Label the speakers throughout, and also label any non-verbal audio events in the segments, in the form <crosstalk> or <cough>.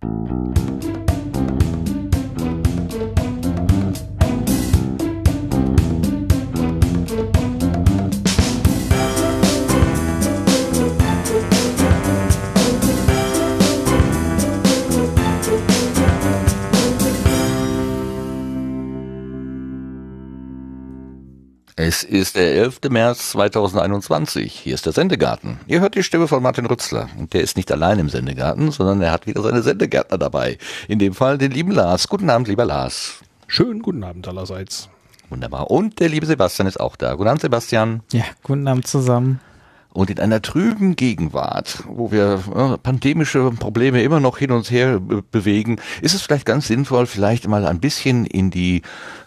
Speaker 1: Thank you. Es ist der 11. März 2021. Hier ist der Sendegarten. Ihr hört die Stimme von Martin Rützler. Und der ist nicht allein im Sendegarten, sondern er hat wieder seine Sendegärtner dabei. In dem Fall den lieben Lars. Guten Abend, lieber Lars.
Speaker 2: Schönen guten Abend allerseits.
Speaker 1: Wunderbar. Und der liebe Sebastian ist auch da. Guten Abend, Sebastian.
Speaker 3: Ja, guten Abend zusammen.
Speaker 1: Und in einer trüben Gegenwart, wo wir äh, pandemische Probleme immer noch hin und her be bewegen, ist es vielleicht ganz sinnvoll, vielleicht mal ein bisschen in die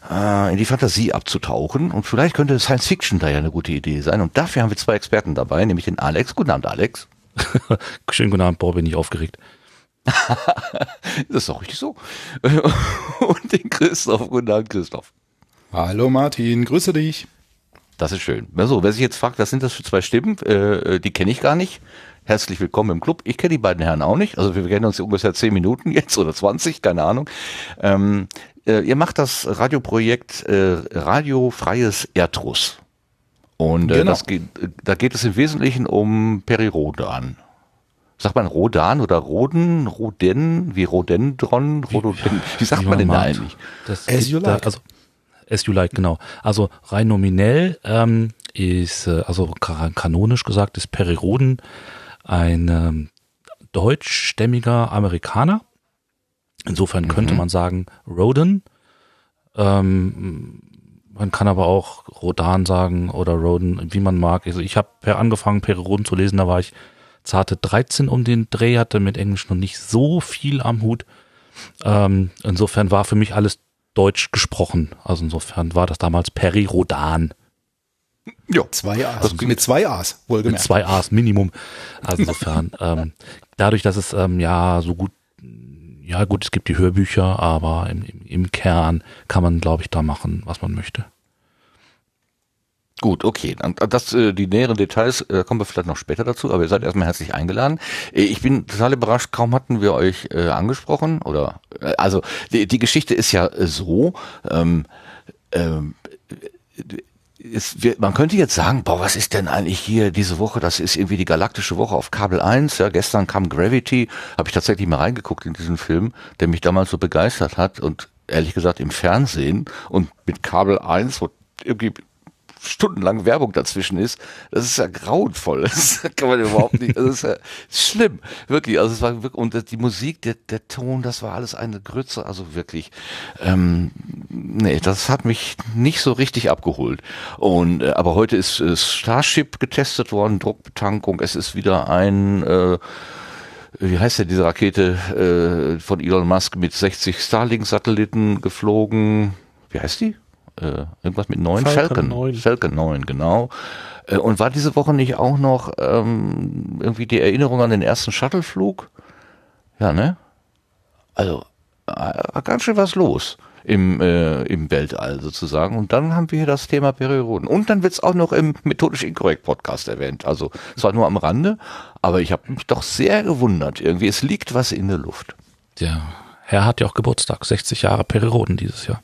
Speaker 1: äh, in die Fantasie abzutauchen. Und vielleicht könnte Science Fiction da ja eine gute Idee sein. Und dafür haben wir zwei Experten dabei, nämlich den Alex. Guten Abend, Alex. <laughs>
Speaker 4: Schönen guten Abend, boah, bin ich aufgeregt. <laughs>
Speaker 1: das ist doch richtig so. <laughs> Und den Christoph. Guten Abend, Christoph.
Speaker 5: Hallo Martin, grüße dich.
Speaker 1: Das ist schön. Also, wer sich jetzt fragt, was sind das für zwei Stimmen, äh, die kenne ich gar nicht. Herzlich willkommen im Club. Ich kenne die beiden Herren auch nicht. Also wir kennen uns ungefähr zehn Minuten <laughs> jetzt oder 20, keine Ahnung. Ähm, äh, ihr macht das Radioprojekt äh, Radiofreies Erdruss. Und äh, genau. das geht, da geht es im Wesentlichen um Perirodan. Sagt man Rodan oder Roden, Roden, wie Rodendron, Rhododendron? Wie sagt wie man denn da eigentlich?
Speaker 4: Das as you like. Also, as you like, genau. Also rein nominell ähm, ist, äh, also kanonisch gesagt, ist Periroden ein ähm, deutschstämmiger Amerikaner. Insofern könnte mhm. man sagen Roden. Ähm, man kann aber auch Rodan sagen oder Roden, wie man mag. Also ich habe angefangen, Periroden zu lesen, da war ich zarte 13 um den Dreh, hatte mit Englisch noch nicht so viel am Hut. Ähm, insofern war für mich alles Deutsch gesprochen. Also insofern war das damals Perirodan.
Speaker 5: Ja, zwei A's. Also mit zwei A's,
Speaker 4: wohlgemerkt. Mit zwei A's Minimum. Also insofern, <laughs> ähm, dadurch, dass es ähm, ja so gut, ja gut, es gibt die Hörbücher, aber im, im, im Kern kann man, glaube ich, da machen, was man möchte.
Speaker 1: Gut, okay. Das, äh, die näheren Details äh, kommen wir vielleicht noch später dazu, aber ihr seid erstmal herzlich eingeladen. Äh, ich bin total überrascht, kaum hatten wir euch äh, angesprochen oder äh, also die, die Geschichte ist ja so. Ähm, ähm, es wird, man könnte jetzt sagen, boah, was ist denn eigentlich hier diese Woche? Das ist irgendwie die galaktische Woche auf Kabel 1. Ja, gestern kam Gravity, habe ich tatsächlich mal reingeguckt in diesen Film, der mich damals so begeistert hat und ehrlich gesagt im Fernsehen und mit Kabel 1, wo irgendwie stundenlang Werbung dazwischen ist, das ist ja grauenvoll. <laughs> Das kann man überhaupt nicht, das ist ja schlimm. Wirklich, also es war wirklich, und die Musik, der, der Ton, das war alles eine Grütze, also wirklich, ähm, nee, das hat mich nicht so richtig abgeholt. Und, äh, aber heute ist, ist Starship getestet worden, Druckbetankung, es ist wieder ein, äh, wie heißt ja diese Rakete äh, von Elon Musk mit 60 Starlink-Satelliten geflogen? Wie heißt die? Äh, irgendwas mit neun? Falcon, Falcon 9. Falcon 9, genau. Äh, und war diese Woche nicht auch noch ähm, irgendwie die Erinnerung an den ersten Shuttleflug? Ja, ne? Also, äh, ganz schön was los im, äh, im Weltall sozusagen. Und dann haben wir hier das Thema Perioden. Und dann wird es auch noch im Methodisch Inkorrekt Podcast erwähnt. Also zwar nur am Rande, aber ich habe mich doch sehr gewundert. Irgendwie, es liegt was in der Luft.
Speaker 4: Der Herr hat ja auch Geburtstag, 60 Jahre Perioden dieses Jahr.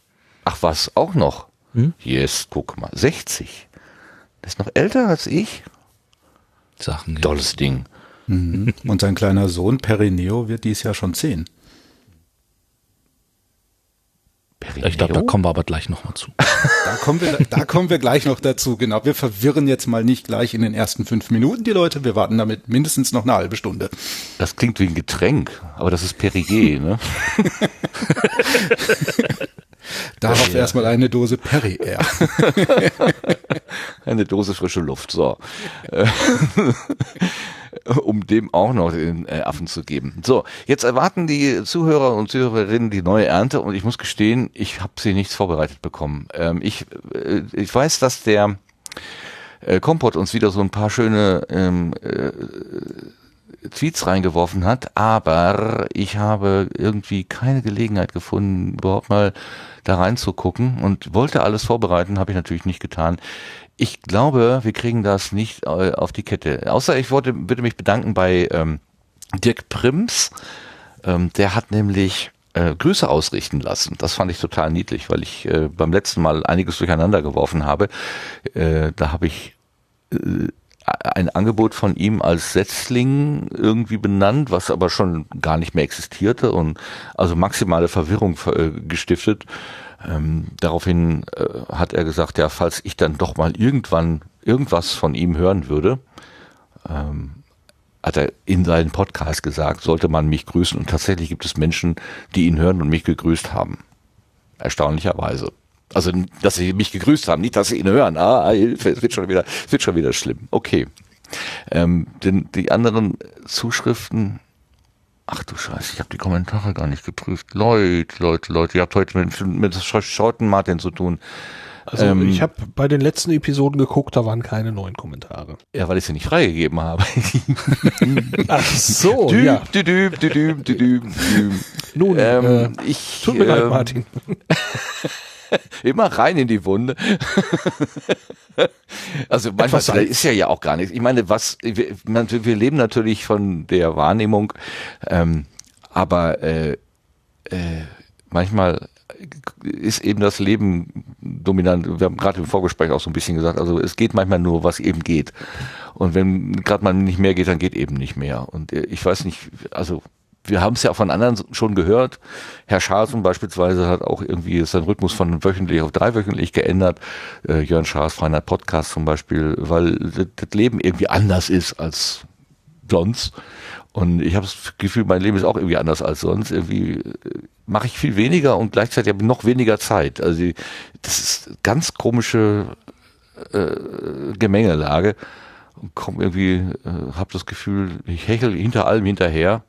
Speaker 1: Ach was, auch noch? Hm? Yes, guck mal, 60. Das ist noch älter als ich.
Speaker 4: Sachen.
Speaker 1: Tolles Ding.
Speaker 5: Mhm. Und sein kleiner Sohn Perineo wird dies Jahr schon 10.
Speaker 4: Perineo? Ich glaube, da kommen wir aber gleich nochmal zu. <laughs>
Speaker 5: Da kommen, wir, da kommen wir gleich noch dazu, genau. Wir verwirren jetzt mal nicht gleich in den ersten fünf Minuten die Leute. Wir warten damit mindestens noch eine halbe Stunde.
Speaker 1: Das klingt wie ein Getränk, aber das ist Perrier, ne? <laughs>
Speaker 5: Darauf ja. erstmal eine Dose Perry Air. <laughs>
Speaker 1: eine Dose frische Luft, so. <laughs> um dem auch noch den äh, Affen zu geben. So, jetzt erwarten die Zuhörer und Zuhörerinnen die neue Ernte und ich muss gestehen, ich habe sie nichts vorbereitet bekommen. Ähm, ich, äh, ich weiß, dass der äh, Kompott uns wieder so ein paar schöne ähm, äh, Tweets reingeworfen hat, aber ich habe irgendwie keine Gelegenheit gefunden, überhaupt mal da reinzugucken und wollte alles vorbereiten, habe ich natürlich nicht getan. Ich glaube, wir kriegen das nicht äh, auf die Kette. Außer ich wollte, würde mich bedanken bei ähm, Dirk Prims, Ähm, der hat nämlich äh, Grüße ausrichten lassen. Das fand ich total niedlich, weil ich äh, beim letzten Mal einiges durcheinander geworfen habe. Äh, da habe ich äh, ein Angebot von ihm als Setzling irgendwie benannt, was aber schon gar nicht mehr existierte und also maximale Verwirrung äh, gestiftet. Ähm, daraufhin äh, hat er gesagt, ja, falls ich dann doch mal irgendwann irgendwas von ihm hören würde, ähm, hat er in seinen Podcast gesagt, sollte man mich grüßen. Und tatsächlich gibt es Menschen, die ihn hören und mich gegrüßt haben. Erstaunlicherweise. Also, dass sie mich gegrüßt haben, nicht, dass sie ihn hören. Ah, Hilfe, es wird schon wieder, es wird schon wieder schlimm. Okay. Ähm, denn die anderen Zuschriften, ach du Scheiße, ich habe die Kommentare gar nicht geprüft. Leute, Leute, Leute, ihr habt heute mit, mit Schotten Martin zu tun.
Speaker 2: Also ähm, ich habe bei den letzten Episoden geguckt, da waren keine neuen Kommentare.
Speaker 1: Ja, weil ich sie nicht freigegeben habe. <laughs>
Speaker 2: Ach so,
Speaker 1: düb,
Speaker 2: ja.
Speaker 1: Düb, düb, düb, düb, düb.
Speaker 2: Nun,
Speaker 1: Ähm,
Speaker 2: äh,
Speaker 1: ich,
Speaker 2: tut mir leid,
Speaker 1: ähm,
Speaker 2: Martin. <laughs> <laughs>
Speaker 1: Immer rein in die Wunde. <laughs> also manchmal
Speaker 2: Salz.
Speaker 1: ist ja ja auch gar nichts. Ich meine, was wir, wir leben natürlich von der Wahrnehmung, ähm, aber äh, äh, manchmal ist eben das Leben dominant. Wir haben gerade im Vorgespräch auch so ein bisschen gesagt, also es geht manchmal nur, was eben geht. Und wenn gerade mal nicht mehr geht, dann geht eben nicht mehr. Und äh, ich weiß nicht, also wir haben es ja von anderen schon gehört. Herr Schaas beispielsweise hat auch irgendwie seinen Rhythmus von wöchentlich auf dreiwöchentlich geändert. Äh, Jörn Schaas, Freiner Podcast zum Beispiel, weil das Leben irgendwie anders ist als sonst. Und ich habe das Gefühl, mein Leben ist auch irgendwie anders als sonst. Irgendwie äh, mache ich viel weniger und gleichzeitig habe ich noch weniger Zeit. Also das ist ganz komische äh, Gemengelage. Und komm irgendwie, äh, habe das Gefühl, ich hechel hinter allem hinterher.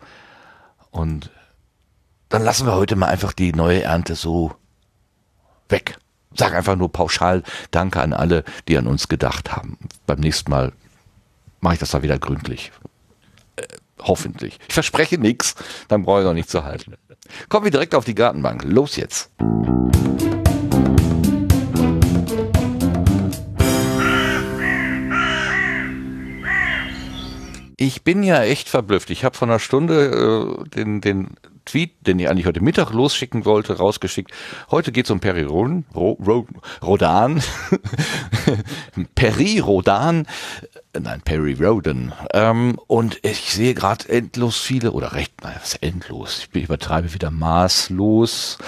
Speaker 1: Und dann lassen wir heute mal einfach die neue Ernte so weg. Sag einfach nur pauschal Danke an alle, die an uns gedacht haben. Beim nächsten Mal mache ich das da wieder gründlich. Äh, hoffentlich. Ich verspreche nichts, dann brauche ich noch nicht zu halten. Kommen wir direkt auf die Gartenbank. Los jetzt. Ich bin ja echt verblüfft. Ich habe vor einer Stunde äh, den, den Tweet, den ich eigentlich heute Mittag losschicken wollte, rausgeschickt. Heute geht es um Peri Rodan, Ro, Ro, Rodan, <laughs> Peri Rodan, äh, nein, Perry Rodan. Ähm, und ich sehe gerade endlos viele, oder recht, naja, was endlos? Ich übertreibe wieder maßlos.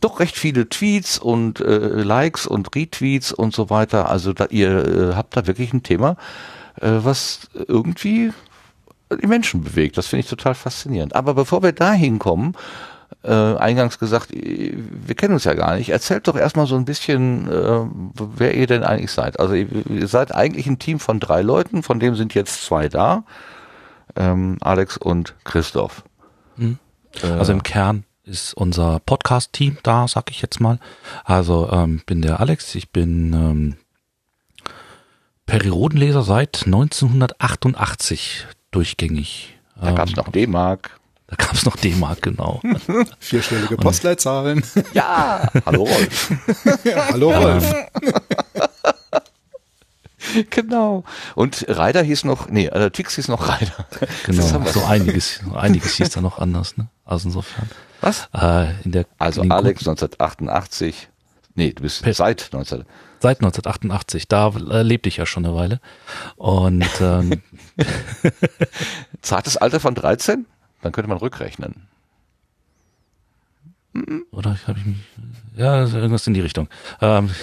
Speaker 1: Doch recht viele Tweets und äh, Likes und Retweets und so weiter. Also da, ihr äh, habt da wirklich ein Thema, äh, was irgendwie die Menschen bewegt. Das finde ich total faszinierend. Aber bevor wir da hinkommen, äh, eingangs gesagt, äh, wir kennen uns ja gar nicht. Erzählt doch erstmal so ein bisschen, äh, wer ihr denn eigentlich seid. Also ihr, seid eigentlich ein Team von drei Leuten, von dem sind jetzt zwei da. Ähm, Alex und Christoph.
Speaker 4: Also im Kern ist unser Podcast-Team da, sag ich jetzt mal. Also ähm, bin der Alex, ich bin ähm, Periodenleser seit 1988 durchgängig.
Speaker 1: Da gab's noch D-Mark.
Speaker 4: Da gab's noch D-Mark, genau. <laughs>
Speaker 5: Vierstellige Postleitzahlen. <laughs>
Speaker 1: Ja, hallo Rolf.
Speaker 5: ja, hallo Rolf. <laughs>
Speaker 1: genau. Und Ryder hieß noch, nee, äh, Twix hieß noch Ryder.
Speaker 4: Genau. So einiges, einiges hieß da noch anders, ne? Also insofern.
Speaker 1: Was?
Speaker 4: Äh, in der,
Speaker 1: Also
Speaker 4: in
Speaker 1: Alex 1988. Nee, du bist
Speaker 4: Pe-
Speaker 1: seit 19.
Speaker 4: Seit 1988, da äh, lebte ich ja schon eine Weile. Und ähm, <laughs>
Speaker 1: Zartes Alter von 13? Dann könnte man rückrechnen.
Speaker 4: oder habe ich mich. Ja, irgendwas in die Richtung. Ähm, <laughs>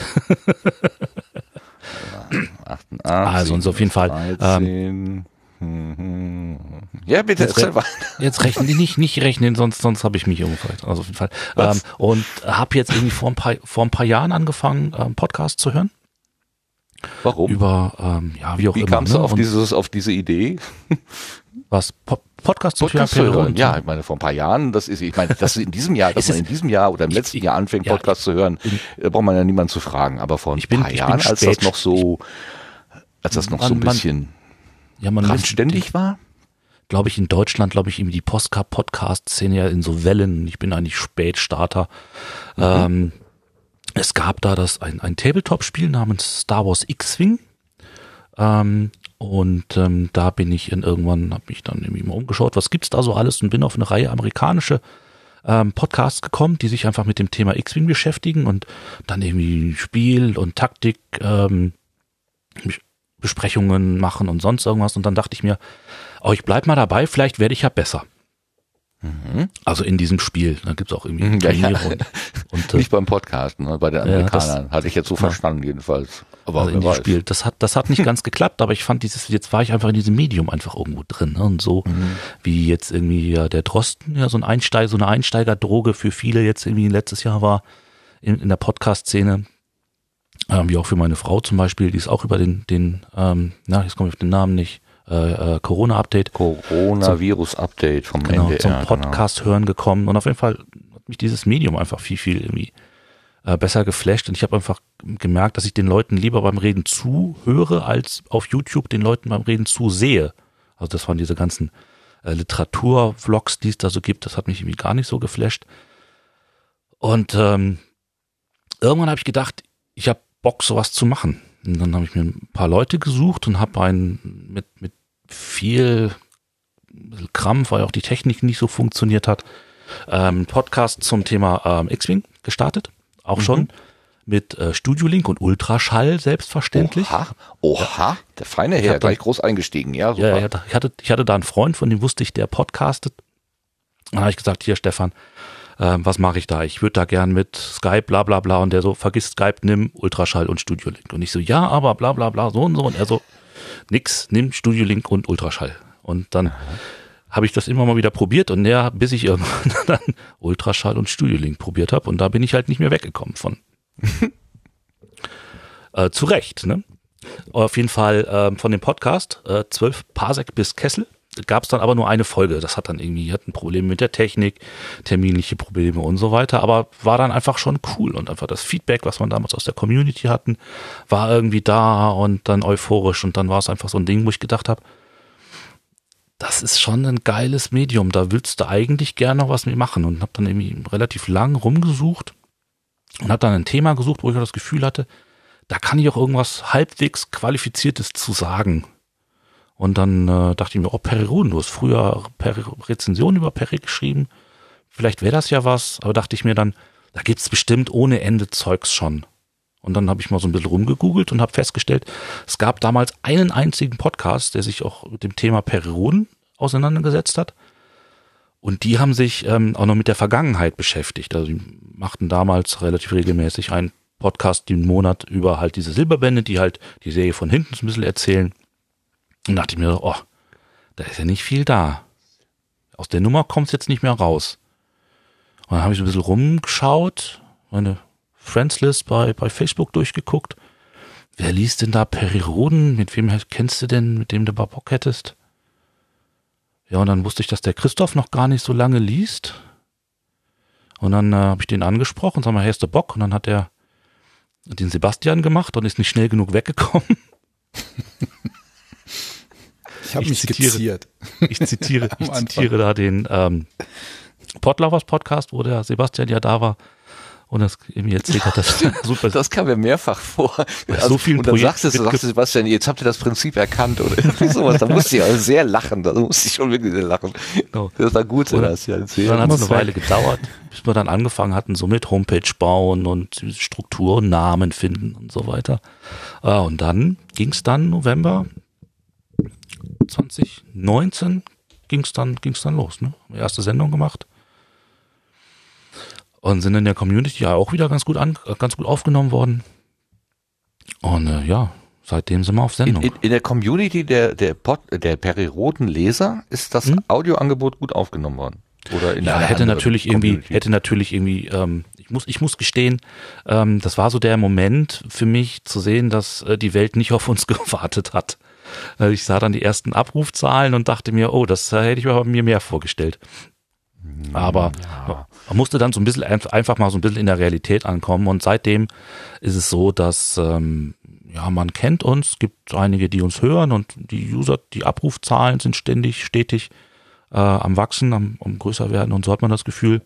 Speaker 1: 88,
Speaker 4: Also, und so auf jeden Fall,
Speaker 1: 13. Mhm. Ja, bitte
Speaker 4: Jetzt re- jetzt rechnen die nicht, nicht rechnen, sonst, sonst habe ich mich umgefallen. Also auf jeden Fall. Ähm, und habe jetzt irgendwie vor ein paar, vor ein paar Jahren angefangen, ähm, Podcast zu hören.
Speaker 1: Warum?
Speaker 4: Über, ähm, ja, wie auch
Speaker 1: Wie
Speaker 4: immer.
Speaker 1: kamst du
Speaker 4: ne?
Speaker 1: auf,
Speaker 4: Und
Speaker 1: dieses, auf diese Idee?
Speaker 4: was? Po Podcast,
Speaker 1: Podcast
Speaker 4: zu
Speaker 1: hören?
Speaker 4: hören?
Speaker 1: Ja, ich meine, vor ein paar Jahren, das ist, ich meine, das ist in diesem Jahr, <laughs> dass man in diesem Jahr oder im
Speaker 4: Ich-
Speaker 1: letzten
Speaker 4: ich-
Speaker 1: Jahr anfängt,
Speaker 4: ja,
Speaker 1: Podcast zu hören, äh, braucht man ja niemanden zu fragen. Aber vor ein
Speaker 4: Ich bin-
Speaker 1: paar
Speaker 4: ich
Speaker 1: Jahren, als das noch so, als das noch so ein bisschen
Speaker 4: Ja, man
Speaker 1: randständig war?
Speaker 4: glaube ich, in Deutschland, glaube ich, irgendwie die Postka-Podcast-Szene ja in so Wellen. Ich bin eigentlich Spätstarter.
Speaker 1: Mhm.
Speaker 4: Ähm, es gab da das ein, ein Tabletop-Spiel namens Star Wars X-Wing. Ähm, Und ähm, da bin ich in irgendwann, habe ich dann irgendwie mal umgeschaut, was gibt's da so alles und bin auf eine Reihe amerikanische ähm, Podcasts gekommen, die sich einfach mit dem Thema X-Wing beschäftigen und dann irgendwie Spiel und Taktik ähm, Besprechungen machen und sonst irgendwas. Und dann dachte ich mir, oh, ich bleib mal dabei, vielleicht werde ich ja besser. Mhm. Also in diesem Spiel. Da gibt's auch irgendwie
Speaker 1: Mhm, ja, ja.
Speaker 4: Und, <laughs> und äh,
Speaker 1: Nicht beim Podcast, ne? bei den
Speaker 4: Ja,
Speaker 1: Amerikanern.
Speaker 4: das-
Speaker 1: Hatte ich jetzt so verstanden jedenfalls. Aber
Speaker 4: also in diesem. Spiel. Das hat, das hat nicht ganz geklappt, aber ich fand dieses, jetzt war ich einfach in diesem Medium einfach irgendwo drin. Ne? Und so
Speaker 1: Mhm.
Speaker 4: wie jetzt irgendwie ja, der Drosten, ja, so ein Einsteiger, so eine Einsteigerdroge für viele jetzt irgendwie letztes Jahr war in, in der Podcast-Szene. Ähm, wie auch für meine Frau zum Beispiel, die ist auch über den, den, ähm, na, jetzt komme ich auf den Namen nicht, äh, äh, Corona-Update
Speaker 1: Coronavirus-Update vom
Speaker 4: genau,
Speaker 1: NDR.
Speaker 4: zum Podcast hören gekommen und auf jeden Fall hat mich dieses Medium einfach viel, viel irgendwie äh, besser geflasht und ich habe einfach gemerkt, dass ich den Leuten lieber beim Reden zuhöre, als auf YouTube den Leuten beim Reden zusehe. Also das waren diese ganzen äh, Literatur-Vlogs, die es da so gibt, das hat mich irgendwie gar nicht so geflasht. Und ähm, irgendwann habe ich gedacht, ich habe Bock, sowas zu machen. Und dann habe ich mir ein paar Leute gesucht und habe einen mit, mit viel Krampf, weil auch die Technik nicht so funktioniert hat, ähm, Podcast zum Thema ähm, X-Wing gestartet. Auch schon mit äh, Studiolink und Ultraschall selbstverständlich.
Speaker 1: Oha, oha, der feine Herr,
Speaker 4: da-
Speaker 1: gleich groß eingestiegen. Ja, super.
Speaker 4: Ja, ich hatte, ich, hatte, ich hatte da einen Freund, von dem wusste ich, der podcastet. Dann habe ich gesagt, hier Stefan, ähm, was mache ich da? Ich würde da gern mit Skype, bla bla bla. Und der so, vergiss Skype, nimm Ultraschall und Studiolink. Und ich so, ja, aber bla bla bla, so und so. Und er so, nix, nimm Studiolink und Ultraschall. Und dann habe ich das immer mal wieder probiert und der, bis ich irgendwann <laughs> dann Ultraschall und Studiolink probiert habe. Und da bin ich halt nicht mehr weggekommen von. <laughs> äh, zu Recht, ne? Auf jeden Fall ähm, von dem Podcast, äh, 12 Parsec bis Kessel, gab es dann aber nur eine Folge. Das hat dann irgendwie, hatten Probleme mit der Technik, terminliche Probleme und so weiter, aber war dann einfach schon cool und einfach das Feedback, was man damals aus der Community hatten, war irgendwie da und dann euphorisch und dann war es einfach so ein Ding, wo ich gedacht habe, das ist schon ein geiles Medium, da willst du eigentlich gerne noch was mit machen und habe dann irgendwie relativ lang rumgesucht und habe dann ein Thema gesucht, wo ich auch das Gefühl hatte, da kann ich auch irgendwas halbwegs Qualifiziertes zu sagen. Und dann äh, dachte ich mir, oh, Perry du hast früher Perry, Rezensionen über Perry geschrieben. Vielleicht wäre das ja was, aber dachte ich mir dann, da gibt's bestimmt ohne Ende Zeugs schon. Und dann habe ich mal so ein bisschen rumgegoogelt und habe festgestellt, es gab damals einen einzigen Podcast, der sich auch mit dem Thema Perioden auseinandergesetzt hat. Und die haben sich ähm, auch noch mit der Vergangenheit beschäftigt. Also die machten damals relativ regelmäßig einen Podcast den Monat über halt diese Silberbände, die halt die Serie von hinten so ein bisschen erzählen. Und dachte ich mir, oh, da ist ja nicht viel da. Aus der Nummer kommt's jetzt nicht mehr raus. Und dann habe ich so ein bisschen rumgeschaut, meine Friendslist bei, bei Facebook durchgeguckt. Wer liest denn da Perioden? Mit wem kennst du denn, mit dem du mal Bock hättest? Ja, und dann wusste ich, dass der Christoph noch gar nicht so lange liest. Und dann äh, habe ich den angesprochen, sag mal, hey, ist der Bock? Und dann hat er den Sebastian gemacht und ist nicht schnell genug weggekommen. <laughs>
Speaker 5: Ich habe
Speaker 4: Ich
Speaker 5: mich
Speaker 4: zitiere.
Speaker 5: skizziert.
Speaker 4: Ich zitiere, <laughs> ich zitiere da den ähm, Podlovers Podcast, wo der Sebastian ja da war und das mir erzählt hat, dass <laughs> <laughs> super
Speaker 1: Das kam mir mehrfach vor. Also,
Speaker 4: so vielen
Speaker 1: und dann
Speaker 4: Projekten
Speaker 1: sagst du, sagst du, Sebastian, jetzt habt ihr das Prinzip erkannt oder irgendwie sowas. Da musste ich also sehr lachen. Da musste ich schon wirklich sehr lachen.
Speaker 4: Genau.
Speaker 1: Das war gut,
Speaker 4: Oder-
Speaker 1: das ja
Speaker 4: dann
Speaker 1: erzählen.
Speaker 4: hat es eine Weile gedauert, bis wir dann angefangen hatten, so mit Homepage bauen und Struktur und Namen finden und so weiter. Ah, und dann ging es dann November 2019 ging es dann, ging's dann los. Ne? Erste Sendung gemacht. Und sind in der Community ja auch wieder ganz gut an, ganz gut aufgenommen worden. Und äh, ja, seitdem sind wir auf
Speaker 1: In,
Speaker 4: Sendung.
Speaker 1: in, in der Community der, der, Pod, der Periroden Leser ist das
Speaker 4: Hm?
Speaker 1: Audioangebot gut aufgenommen worden. Oder in
Speaker 4: Ja, hätte natürlich irgendwie,
Speaker 1: Community.
Speaker 4: hätte natürlich irgendwie, ähm, ich muss, ich muss gestehen, ähm, das war so der Moment für mich zu sehen, dass äh, die Welt nicht auf uns <laughs> gewartet hat. Äh, ich sah dann die ersten Abrufzahlen und dachte mir, oh, das hätte ich mir mehr vorgestellt. Aber man musste dann so ein bisschen einf- einfach mal so ein bisschen in der Realität ankommen und seitdem ist es so, dass ähm, ja man kennt uns, es gibt einige, die uns hören und die User, die Abrufzahlen sind ständig, stetig äh, am wachsen, am, am größer werden und so hat man das Gefühl,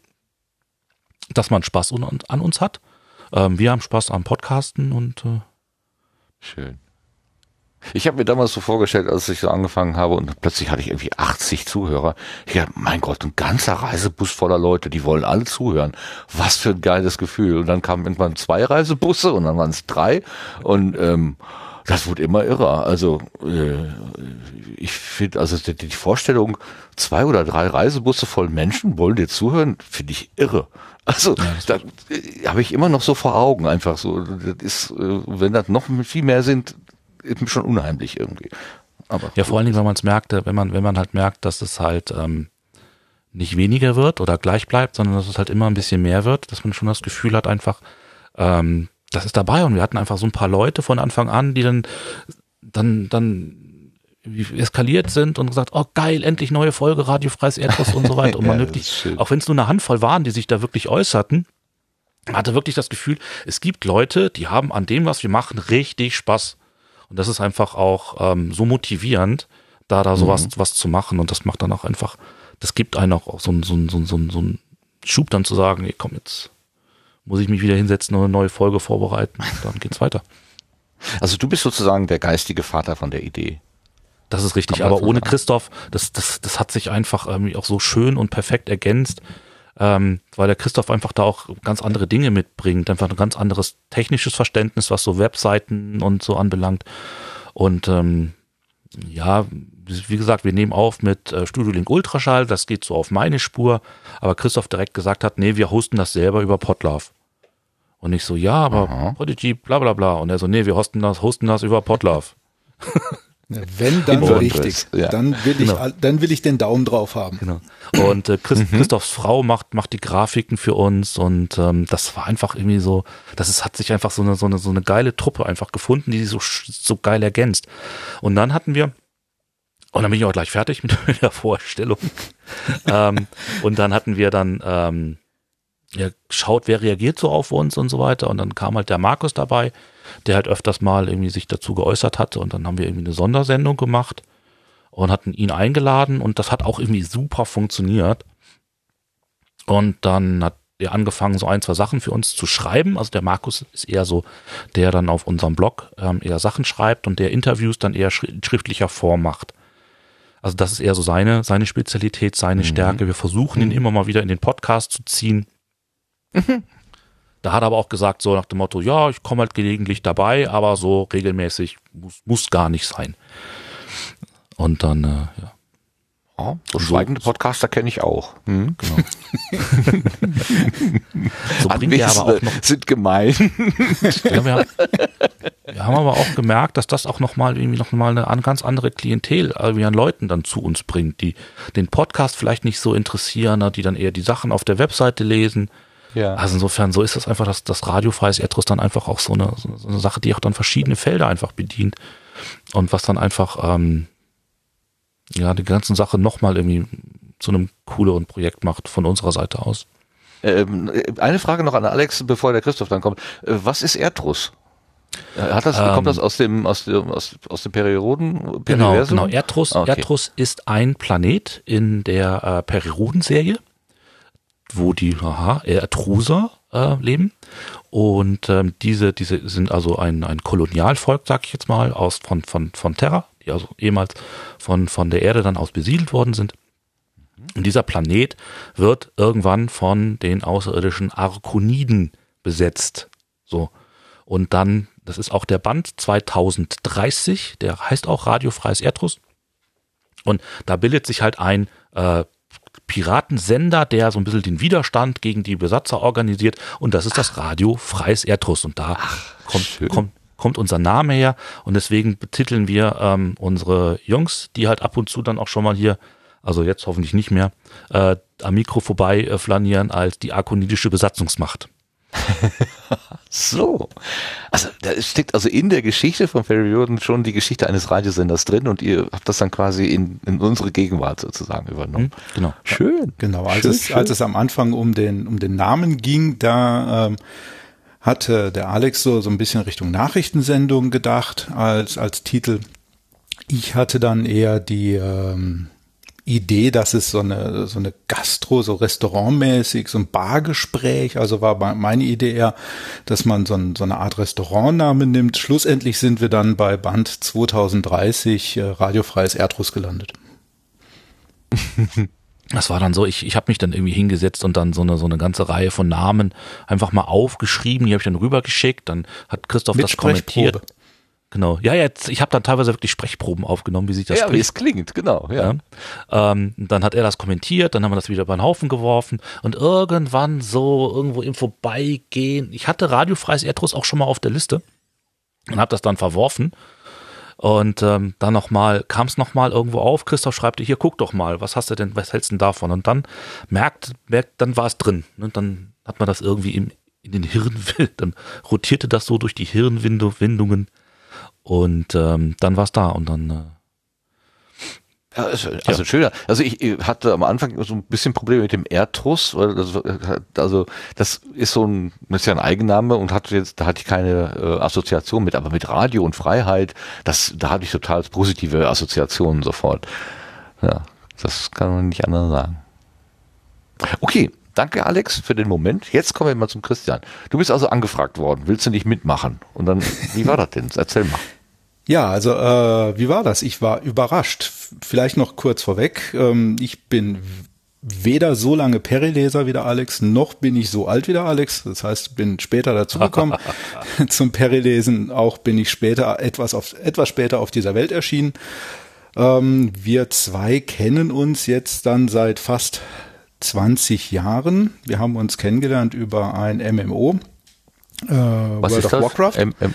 Speaker 4: dass man Spaß un, an uns hat. Ähm, wir haben Spaß am Podcasten und äh,
Speaker 1: Schön. Ich habe mir damals so vorgestellt, als ich so angefangen habe und plötzlich hatte ich irgendwie 80 Zuhörer. Ich dachte, mein Gott, ein ganzer Reisebus voller Leute, die wollen alle zuhören. Was für ein geiles Gefühl. Und dann kamen irgendwann zwei Reisebusse und dann waren es drei und ähm, das wurde immer irrer. Also äh, ich finde, also die, die Vorstellung, zwei oder drei Reisebusse voll Menschen wollen dir zuhören, finde ich irre. Also da äh, habe ich immer noch so vor Augen einfach so. Das ist, äh, wenn das noch viel mehr sind, schon unheimlich irgendwie.
Speaker 4: Aber ja, vor allen Dingen, wenn man es merkt, wenn man, wenn man halt merkt, dass es halt ähm, nicht weniger wird oder gleich bleibt, sondern dass es halt immer ein bisschen mehr wird, dass man schon das Gefühl hat, einfach, ähm, das ist dabei und wir hatten einfach so ein paar Leute von Anfang an, die dann, dann, dann eskaliert sind und gesagt, oh geil, endlich neue Folge, radiofreies Erdgas und so weiter. <laughs> Und man ja, wirklich, auch wenn es nur eine Handvoll waren, die sich da wirklich äußerten, hatte wirklich das Gefühl, es gibt Leute, die haben an dem, was wir machen, richtig Spaß. Und das ist einfach auch ähm, so motivierend, da da sowas mhm. was zu machen. Und das macht dann auch einfach, das gibt einen auch so, so, so, so, so einen Schub dann zu sagen, nee, komm, jetzt muss ich mich wieder hinsetzen und eine neue Folge vorbereiten. Dann geht's weiter.
Speaker 1: Also du bist sozusagen der geistige Vater von der Idee.
Speaker 4: Das ist richtig, aber, aber ohne Christoph, das, das, das hat sich einfach irgendwie auch so schön und perfekt ergänzt ähm, weil der Christoph einfach da auch ganz andere Dinge mitbringt, einfach ein ganz anderes technisches Verständnis, was so Webseiten und so anbelangt. Und ähm, ja, wie gesagt, wir nehmen auf mit äh, Studio Link Ultraschall, das geht so auf meine Spur, aber Christoph direkt gesagt hat, nee, wir hosten das selber über Podlove. Und ich so, ja, aber Aha. Prodigy, bla bla bla. Und er so, nee, wir hosten das, hosten das über Podlove. <laughs>
Speaker 5: Wenn, dann so richtig. Ja. Dann will ich, genau. dann will ich den Daumen drauf haben.
Speaker 4: Genau. Und äh, Christ, mhm. Christophs Frau macht, macht die Grafiken für uns und ähm, das war einfach irgendwie so, das ist, hat sich einfach so eine, so eine, so eine geile Truppe einfach gefunden, die sich so, so geil ergänzt. Und dann hatten wir, und dann bin ich auch gleich fertig <laughs> mit der Vorstellung. <laughs> ähm, und dann hatten wir dann, ähm, ja, schaut, wer reagiert so auf uns und so weiter. Und dann kam halt der Markus dabei, der halt öfters mal irgendwie sich dazu geäußert hatte und dann haben wir irgendwie eine Sondersendung gemacht und hatten ihn eingeladen und das hat auch irgendwie super funktioniert. Und dann hat er angefangen, so ein, zwei Sachen für uns zu schreiben. Also der Markus ist eher so, der dann auf unserem Blog ähm, eher Sachen schreibt und der Interviews dann eher in schriftlicher Form macht. Also das ist eher so seine, seine Spezialität, seine mhm. Stärke. Wir versuchen ihn mhm. immer mal wieder in den Podcast zu ziehen. Mhm. <laughs> Da hat er aber auch gesagt, so nach dem Motto, ja, ich komme halt gelegentlich dabei, aber so regelmäßig muss, muss gar nicht sein. Und dann, äh, ja.
Speaker 1: Ja, so schweigende Podcaster kenne ich auch. Hm, genau. <laughs> so bringt er aber auch noch, sind gemein.
Speaker 4: ja, wir, haben, wir, haben aber auch gemerkt, dass das auch nochmal irgendwie noch mal eine ganz andere Klientel irgendwie an Leuten dann zu uns bringt, die den Podcast vielleicht nicht so interessieren, ne, die dann eher die Sachen auf der Webseite lesen ja. Also insofern, so ist das einfach, dass das radiofreies Erdrus dann einfach auch so eine, so eine Sache, die auch dann verschiedene Felder einfach bedient. Und was dann einfach, ähm, ja, die ganzen Sache nochmal irgendwie zu einem cooleren Projekt macht von unserer Seite aus.
Speaker 1: Ähm, eine Frage noch an Alex, bevor der Christoph dann kommt. Äh, was ist Erdrus? Äh, hat das, ähm, kommt das aus dem, aus dem, aus, aus dem Perioden?
Speaker 4: Genau, genau. Erdrus, ah, okay. Erdrus ist ein Planet in der äh, Perioden-Serie wo die aha, Ertruser äh, leben. Und ähm, diese, diese sind also ein, ein Kolonialvolk, sag ich jetzt mal, aus von, von, von Terra, die also ehemals von, von der Erde dann aus besiedelt worden sind. Und dieser Planet wird irgendwann von den außerirdischen Arkoniden besetzt. So. Und dann, das ist auch der Band 2030, der heißt auch Radiofreies Erdrus. Und da bildet sich halt ein äh, Piratensender, der so ein bisschen den Widerstand gegen die Besatzer organisiert. Und das ist das Radio Freies Erdrus. Und da Ach, kommt, kommt, kommt unser Name her. Und deswegen betiteln wir ähm, unsere Jungs, die halt ab und zu dann auch schon mal hier, also jetzt hoffentlich nicht mehr, äh, am Mikro vorbei äh, flanieren als die arkonidische Besatzungsmacht. <laughs>
Speaker 1: so. Also da steckt also in der Geschichte von Ferry Jordan schon die Geschichte eines Radiosenders drin und ihr habt das dann quasi in, in unsere Gegenwart sozusagen übernommen. Mhm,
Speaker 5: genau. Schön. Genau, als, schön, es, schön. als es am Anfang um den, um den Namen ging, da ähm, hatte der Alex so, so ein bisschen Richtung Nachrichtensendung gedacht als, als Titel. Ich hatte dann eher die ähm, Idee, dass es so eine, so eine Gastro, so restaurantmäßig, so ein Bargespräch, also war meine Idee eher, dass man so, ein, so eine Art Restaurantname nimmt. Schlussendlich sind wir dann bei Band 2030 äh, Radiofreies Erdruss gelandet. <laughs>
Speaker 4: Das war dann so, ich, ich habe mich dann irgendwie hingesetzt und dann so eine, so eine ganze Reihe von Namen einfach mal aufgeschrieben, die habe ich dann rübergeschickt, dann hat Christoph Mit das kommentiert. Genau. Ja, jetzt, ich habe dann teilweise wirklich Sprechproben aufgenommen, wie sich das
Speaker 1: Ja, spricht. wie es klingt, genau. Ja.
Speaker 4: ja. Ähm, dann hat er das kommentiert, dann haben wir das wieder über den Haufen geworfen und irgendwann so irgendwo im Vorbeigehen, ich hatte radiofreies Erdruss auch schon mal auf der Liste und habe das dann verworfen. Und ähm, dann nochmal, kam es nochmal irgendwo auf, Christoph schreibt hier, guck doch mal, was hast du denn, was hältst du denn davon? Und dann merkt, merkt dann war es drin. Und ne? dann hat man das irgendwie im, in den Hirn, dann rotierte das so durch die Hirnwindungen und ähm, dann war es da und dann. Äh,
Speaker 1: ja, also ja. schöner. Also ich hatte am Anfang so ein bisschen Probleme mit dem Erdruss, weil das, also das ist so ein, das ist ja ein Eigenname und hatte jetzt, da hatte ich keine äh, Assoziation mit, aber mit Radio und Freiheit, das, da hatte ich total positive Assoziationen sofort. Ja, das kann man nicht anders sagen. Okay, danke Alex für den Moment. Jetzt kommen wir mal zum Christian. Du bist also angefragt worden, willst du nicht mitmachen? Und dann, wie war das denn? Erzähl mal.
Speaker 5: Ja, also äh, wie war das? Ich war überrascht. Vielleicht noch kurz vorweg. Ähm, ich bin weder so lange Perileser wie der Alex, noch bin ich so alt wie der Alex. Das heißt, bin später dazugekommen <laughs> zum Perilesen. Auch bin ich später etwas auf etwas später auf dieser Welt erschienen. Ähm, wir zwei kennen uns jetzt dann seit fast 20 Jahren. Wir haben uns kennengelernt über ein MMO.
Speaker 1: Äh, Was World of das? Warcraft. M M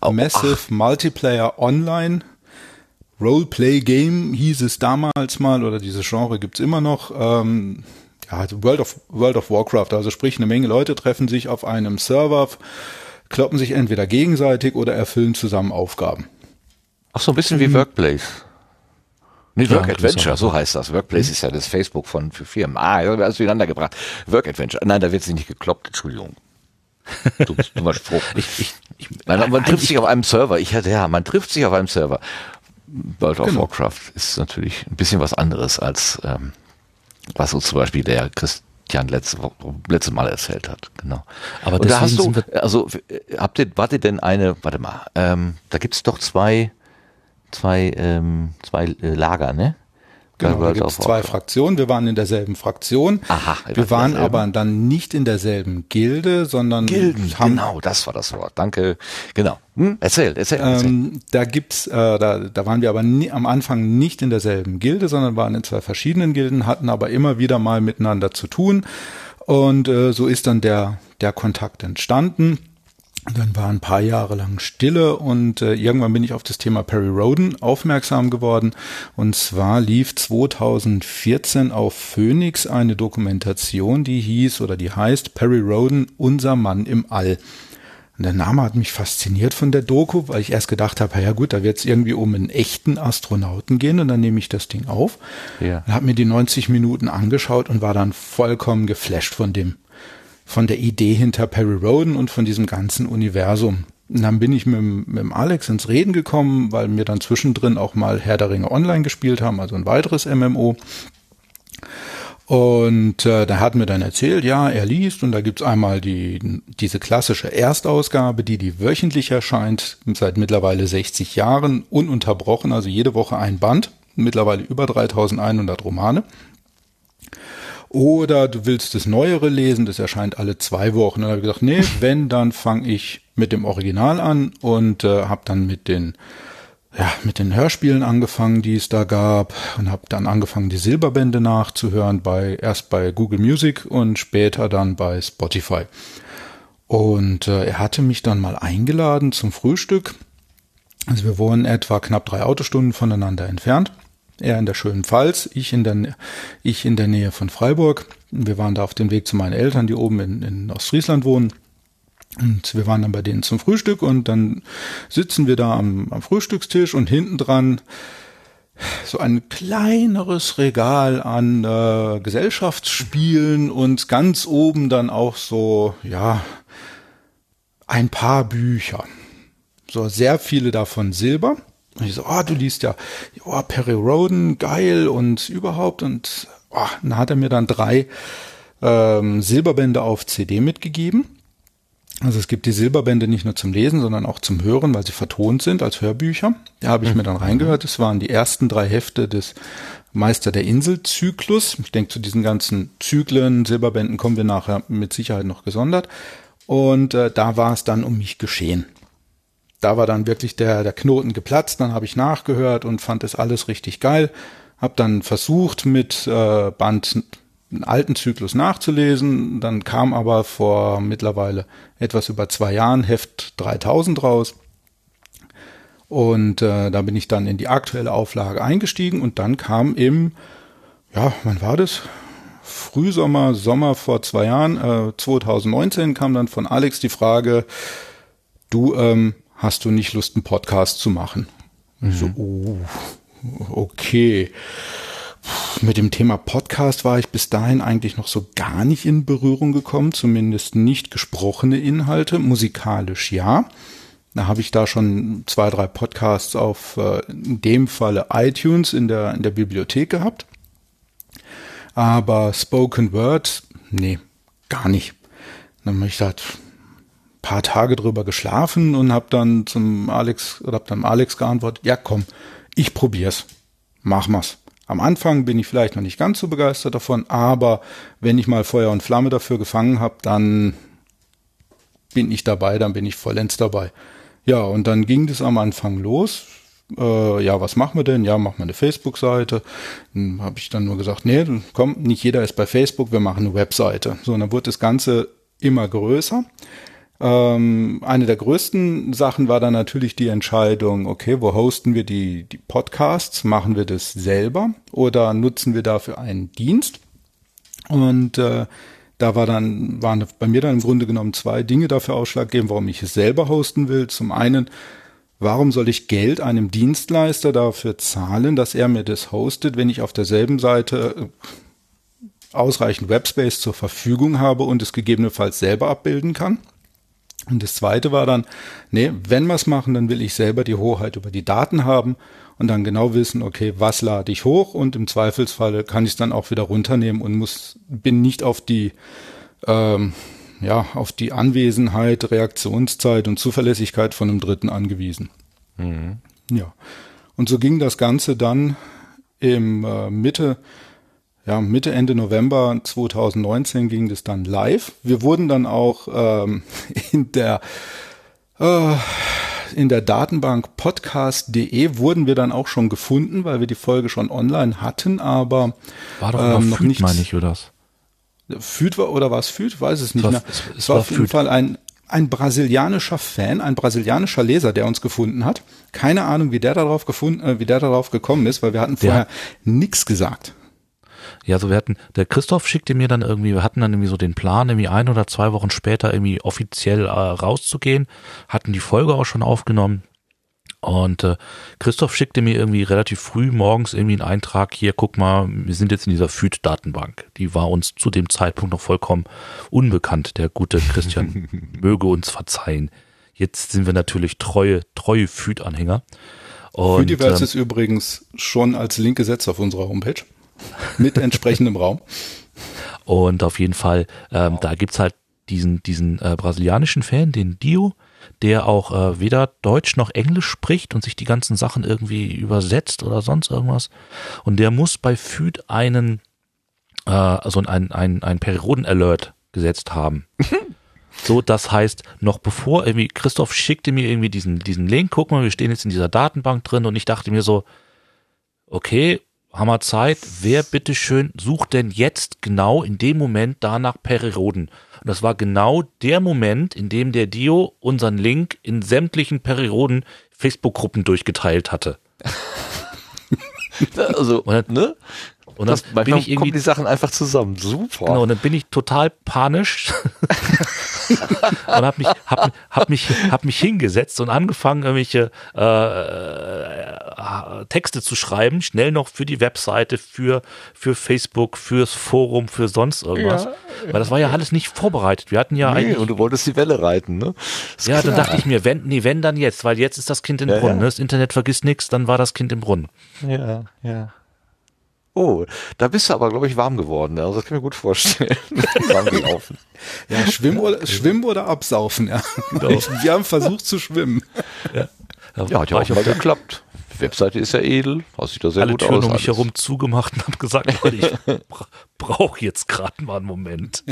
Speaker 5: Oh, Massive ach. Multiplayer Online Roleplay Game hieß es damals mal oder diese Genre gibt's immer noch. Ähm, ja, also World of, World of Warcraft, also sprich eine Menge Leute treffen sich auf einem Server, kloppen sich entweder gegenseitig oder erfüllen zusammen Aufgaben.
Speaker 1: Ach so, ein bisschen wie mhm. Workplace. Nee, Work ja, Adventure, so heißt das. Workplace mhm. ist ja das Facebook von für Firmen. Ah, ja, alles durcheinander gebracht. Work Adventure. Nein, da wird sich nicht gekloppt, Entschuldigung. Du, du warst froh. <laughs> ich, ich, ich, man, man trifft sich auf einem Server. Ich hatte ja, man trifft sich auf einem Server. World of genau. Warcraft ist natürlich ein bisschen was anderes als ähm, was so zum Beispiel der Christian letzte, letzte Mal erzählt hat. Genau. Aber da hast du, also habt ihr, wart ihr denn eine, warte mal, ähm, da gibt's doch zwei, zwei, ähm, zwei äh, Lager, ne?
Speaker 5: Genau, da gibt es zwei Fraktionen. Wir waren in derselben Fraktion. Aha, wir waren aber dann nicht in derselben Gilde, sondern
Speaker 1: Gilden. Haben, genau, das war das Wort. Danke. Genau. Hm, erzähl, erzähl. erzähl.
Speaker 5: Ähm, da gibt's, äh, da, da waren wir aber nie, am Anfang nicht in derselben Gilde, sondern waren in zwei verschiedenen Gilden, hatten aber immer wieder mal miteinander zu tun. Und äh, so ist dann der der Kontakt entstanden. Dann war ein paar Jahre lang Stille und äh, irgendwann bin ich auf das Thema Perry Roden aufmerksam geworden. Und zwar lief 2014 auf Phoenix eine Dokumentation, die hieß oder die heißt Perry Roden, unser Mann im All. Und der Name hat mich fasziniert von der Doku, weil ich erst gedacht habe, ja gut, da wird es irgendwie um einen echten Astronauten gehen und dann nehme ich das Ding auf. Ja. Habe mir die 90 Minuten angeschaut und war dann vollkommen geflasht von dem von der Idee hinter Perry Roden und von diesem ganzen Universum. Und dann bin ich mit, mit dem Alex ins Reden gekommen, weil wir dann zwischendrin auch mal Herr der Ringe online gespielt haben, also ein weiteres MMO. Und äh, da hat mir dann erzählt, ja, er liest und da gibt's einmal die, diese klassische Erstausgabe, die die wöchentlich erscheint, seit mittlerweile 60 Jahren, ununterbrochen, also jede Woche ein Band, mittlerweile über 3100 Romane. Oder du willst das Neuere lesen, das erscheint alle zwei Wochen. Dann habe ich gesagt, nee, <laughs> wenn, dann fange ich mit dem Original an und äh, habe dann mit den ja, mit den Hörspielen angefangen, die es da gab und habe dann angefangen, die Silberbände nachzuhören, bei erst bei Google Music und später dann bei Spotify. Und äh, er hatte mich dann mal eingeladen zum Frühstück. Also wir wohnen etwa knapp drei Autostunden voneinander entfernt. Er in der schönen Pfalz, ich in der, ich in der Nähe von Freiburg. Wir waren da auf dem Weg zu meinen Eltern, die oben in, in Ostfriesland wohnen. Und wir waren dann bei denen zum Frühstück und dann sitzen wir da am, am Frühstückstisch und hinten dran so ein kleineres Regal an äh, Gesellschaftsspielen und ganz oben dann auch so, ja, ein paar Bücher. So sehr viele davon Silber Und ich so, oh, du liest ja, oh, Perry Roden, geil und überhaupt. Und oh, dann hat er mir dann drei ähm, Silberbände auf CD mitgegeben. Also es gibt die Silberbände nicht nur zum Lesen, sondern auch zum Hören, weil sie vertont sind als Hörbücher. Da habe ich mir dann reingehört. Es waren die ersten drei Hefte des Meister der Insel-Zyklus. Ich denke, zu diesen ganzen Zyklen, Silberbänden kommen wir nachher mit Sicherheit noch gesondert. Und äh, da war es dann um mich geschehen. Da war dann wirklich der, der Knoten geplatzt. Dann habe ich nachgehört und fand das alles richtig geil. Hab dann versucht, mit äh, Band einen alten Zyklus nachzulesen. Dann kam aber vor mittlerweile etwas über zwei Jahren Heft 3000 raus. Und äh, da bin ich dann in die aktuelle Auflage eingestiegen und dann kam im, ja, wann war das? Frühsommer, Sommer vor zwei Jahren, äh, 2019 kam dann von Alex die Frage, du ähm, hast du nicht Lust, einen Podcast zu machen? Mhm. So, oh, okay mit dem Thema Podcast war ich bis dahin eigentlich noch so gar nicht in Berührung gekommen, zumindest nicht gesprochene Inhalte, musikalisch ja. Da habe ich da schon zwei, drei Podcasts auf äh, in dem Falle iTunes in der, in der Bibliothek gehabt. Aber Spoken Word, nee, gar nicht. Dann habe ich da paar Tage drüber geschlafen und habe dann zum Alex oder hab dann Alex geantwortet, ja komm, ich probier's. Mach mal's. Am Anfang bin ich vielleicht noch nicht ganz so begeistert davon, aber wenn ich mal Feuer und Flamme dafür gefangen habe, dann bin ich dabei, dann bin ich vollends dabei. Ja, und dann ging das am Anfang los. Äh, ja, was machen wir denn? Ja, machen wir eine Facebook-Seite. Dann habe ich dann nur gesagt, nee, komm, nicht jeder ist bei Facebook, wir machen eine Webseite. So, und dann wurde das Ganze immer größer. Ähm, eine der größten Sachen war dann natürlich die Entscheidung, okay, wo hosten wir die, die Podcasts? Machen wir das selber oder nutzen wir dafür einen Dienst? Und äh, da war dann, waren bei mir dann im Grunde genommen zwei Dinge dafür ausschlaggebend, warum ich es selber hosten will. Zum einen, warum soll ich Geld einem Dienstleister dafür zahlen, dass er mir das hostet, wenn ich auf derselben Seite äh, ausreichend Webspace zur Verfügung habe und es gegebenenfalls selber abbilden kann? Und das zweite war dann, nee, wenn wir es machen, dann will ich selber die Hoheit über die Daten haben und dann genau wissen, okay, was lade ich hoch und im Zweifelsfalle kann ich es dann auch wieder runternehmen und muss, bin nicht auf die, ähm, ja, auf die Anwesenheit, Reaktionszeit und Zuverlässigkeit von einem Dritten angewiesen. Mhm. Ja. Und so ging das Ganze dann im äh, Mitte ja, Mitte, Ende November 2019 ging das dann live. Wir wurden dann auch ähm, <laughs> in der äh, in der Datenbank podcast.de wurden wir dann auch schon gefunden, weil wir die Folge schon online hatten, aber
Speaker 4: war doch ähm, noch nicht, meine ich, oder das?
Speaker 5: Füd war oder war es Füd? Weiß es nicht. Es war, es, es war auf jeden Fall ein ein brasilianischer Fan, ein brasilianischer Leser, der uns gefunden hat. Keine Ahnung, wie der darauf gefunden, äh, wie der darauf gekommen ist, weil wir hatten vorher nichts gesagt.
Speaker 4: Ja, so wir hatten, der Christoph schickte mir dann irgendwie, wir hatten dann irgendwie so den Plan, irgendwie ein oder zwei Wochen später irgendwie offiziell äh, rauszugehen, hatten die Folge auch schon aufgenommen. Und äh, Christoph schickte mir irgendwie relativ früh morgens irgendwie einen Eintrag hier, guck mal, wir sind jetzt in dieser FÜD-Datenbank. Die war uns zu dem Zeitpunkt noch vollkommen unbekannt. Der gute Christian <laughs> möge uns verzeihen. Jetzt sind wir natürlich treue, treue FÜD-Anhänger.
Speaker 5: FÜDiverse ähm, ist übrigens schon als Link gesetzt auf unserer Homepage mit entsprechendem Raum.
Speaker 4: Und auf jeden Fall, ähm, wow. da gibt's halt diesen, diesen äh, brasilianischen Fan, den Dio, der auch äh, weder Deutsch noch Englisch spricht und sich die ganzen Sachen irgendwie übersetzt oder sonst irgendwas. Und der muss bei FÜD einen, äh, also ein, ein, ein Perioden-Alert gesetzt haben. <laughs> So, das heißt, noch bevor irgendwie, Christoph schickte mir irgendwie diesen, diesen Link, guck mal, wir stehen jetzt in dieser Datenbank drin und ich dachte mir so, okay, wir Zeit, wer bitteschön sucht denn jetzt genau in dem Moment danach Perioden? Und das war genau der Moment, in dem der Dio unseren Link in sämtlichen Perioden Facebook-Gruppen durchgeteilt hatte. <laughs>
Speaker 1: also, ne?
Speaker 4: Und dann
Speaker 1: das, manchmal
Speaker 4: bin ich irgendwie,
Speaker 1: kommen die Sachen einfach zusammen. Super.
Speaker 4: genau, und dann bin ich total panisch <laughs> und hab mich, hab, hab mich, hab mich hingesetzt und angefangen, irgendwelche äh, äh, Texte zu schreiben, schnell noch für die Webseite, für, für Facebook, fürs Forum, für sonst irgendwas. Weil das war ja alles nicht vorbereitet. Wir hatten ja
Speaker 1: nee,
Speaker 4: eigentlich
Speaker 1: und du wolltest die Welle reiten, ne? Ist
Speaker 4: ja, dann
Speaker 1: klar.
Speaker 4: dachte ich mir, wenn, nee, wenn dann jetzt, weil jetzt ist das Kind im
Speaker 1: Ja,
Speaker 4: Brunnen.
Speaker 1: ja.
Speaker 4: Ne? Das Internet vergisst nichts, dann war das Kind im Brunnen.
Speaker 1: Ja, ja. Oh, da bist du aber, glaube ich, warm geworden. Also das kann ich mir gut vorstellen. <laughs> warm gelaufen.
Speaker 5: Ja, schwimmen oder, schwimmen oder absaufen, ja. Wir haben versucht zu schwimmen.
Speaker 4: Da
Speaker 1: Ja, hat ja auch
Speaker 4: ich
Speaker 1: mal geklappt. Webseite ist ja edel, das sieht da sehr
Speaker 4: alle
Speaker 1: gut
Speaker 4: Türen
Speaker 1: aus.
Speaker 4: um mich
Speaker 1: alles.
Speaker 4: herum zugemacht und habe gesagt, <laughs> Leute, ich bra brauche jetzt gerade mal einen Moment.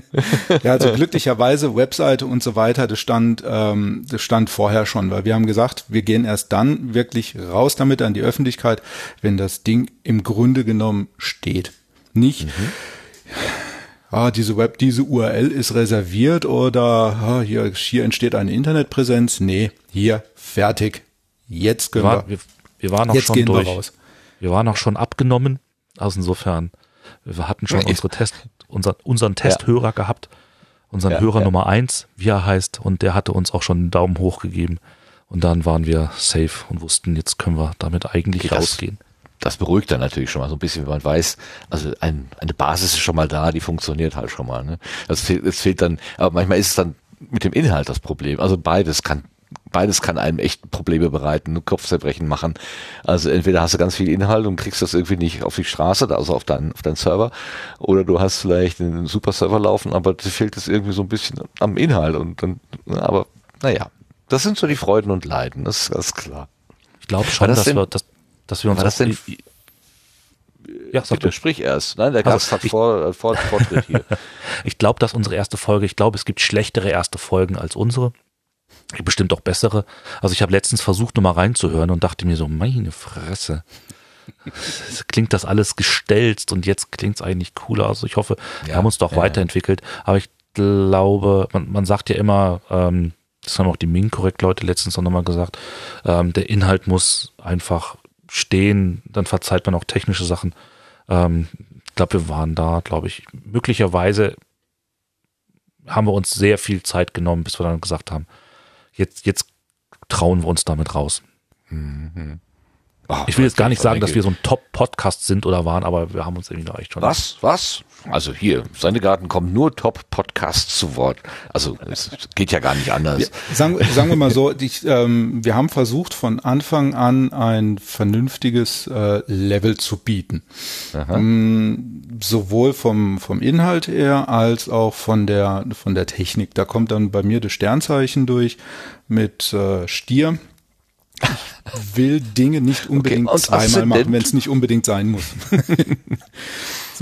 Speaker 5: Ja, also glücklicherweise Webseite und so weiter, das stand, ähm, das stand vorher schon, weil wir haben gesagt, wir gehen erst dann wirklich raus damit an die Öffentlichkeit, wenn das Ding im Grunde genommen steht. Nicht, ah, diese Web, diese URL ist reserviert oder ah, hier, hier entsteht eine Internetpräsenz. Nee, hier, fertig. Jetzt können
Speaker 4: war,
Speaker 5: wir,
Speaker 4: wir, wir waren auch
Speaker 5: jetzt
Speaker 4: schon durch.
Speaker 5: wir.
Speaker 4: Wir waren auch schon abgenommen. Also insofern, wir hatten schon
Speaker 1: Ja.
Speaker 4: unsere Test, unser, unseren Testhörer gehabt, unseren
Speaker 1: Ja,
Speaker 4: Hörer
Speaker 1: ja.
Speaker 4: Nummer eins, wie er heißt, und der hatte uns auch schon einen Daumen hoch gegeben. Und dann waren wir safe und wussten, jetzt können wir damit eigentlich
Speaker 1: das-
Speaker 4: rausgehen.
Speaker 1: Das beruhigt dann natürlich schon mal so ein bisschen, wenn man weiß, also ein, eine Basis ist schon mal da, die funktioniert halt schon mal. Ne? Das fehlt, es fehlt dann, aber manchmal ist es dann mit dem Inhalt das Problem. Also beides kann, beides kann einem echt Probleme bereiten, Kopfzerbrechen machen. Also entweder hast du ganz viel Inhalt und kriegst das irgendwie nicht auf die Straße, also auf deinen, auf deinen Server, oder du hast vielleicht einen super Server laufen, aber dir fehlt es irgendwie so ein bisschen am Inhalt und dann, aber naja, das sind so die Freuden und Leiden, das ist ganz klar.
Speaker 4: Ich glaube schon,
Speaker 1: das
Speaker 4: dass
Speaker 1: denn-
Speaker 4: wir, dass, dass wir uns
Speaker 1: das denn-
Speaker 4: ja, sag.
Speaker 1: Bitte, sprich erst. Nein, der
Speaker 4: Also,
Speaker 1: Gast hat
Speaker 4: ich-
Speaker 1: vor, vor, Vortritt hier. <laughs>
Speaker 4: Ich glaube, dass unsere erste Folge, ich glaube, es gibt schlechtere erste Folgen als unsere. Bestimmt auch bessere. Also ich habe letztens versucht, nur mal reinzuhören und dachte mir so, meine Fresse. Es Klingt das alles gestelzt und jetzt klingt es eigentlich cooler. Also ich hoffe, wir
Speaker 1: Ja,
Speaker 4: haben uns doch
Speaker 1: ja,
Speaker 4: weiterentwickelt. Aber ich glaube, man, man sagt ja immer, ähm, das haben auch die Min-Korrekt-Leute letztens auch nochmal gesagt, ähm, der Inhalt muss einfach stehen, dann verzeiht man auch technische Sachen. Ähm, ich glaube, wir waren da, glaube ich, möglicherweise haben wir uns sehr viel Zeit genommen, bis wir dann gesagt haben, jetzt, jetzt trauen wir uns damit raus.
Speaker 1: Oh,
Speaker 4: Ich will jetzt gar nicht sagen, dass wir so ein Top-Podcast sind oder waren, aber wir haben uns irgendwie noch echt schon.
Speaker 1: Was? Was? Also hier, seine Garten kommen nur Top-Podcasts zu Wort. Also es geht ja gar nicht anders.
Speaker 5: Ja, sagen, sagen wir mal so, ich, ähm, wir haben versucht von Anfang an ein vernünftiges äh, Level zu bieten. Ähm, sowohl vom, vom Inhalt her als auch von der, von der Technik. Da kommt dann bei mir das Sternzeichen durch mit äh, Stier. Ich will Dinge nicht unbedingt
Speaker 1: und
Speaker 5: zweimal machen, wenn es nicht unbedingt sein muss. <laughs>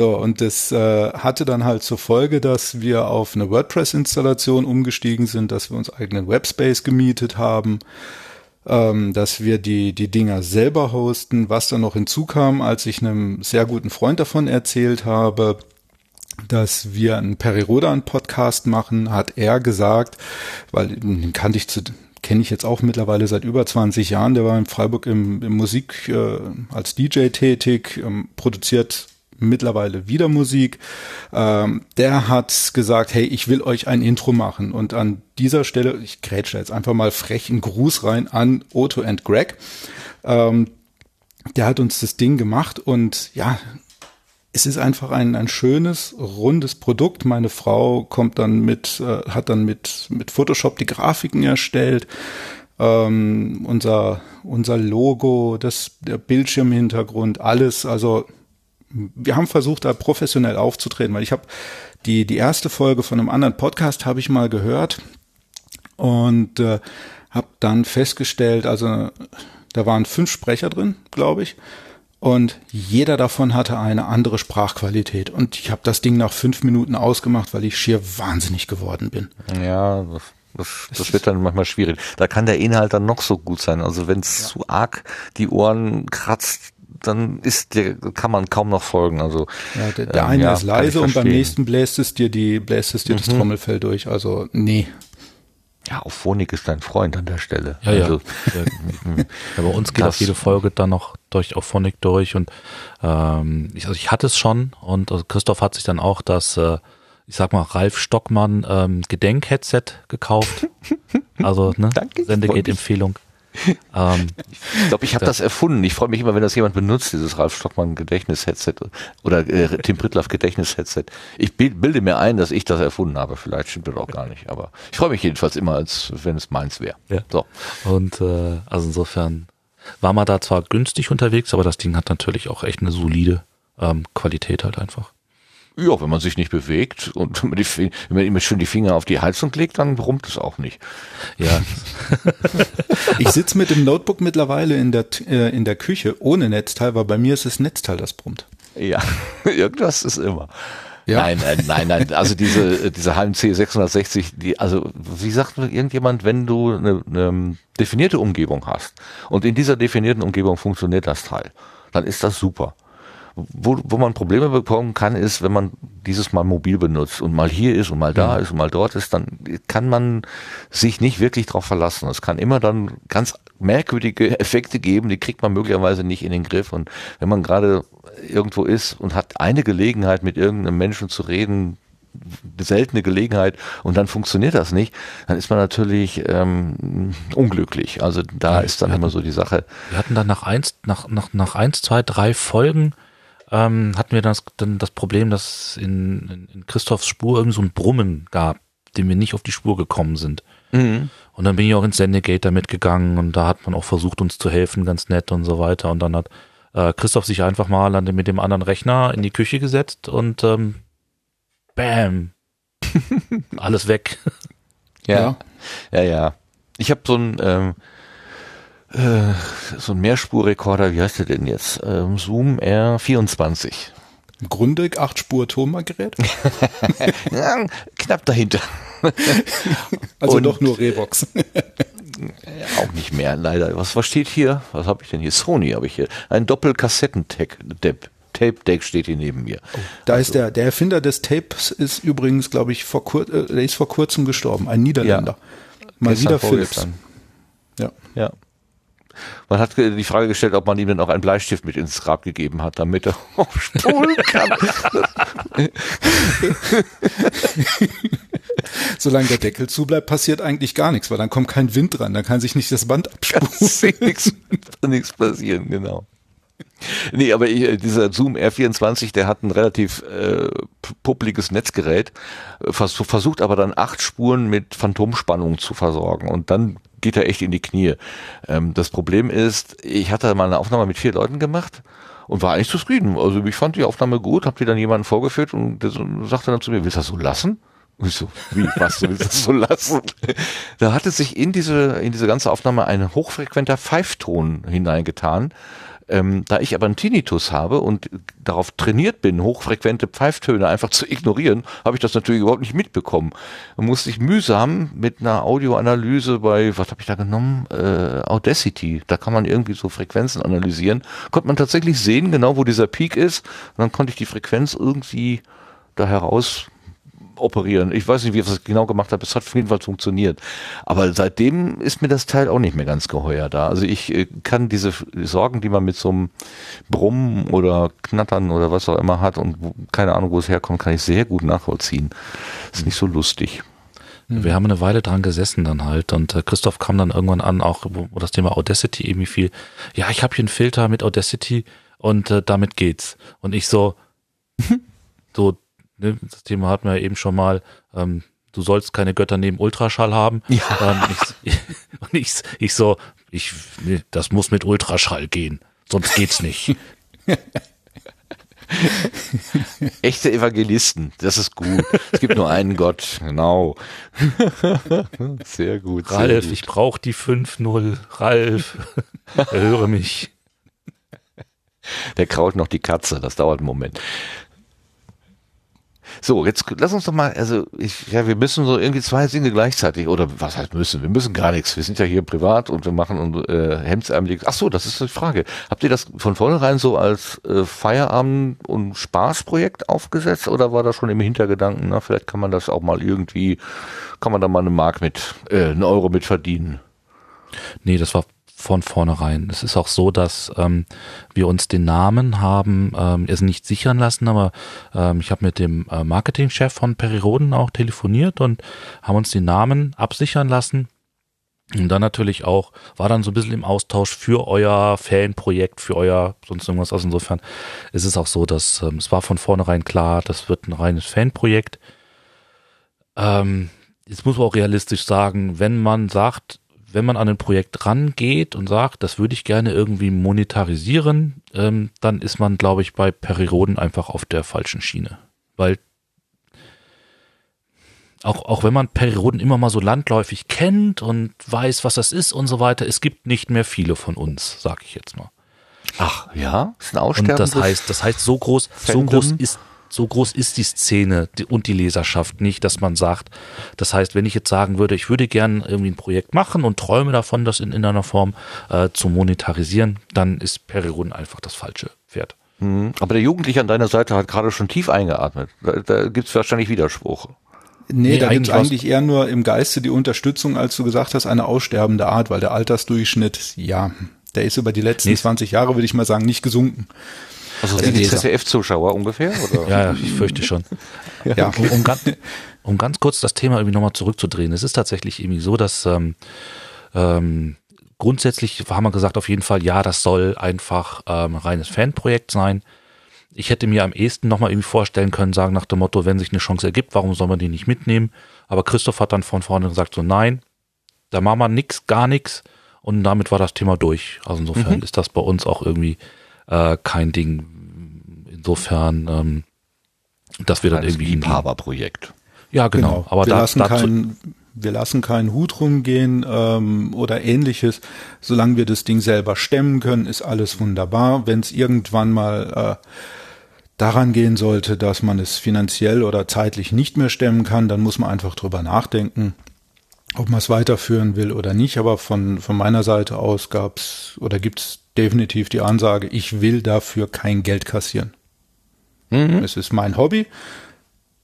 Speaker 5: So, und das äh, hatte dann halt zur Folge, dass wir auf eine WordPress-Installation umgestiegen sind, dass wir uns eigenen Webspace gemietet haben, ähm, dass wir die, die Dinger selber hosten. Was dann noch hinzukam, als ich einem sehr guten Freund davon erzählt habe, dass wir einen Perirodan-Podcast machen, hat er gesagt, weil den kannte ich zu, kenne ich jetzt auch mittlerweile seit über 20 Jahren, der war in Freiburg im, im Musik äh, als DJ tätig, ähm, produziert mittlerweile wieder Musik. Ähm, der hat gesagt, hey, ich will euch ein Intro machen. Und an dieser Stelle, ich grätsche jetzt einfach mal frech einen Gruß rein an Otto and Greg. Ähm, der hat uns das Ding gemacht und ja, es ist einfach ein, ein schönes, rundes Produkt. Meine Frau kommt dann mit, äh, hat dann mit, mit Photoshop die Grafiken erstellt. Ähm, unser, unser Logo, das, der Bildschirmhintergrund, alles. Also wir haben versucht, da professionell aufzutreten, weil ich habe die, die erste Folge von einem anderen Podcast habe ich mal gehört und äh, habe dann festgestellt, also da waren fünf Sprecher drin, glaube ich. Und jeder davon hatte eine andere Sprachqualität. Und ich habe das Ding nach fünf Minuten ausgemacht, weil ich schier wahnsinnig geworden bin.
Speaker 1: Ja, das, das, das wird dann manchmal schwierig. Da kann der Inhalt dann noch so gut sein. Also wenn es zu arg die Ohren kratzt, dann ist der, kann man kaum noch folgen. Also
Speaker 5: Ja, der, der
Speaker 1: ähm,
Speaker 5: eine
Speaker 1: ja,
Speaker 5: ist leise und beim nächsten bläst es dir die bläst es dir das Trommelfell durch. Also nee.
Speaker 1: Ja, auch Phonik ist dein Freund an der Stelle.
Speaker 4: Ja.
Speaker 1: Also, <laughs>
Speaker 4: ja. ja bei uns geht
Speaker 1: Das-
Speaker 4: auch jede Folge dann noch durch auf Phonic durch und ähm, ich, also ich hatte es schon und also Christoph hat sich dann auch das, äh, ich sag mal, Ralf Stockmann ähm, Gedenkheadset gekauft. <laughs> Also, ne?
Speaker 1: Danke,
Speaker 4: Sendegate-Empfehlung. Ähm,
Speaker 1: ich glaube, ich habe das erfunden. Ich freue mich immer, wenn das jemand benutzt, dieses Ralf Stockmann Gedächtnis-Headset oder äh, Tim Prittlaff Gedächtnis-Headset. Ich bi- bilde mir ein, dass ich das erfunden habe. Vielleicht stimmt das auch gar nicht. Aber ich freue mich jedenfalls immer, als wenn es meins wäre.
Speaker 4: Ja.
Speaker 1: So.
Speaker 4: Und äh, also insofern war man da zwar günstig unterwegs, aber das Ding hat natürlich auch echt eine solide ähm, Qualität halt einfach.
Speaker 1: Ja, wenn man sich nicht bewegt und <laughs> wenn man, die, wenn man immer schön die Finger auf die Heizung legt, dann brummt es auch nicht.
Speaker 4: Ja, <laughs>
Speaker 5: Ich sitze mit dem Notebook mittlerweile in der, äh, in der Küche ohne Netzteil, weil bei mir ist das Netzteil, das brummt.
Speaker 1: Ja, <laughs> irgendwas ist immer.
Speaker 5: Ja.
Speaker 1: Nein, nein, nein, nein. Also diese, diese HMC 660, die, also wie sagt irgendjemand, wenn du eine, eine definierte Umgebung hast und in dieser definierten Umgebung funktioniert das Teil, dann ist das super. Wo, wo man Probleme bekommen kann, ist, wenn man dieses mal mobil benutzt und mal hier ist und mal da ist und mal dort ist, dann kann man sich nicht wirklich darauf verlassen. Es kann immer dann ganz merkwürdige Effekte geben, die kriegt man möglicherweise nicht in den Griff. Und wenn man gerade irgendwo ist und hat eine Gelegenheit, mit irgendeinem Menschen zu reden, eine seltene Gelegenheit und dann funktioniert das nicht, dann ist man natürlich ähm, unglücklich. Also da
Speaker 4: Ja,
Speaker 1: ist dann
Speaker 4: wir
Speaker 1: immer so die Sache.
Speaker 4: wir hatten dann nach eins, nach, nach, nach eins, zwei, drei Folgen ähm, hatten wir das, dann das Problem, dass in, in, Christophs Spur irgend so ein Brummen gab, dem wir nicht auf die Spur gekommen sind. Und dann bin ich auch ins Sendegate damit gegangen und da hat man auch versucht, uns zu helfen, ganz nett und so weiter. Und dann hat äh, Christoph sich einfach mal an, mit dem anderen Rechner in die Küche gesetzt und ähm, bam, <laughs> alles weg.
Speaker 1: Ja, ja, ja. Ich habe so ein ähm, äh, so ein Mehrspurrekorder, wie heißt der denn jetzt? Ähm, Zoom R24.
Speaker 5: Im Grunde acht Spur Tonbandgerät. <laughs>
Speaker 1: Ja, knapp dahinter. <laughs>
Speaker 5: Also
Speaker 1: Und-
Speaker 5: doch nur Revox. <laughs>
Speaker 1: Auch nicht mehr, leider. Was, was steht hier? Was habe ich denn hier? Sony habe ich hier. Ein Doppelkassetten-Tape. Tape-Deck steht hier neben mir.
Speaker 5: Da ist der, der Erfinder des Tapes ist übrigens, glaube ich, vor kur äh, der ist vor kurzem gestorben. Ein Niederländer. Mal
Speaker 1: Gestern,
Speaker 5: wieder Philips. Ja.
Speaker 1: Ja. Man hat die Frage gestellt, ob man ihm dann auch einen Bleistift mit ins Grab gegeben hat, damit er <laughs> aufspulen kann. <laughs>
Speaker 5: Solange der Deckel zu bleibt, passiert eigentlich gar nichts, weil dann kommt kein Wind dran, dann kann sich nicht das Band abspulen.
Speaker 1: nichts, nichts passieren, genau. Nee, aber ich, äh, dieser Zoom R24, der hat ein relativ äh, publikes Netzgerät, äh, vers versucht aber dann acht Spuren mit Phantomspannung zu versorgen und dann geht er echt in die Knie. Ähm, das Problem ist, ich hatte mal eine Aufnahme mit vier Leuten gemacht und war eigentlich zufrieden. Also ich fand die Aufnahme gut, hab die dann jemanden vorgeführt und der so, sagte dann zu mir, willst du das so lassen? Und ich so, wie, was, du willst das so lassen? <laughs> Da hatte sich in diese, in diese ganze Aufnahme ein hochfrequenter Pfeifton hineingetan. Ähm, da ich aber einen Tinnitus habe und darauf trainiert bin, hochfrequente Pfeiftöne einfach zu ignorieren, habe ich das natürlich überhaupt nicht mitbekommen. Man musste ich mühsam mit einer Audioanalyse bei, was habe ich da genommen? Äh, Audacity. Da kann man irgendwie so Frequenzen analysieren. Konnte man tatsächlich sehen, genau wo dieser Peak ist. Und dann konnte ich die Frequenz irgendwie da heraus operieren. Ich weiß nicht, wie ich das genau gemacht habe. Es hat auf jeden Fall funktioniert. Aber seitdem ist mir das Teil auch nicht mehr ganz geheuer da. Also ich äh, kann diese Sorgen, die man mit so einem Brummen oder Knattern oder was auch immer hat und wo, keine Ahnung, wo es herkommt, kann ich sehr gut nachvollziehen. Ist nicht so lustig.
Speaker 4: Wir haben eine Weile dran gesessen dann halt und äh, Christoph kam dann irgendwann an, auch wo, wo das Thema Audacity irgendwie fiel. Ja, ich habe hier einen Filter mit Audacity und äh, damit geht's. Und ich so, <laughs> so, ne, das Thema hatten wir ja eben schon mal, ähm, du sollst keine Götter neben Ultraschall haben. Ja. Ähm, ich, <laughs> und ich, ich so, ich, nee, das muss mit Ultraschall gehen, sonst geht's nicht. <laughs>
Speaker 1: Echte Evangelisten, das ist gut. Es gibt nur einen Gott, genau. <laughs> Sehr gut. Sehr
Speaker 4: Ralf,
Speaker 1: gut.
Speaker 4: ich brauch die 5-0. Ralf, erhöre mich.
Speaker 1: Der kraut noch die Katze, das dauert einen Moment. So, jetzt lass uns doch mal, also ich, ja, wir müssen so irgendwie zwei Dinge gleichzeitig, oder was heißt müssen? Wir müssen gar nichts. Wir sind ja hier privat und wir machen unsere äh, Hemdsärmelig. Ach so, das ist die Frage. Habt ihr das von vornherein so als äh, Feierabend- und Spaßprojekt aufgesetzt oder war das schon im Hintergedanken, na, vielleicht kann man das auch mal irgendwie, kann man da mal eine Mark mit, äh, einen Euro mit verdienen?
Speaker 4: Nee, das war von vornherein. Es ist auch so, dass ähm, wir uns den Namen haben ähm, es nicht sichern lassen, aber ähm, ich habe mit dem äh, Marketingchef von Periroden auch telefoniert und haben uns den Namen absichern lassen. Und dann natürlich auch, war dann so ein bisschen im Austausch für euer Fanprojekt, für euer sonst irgendwas. Also insofern ist es auch so, dass ähm, es war von vornherein klar, das wird ein reines Fanprojekt. Ähm, jetzt muss man auch realistisch sagen, wenn man sagt, wenn man an ein Projekt rangeht und sagt, das würde ich gerne irgendwie monetarisieren, ähm, dann ist man, glaube ich, bei Perioden einfach auf der falschen Schiene. Weil auch, auch wenn man Perioden immer mal so landläufig kennt und weiß, was das ist und so weiter, es gibt nicht mehr viele von uns, sag ich jetzt mal.
Speaker 1: Ach ja, ist ein Aussterben.
Speaker 4: Und das heißt, das heißt, so groß, so groß ist so groß ist die Szene und die Leserschaft nicht, dass man sagt, das heißt, wenn ich jetzt sagen würde, ich würde gern irgendwie ein Projekt machen und träume davon, das in, in einer Form äh, zu monetarisieren, dann ist Perioden einfach das falsche Pferd.
Speaker 1: Mhm. Aber der Jugendliche an deiner Seite hat gerade schon tief eingeatmet. Da, da gibt es wahrscheinlich Widerspruch.
Speaker 5: Nee, nee da gibt es eigentlich eher nur im Geiste die Unterstützung, als du gesagt hast, eine aussterbende Art, weil der Altersdurchschnitt, ja, der ist über die letzten nee. 20 Jahre, würde ich mal sagen, nicht gesunken.
Speaker 1: Also wie die ZDF-Zuschauer ungefähr? Oder?
Speaker 4: Ja, ich fürchte schon. <laughs> ja. Um, um, ganz, um ganz kurz das Thema irgendwie nochmal zurückzudrehen. Es ist tatsächlich irgendwie so, dass ähm, ähm, grundsätzlich haben wir gesagt, auf jeden Fall, ja, das soll einfach ähm, reines Fanprojekt sein. Ich hätte mir am ehesten nochmal irgendwie vorstellen können, sagen nach dem Motto, wenn sich eine Chance ergibt, warum soll man die nicht mitnehmen? Aber Christoph hat dann von vorne gesagt, so nein, da machen wir nix, gar nichts. Und damit war das Thema durch. Also insofern mhm. ist das bei uns auch irgendwie äh, kein Ding. Insofern, ähm, dass wir dann irgendwie
Speaker 1: Liebhaberprojekt.
Speaker 4: Ja, genau. genau.
Speaker 5: Aber wir da, lassen keinen, wir lassen keinen Hut rumgehen ähm, oder ähnliches. Solange wir das Ding selber stemmen können, ist alles wunderbar. Wenn es irgendwann mal äh, daran gehen sollte, dass man es finanziell oder zeitlich nicht mehr stemmen kann, dann muss man einfach drüber nachdenken, ob man es weiterführen will oder nicht. Aber von, von meiner Seite aus gab's oder gibt's definitiv die Ansage, ich will dafür kein Geld kassieren. Mhm. Es ist mein Hobby.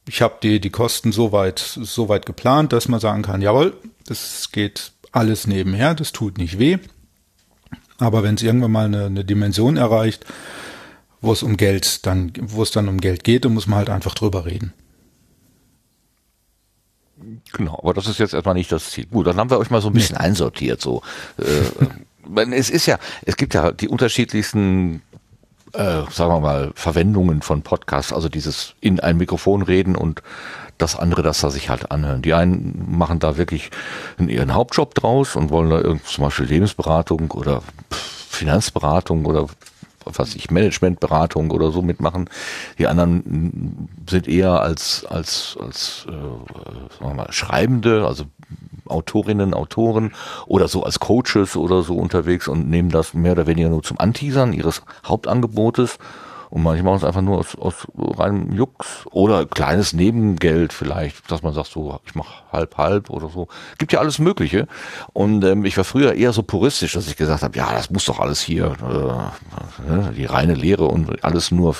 Speaker 5: Ich habe die, die Kosten so weit, so weit geplant, dass man sagen kann, jawohl, das geht alles nebenher, das tut nicht weh. Aber wenn es irgendwann mal eine, eine Dimension erreicht, wo es um Geld dann, wo es dann um Geld geht, dann muss man halt einfach drüber reden.
Speaker 1: Genau, aber das ist jetzt erstmal nicht das Ziel. Gut, dann haben wir euch mal so ein bisschen nee. einsortiert, so. Äh, <laughs> es ist ja, es gibt ja die unterschiedlichsten äh, sagen wir mal, Verwendungen von Podcasts, also dieses in ein Mikrofon reden und das andere, das da sich halt anhören. Die einen machen da wirklich ihren Hauptjob draus und wollen da zum Beispiel Lebensberatung oder Finanzberatung oder was ich, Managementberatung oder so mitmachen. Die anderen sind eher als, als, als äh, sagen wir mal, Schreibende, also Autorinnen, Autoren oder so als Coaches oder so unterwegs und nehmen das mehr oder weniger nur zum Anteasern ihres Hauptangebotes. Und manche machen es einfach nur aus, aus reinem Jux oder kleines Nebengeld vielleicht, dass man sagt so, ich mache halb halb oder so. Gibt ja alles Mögliche. Und ähm, ich war früher eher so puristisch, dass ich gesagt habe, ja, das muss doch alles hier, äh, ne, die reine Lehre und alles nur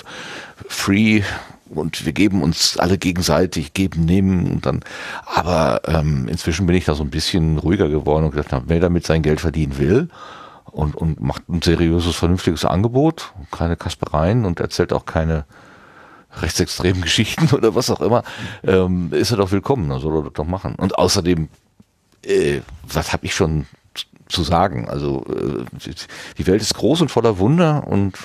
Speaker 1: free und wir geben uns alle gegenseitig, geben, nehmen und dann. Aber ähm, inzwischen bin ich da so ein bisschen ruhiger geworden und gesagt, wer damit sein Geld verdienen will und, und macht ein seriöses, vernünftiges Angebot, keine Kaspereien und erzählt auch keine rechtsextremen <laughs> Geschichten oder was auch immer, ähm, ist er doch willkommen, dann soll er das doch machen. Und außerdem, äh, was habe ich schon zu sagen? Also äh, die Welt ist groß und voller Wunder und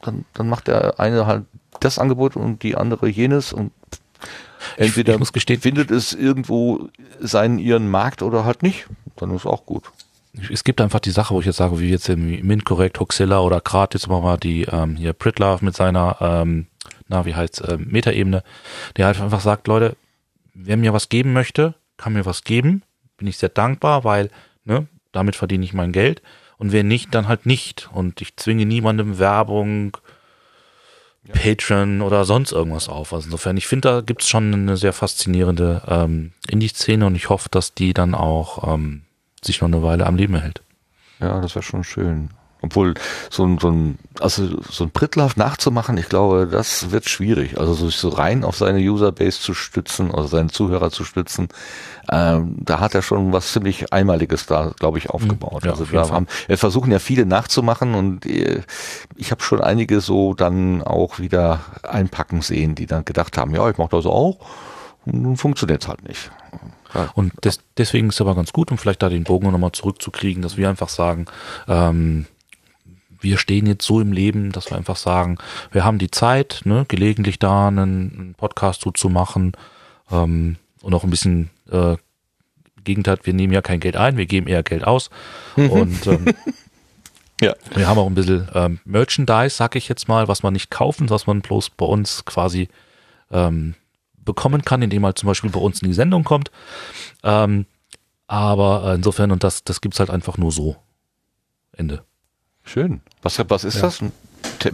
Speaker 1: dann, dann macht der eine halt das Angebot und die andere jenes und entweder ich, ich gestehen, findet es irgendwo seinen ihren Markt oder halt nicht, dann ist auch gut.
Speaker 4: Es gibt einfach die Sache, wo ich jetzt sage, wie jetzt im Mint korrekt, Hoxilla oder gerade jetzt mal die ähm, hier Pritlove mit seiner, ähm, na wie heißt ähm, Metaebene, der halt einfach sagt, Leute, wer mir was geben möchte, kann mir was geben, bin ich sehr dankbar, weil ne, damit verdiene ich mein Geld. Und wer nicht, dann halt nicht. Und ich zwinge niemandem Werbung Patreon oder sonst irgendwas auf. Also insofern, ich finde, da gibt es schon eine sehr faszinierende ähm, Indie-Szene und ich hoffe, dass die dann auch ähm, sich noch eine Weile am Leben erhält.
Speaker 1: Ja, das wäre schon schön. Obwohl, so ein, so ein, also so ein Pritlaff nachzumachen, ich glaube, das wird schwierig. Also sich so rein auf seine Userbase zu stützen, also seinen Zuhörer zu stützen, ähm, da hat er schon was ziemlich Einmaliges da, glaube ich, aufgebaut.
Speaker 4: Ja,
Speaker 1: also
Speaker 4: auf
Speaker 1: da haben, wir versuchen ja viele nachzumachen und äh, ich habe schon einige so dann auch wieder einpacken sehen, die dann gedacht haben, ja, ich mache das auch. Und nun funktioniert es halt nicht. Ja.
Speaker 4: Und des, deswegen ist es aber ganz gut, um vielleicht da den Bogen nochmal zurückzukriegen, dass wir einfach sagen, ähm, wir stehen jetzt so im Leben, dass wir einfach sagen, wir haben die Zeit, ne, gelegentlich da einen, einen Podcast so zu machen ähm, und auch ein bisschen äh, Gegenteil, wir nehmen ja kein Geld ein, wir geben eher Geld aus. Und ähm, <laughs>
Speaker 1: Ja.
Speaker 4: wir haben auch ein bisschen ähm, Merchandise, sag ich jetzt mal, was man nicht kaufen, was man bloß bei uns quasi ähm, bekommen kann, indem man zum Beispiel bei uns in die Sendung kommt. Ähm, aber äh, insofern, und das, das gibt's halt einfach nur so. Ende.
Speaker 1: Schön. Was, was ist das? Ein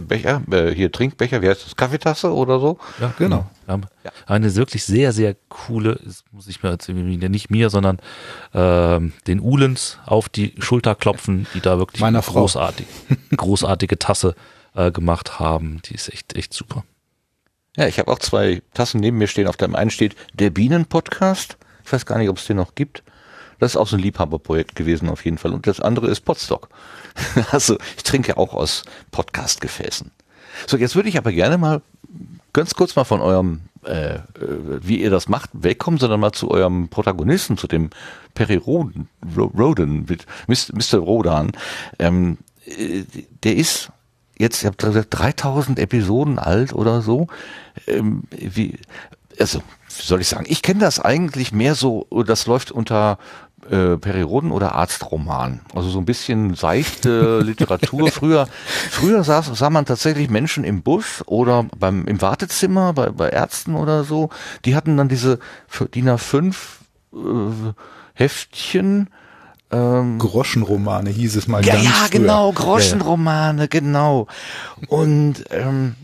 Speaker 1: Becher? Äh, hier Trinkbecher, wie heißt das? Kaffeetasse oder so?
Speaker 4: Ja,
Speaker 5: Genau.
Speaker 4: Wir haben eine wirklich sehr, sehr coole, das muss ich mir jetzt irgendwie nicht mir, sondern ähm, den Ulens auf die Schulter klopfen, die da wirklich
Speaker 5: Meiner
Speaker 4: großartig, großartige Tasse äh, gemacht haben. Die ist echt, echt super.
Speaker 1: Ja, ich habe auch zwei Tassen neben mir stehen. Auf dem einen steht der Bienen-Podcast. Ich weiß gar nicht, ob es den noch gibt. Das ist auch so ein Liebhaberprojekt gewesen auf jeden Fall. Und das andere ist Potstock. <laughs> Also ich trinke auch aus Podcast-Gefäßen. So, jetzt würde ich aber gerne mal ganz kurz mal von eurem, äh, äh, wie ihr das macht, wegkommen, sondern mal zu eurem Protagonisten, zu dem Perry Roden, Ro- Roden, Mr. Rodan. Ähm, äh, der ist jetzt, ich habe gesagt, 3000 Episoden alt oder so. Ähm, wie, also, wie soll ich sagen, ich kenne das eigentlich mehr so, das läuft unter äh, Perioden oder Arztroman. Also so ein bisschen seichte <laughs> Literatur. Früher, früher sah, sah man tatsächlich Menschen im Bus oder beim, im Wartezimmer bei, bei Ärzten oder so. Die hatten dann diese DIN A5 äh, Heftchen. Ähm,
Speaker 5: Groschenromane hieß es mal
Speaker 1: ja,
Speaker 5: ganz
Speaker 1: ja,
Speaker 5: früher.
Speaker 1: genau, Groschenromane, genau. Und ähm,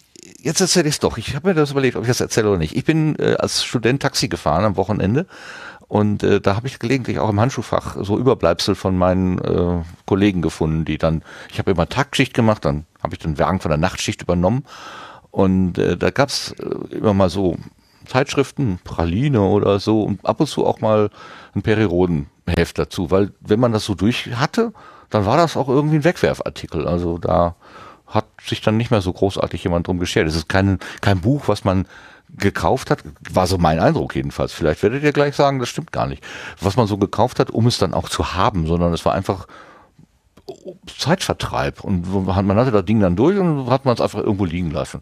Speaker 1: jetzt erzähle ich es doch. Ich habe mir das überlegt, ob ich das erzähle oder nicht. Ich bin äh, als Student Taxi gefahren am Wochenende und äh, da habe ich gelegentlich auch im Handschuhfach so Überbleibsel von meinen äh, Kollegen gefunden, die dann, ich habe immer Tagschicht gemacht, dann habe ich den Wagen von der Nachtschicht übernommen und äh, da gab's äh, immer mal so Zeitschriften, Praline oder so und ab und zu auch mal ein Periodenheft dazu, weil wenn man das so durch hatte, dann war das auch irgendwie ein Wegwerfartikel. Also da hat sich dann nicht mehr so großartig jemand drum geschert. Es ist kein, kein Buch, was man gekauft hat, war so mein Eindruck jedenfalls. Vielleicht werdet ihr gleich sagen, das stimmt gar nicht. Was man so gekauft hat, um es dann auch zu haben, sondern es war einfach Zeitvertreib. Und man hatte das Ding dann durch und hat man es einfach irgendwo liegen lassen.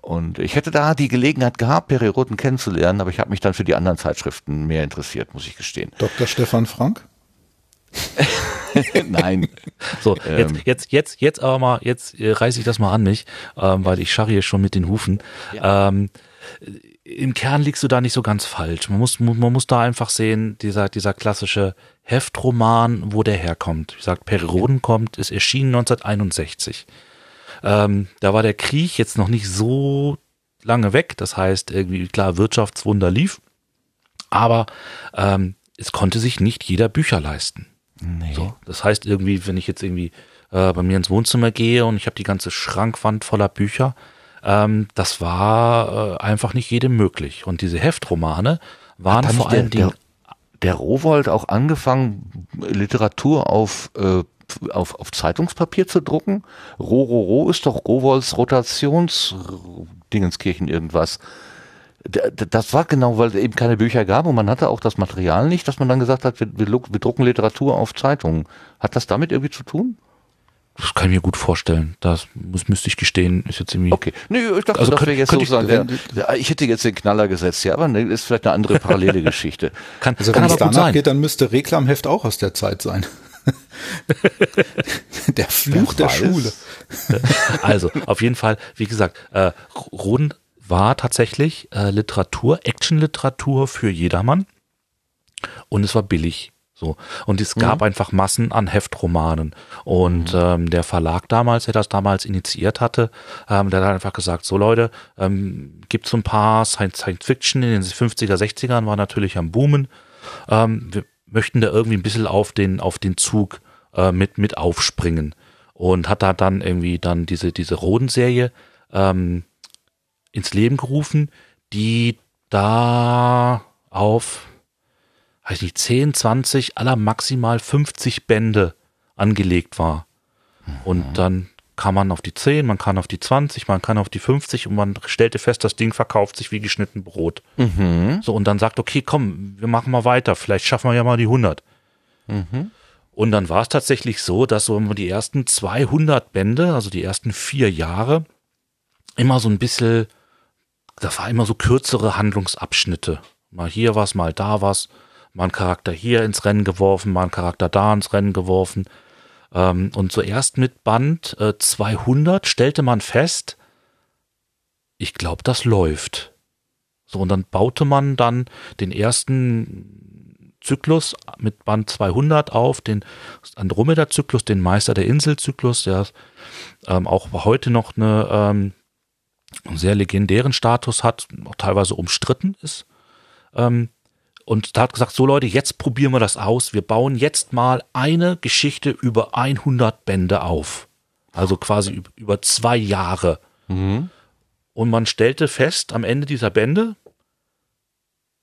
Speaker 1: Und ich hätte da die Gelegenheit gehabt, Perioden kennenzulernen, aber ich habe mich dann für die anderen Zeitschriften mehr interessiert, muss ich gestehen.
Speaker 5: Dr. Stefan Frank? <laughs> <laughs>
Speaker 1: Nein.
Speaker 4: So,
Speaker 1: Ähm.
Speaker 4: jetzt, jetzt, jetzt, jetzt aber mal, jetzt äh, reiße ich das mal an mich, ähm, weil ich scharre hier schon mit den Hufen. Ähm, Im Kern liegst du da nicht so ganz falsch. Man muss, mu- man muss da einfach sehen, dieser, dieser klassische Heftroman, wo der herkommt. Wie gesagt, Perioden kommt, ist erschienen 1961. Ähm, da war der Krieg jetzt noch nicht so lange weg. Das heißt, irgendwie, klar, Wirtschaftswunder lief. Aber ähm, es konnte sich nicht jeder Bücher leisten.
Speaker 1: Nee.
Speaker 4: So, das heißt irgendwie, wenn ich jetzt irgendwie äh, bei mir ins Wohnzimmer gehe und ich habe die ganze Schrankwand voller Bücher, ähm, das war äh, einfach nicht jedem möglich. Und diese Heftromane waren
Speaker 1: Hat
Speaker 4: vor allen Dingen
Speaker 1: Der, der Rowold auch angefangen, Literatur auf, äh, auf, auf Zeitungspapier zu drucken? Rororo ist doch Rowolds Rotationsdingenskirchen irgendwas. Das war genau, weil es eben keine Bücher gab und man hatte auch das Material nicht, dass man dann gesagt hat, wir, wir, wir drucken Literatur auf Zeitungen. Hat das damit irgendwie zu tun?
Speaker 4: Das kann ich mir gut vorstellen. Das muss, müsste ich gestehen, ist jetzt irgendwie.
Speaker 1: Okay. Nee, ich dachte,
Speaker 4: Also
Speaker 1: das wäre jetzt
Speaker 4: könnte ich-
Speaker 1: der, ich hätte jetzt den Knaller gesetzt, ja, aber ne, ist vielleicht eine andere parallele <laughs> Geschichte.
Speaker 4: Kann,
Speaker 5: Also
Speaker 4: kann
Speaker 5: wenn es danach
Speaker 4: sein.
Speaker 5: geht, dann müsste Reklamheft auch aus der Zeit sein. <laughs> der Fluch der. Schule.
Speaker 4: Also, auf jeden Fall, wie gesagt, äh, Roden war tatsächlich äh, Literatur, Action-Literatur für jedermann. Und es war billig. So. Und es gab
Speaker 1: Mhm.
Speaker 4: einfach Massen an Heftromanen. Und ähm, der Verlag damals, der das damals initiiert hatte, ähm, der hat einfach gesagt, so Leute, ähm, gibt so ein paar Science, Science Fiction in den 50er, 60ern war natürlich am Boomen. Ähm, wir möchten da irgendwie ein bisschen auf den, auf den Zug äh, mit, mit aufspringen. Und hat da dann irgendwie dann diese, diese Roden-Serie ähm, ins Leben gerufen, die da auf weiß nicht, 10, 20, aller maximal 50 Bände angelegt war. Und dann kam man auf die 10, man kann auf die 20, man kann auf die 50 und man stellte fest, das Ding verkauft sich wie geschnitten Brot. So, und dann sagt, okay, komm, wir machen mal weiter, vielleicht schaffen wir ja mal die 100. Und dann war es tatsächlich so, dass so die ersten 200 Bände, also die ersten vier Jahre, immer so ein bisschen, das war immer so kürzere Handlungsabschnitte. Mal hier was, mal da was, mal ein Charakter hier ins Rennen geworfen, mal ein Charakter da ins Rennen geworfen. Ähm, und zuerst mit Band äh, 200 stellte man fest, ich glaube, das läuft. So, und dann baute man dann den ersten Zyklus mit Band 200 auf, den Andromeda-Zyklus, den Meister der Insel-Zyklus, der ähm, auch heute noch eine ähm, einen sehr legendären Status hat, auch teilweise umstritten ist. Ähm, und da hat gesagt, so Leute, jetzt probieren wir das aus. Wir bauen jetzt mal eine Geschichte über 100 Bände auf. Also quasi üb- über zwei Jahre. Und man stellte fest, am Ende dieser Bände,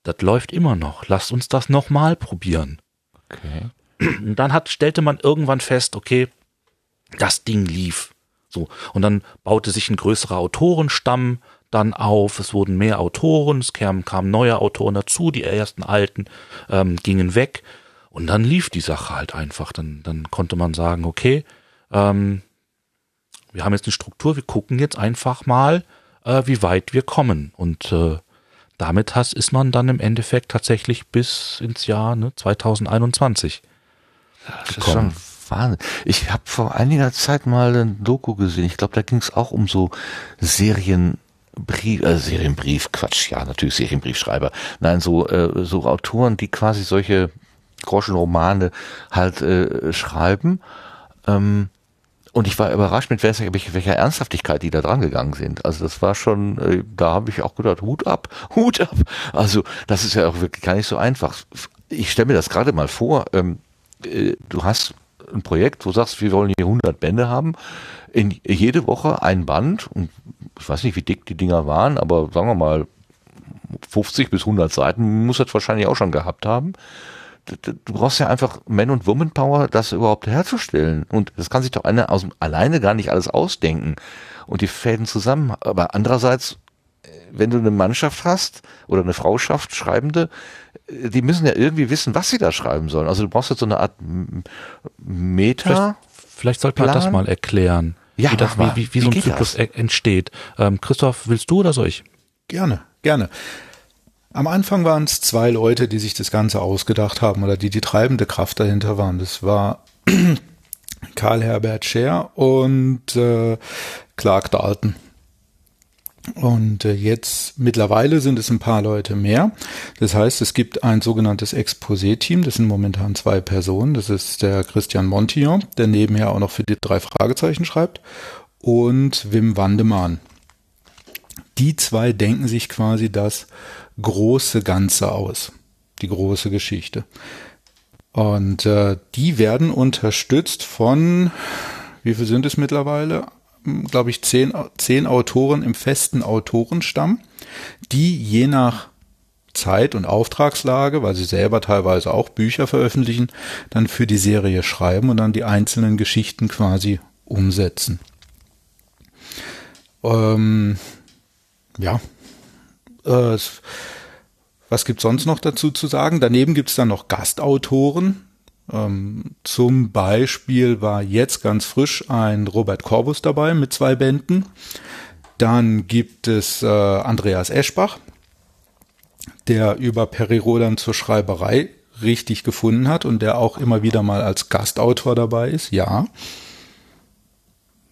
Speaker 4: das läuft immer noch. Lasst uns das nochmal probieren.
Speaker 1: Okay.
Speaker 4: Und dann hat, stellte man irgendwann fest, okay, das Ding lief. So. Und dann baute sich ein größerer Autorenstamm dann auf. Es wurden mehr Autoren, es kamen, kamen neue Autoren dazu, die ersten alten ähm, gingen weg. Und dann lief die Sache halt einfach. Dann, dann konnte man sagen, okay, ähm, wir haben jetzt eine Struktur, wir gucken jetzt einfach mal, äh, wie weit wir kommen. Und äh, damit has, ist man dann im Endeffekt tatsächlich bis ins Jahr ne, 2021
Speaker 1: Das ist
Speaker 4: gekommen.
Speaker 1: schon Wahnsinn. Ich habe vor einiger Zeit mal ein Doku gesehen. Ich glaube, da ging es auch um so Serienbrief, äh, Serienbrief, Quatsch, ja, natürlich Serienbriefschreiber. Nein, so, äh, so Autoren, die quasi solche Groschenromane halt äh, schreiben. Ähm, und ich war überrascht, mit welcher, welcher Ernsthaftigkeit die da dran gegangen sind. Also das war schon, äh, da habe ich auch gedacht, Hut ab, <laughs> Hut ab. Also das ist ja auch wirklich gar nicht so einfach. Ich stelle mir das gerade mal vor, ähm, äh, du hast ein Projekt, wo du sagst, wir wollen hier 100 Bände haben, in jede Woche ein Band, und ich weiß nicht, wie dick die Dinger waren, aber sagen wir mal 50 bis 100 Seiten muss das wahrscheinlich auch schon gehabt haben. Du brauchst ja einfach Man- und Woman-Power, das überhaupt herzustellen. Und das kann sich doch einer aus, dem- alleine gar nicht alles ausdenken. Und die Fäden zusammen. Aber andererseits, äh, wenn du eine Mannschaft hast oder eine Frauschaft, Schreibende, die müssen ja irgendwie wissen, was sie da schreiben sollen. Also du brauchst jetzt so eine Art Meta.
Speaker 4: Vielleicht, vielleicht sollte man das mal erklären,
Speaker 1: Ja,
Speaker 4: wie, das, wie, wie, wie so ein Zyklus
Speaker 1: das?
Speaker 4: e- entsteht. Ähm, Christoph, willst du oder soll ich?
Speaker 5: Gerne, gerne. Am Anfang waren es zwei Leute, die sich das Ganze ausgedacht haben oder die die treibende Kraft dahinter waren. Das war <clears throat> Karl Herbert Scher und äh, Clark Dalton. Und äh, jetzt mittlerweile sind es ein paar Leute mehr. Das heißt, es gibt ein sogenanntes Exposé-Team. Das sind momentan zwei Personen. Das ist der Christian Montillon, der nebenher auch noch für die drei Fragezeichen schreibt, und Wim Wandemann die zwei denken sich quasi das große Ganze aus, die große Geschichte. Und äh, die werden unterstützt von, wie viel sind es mittlerweile? Glaube ich, zehn, zehn Autoren im festen Autorenstamm, die je nach Zeit und Auftragslage, weil sie selber teilweise auch Bücher veröffentlichen, dann für die Serie schreiben und dann die einzelnen Geschichten quasi umsetzen. Ähm, ja. Äh, es- was gibt's sonst noch dazu zu sagen? Daneben gibt's dann noch Gastautoren. Ähm, zum Beispiel war jetzt ganz frisch ein Robert Corbus dabei mit zwei Bänden. Dann gibt es äh, Andreas Eschbach, der über Peri Rodan zur Schreiberei richtig gefunden hat und der auch immer wieder mal als Gastautor dabei ist. Ja.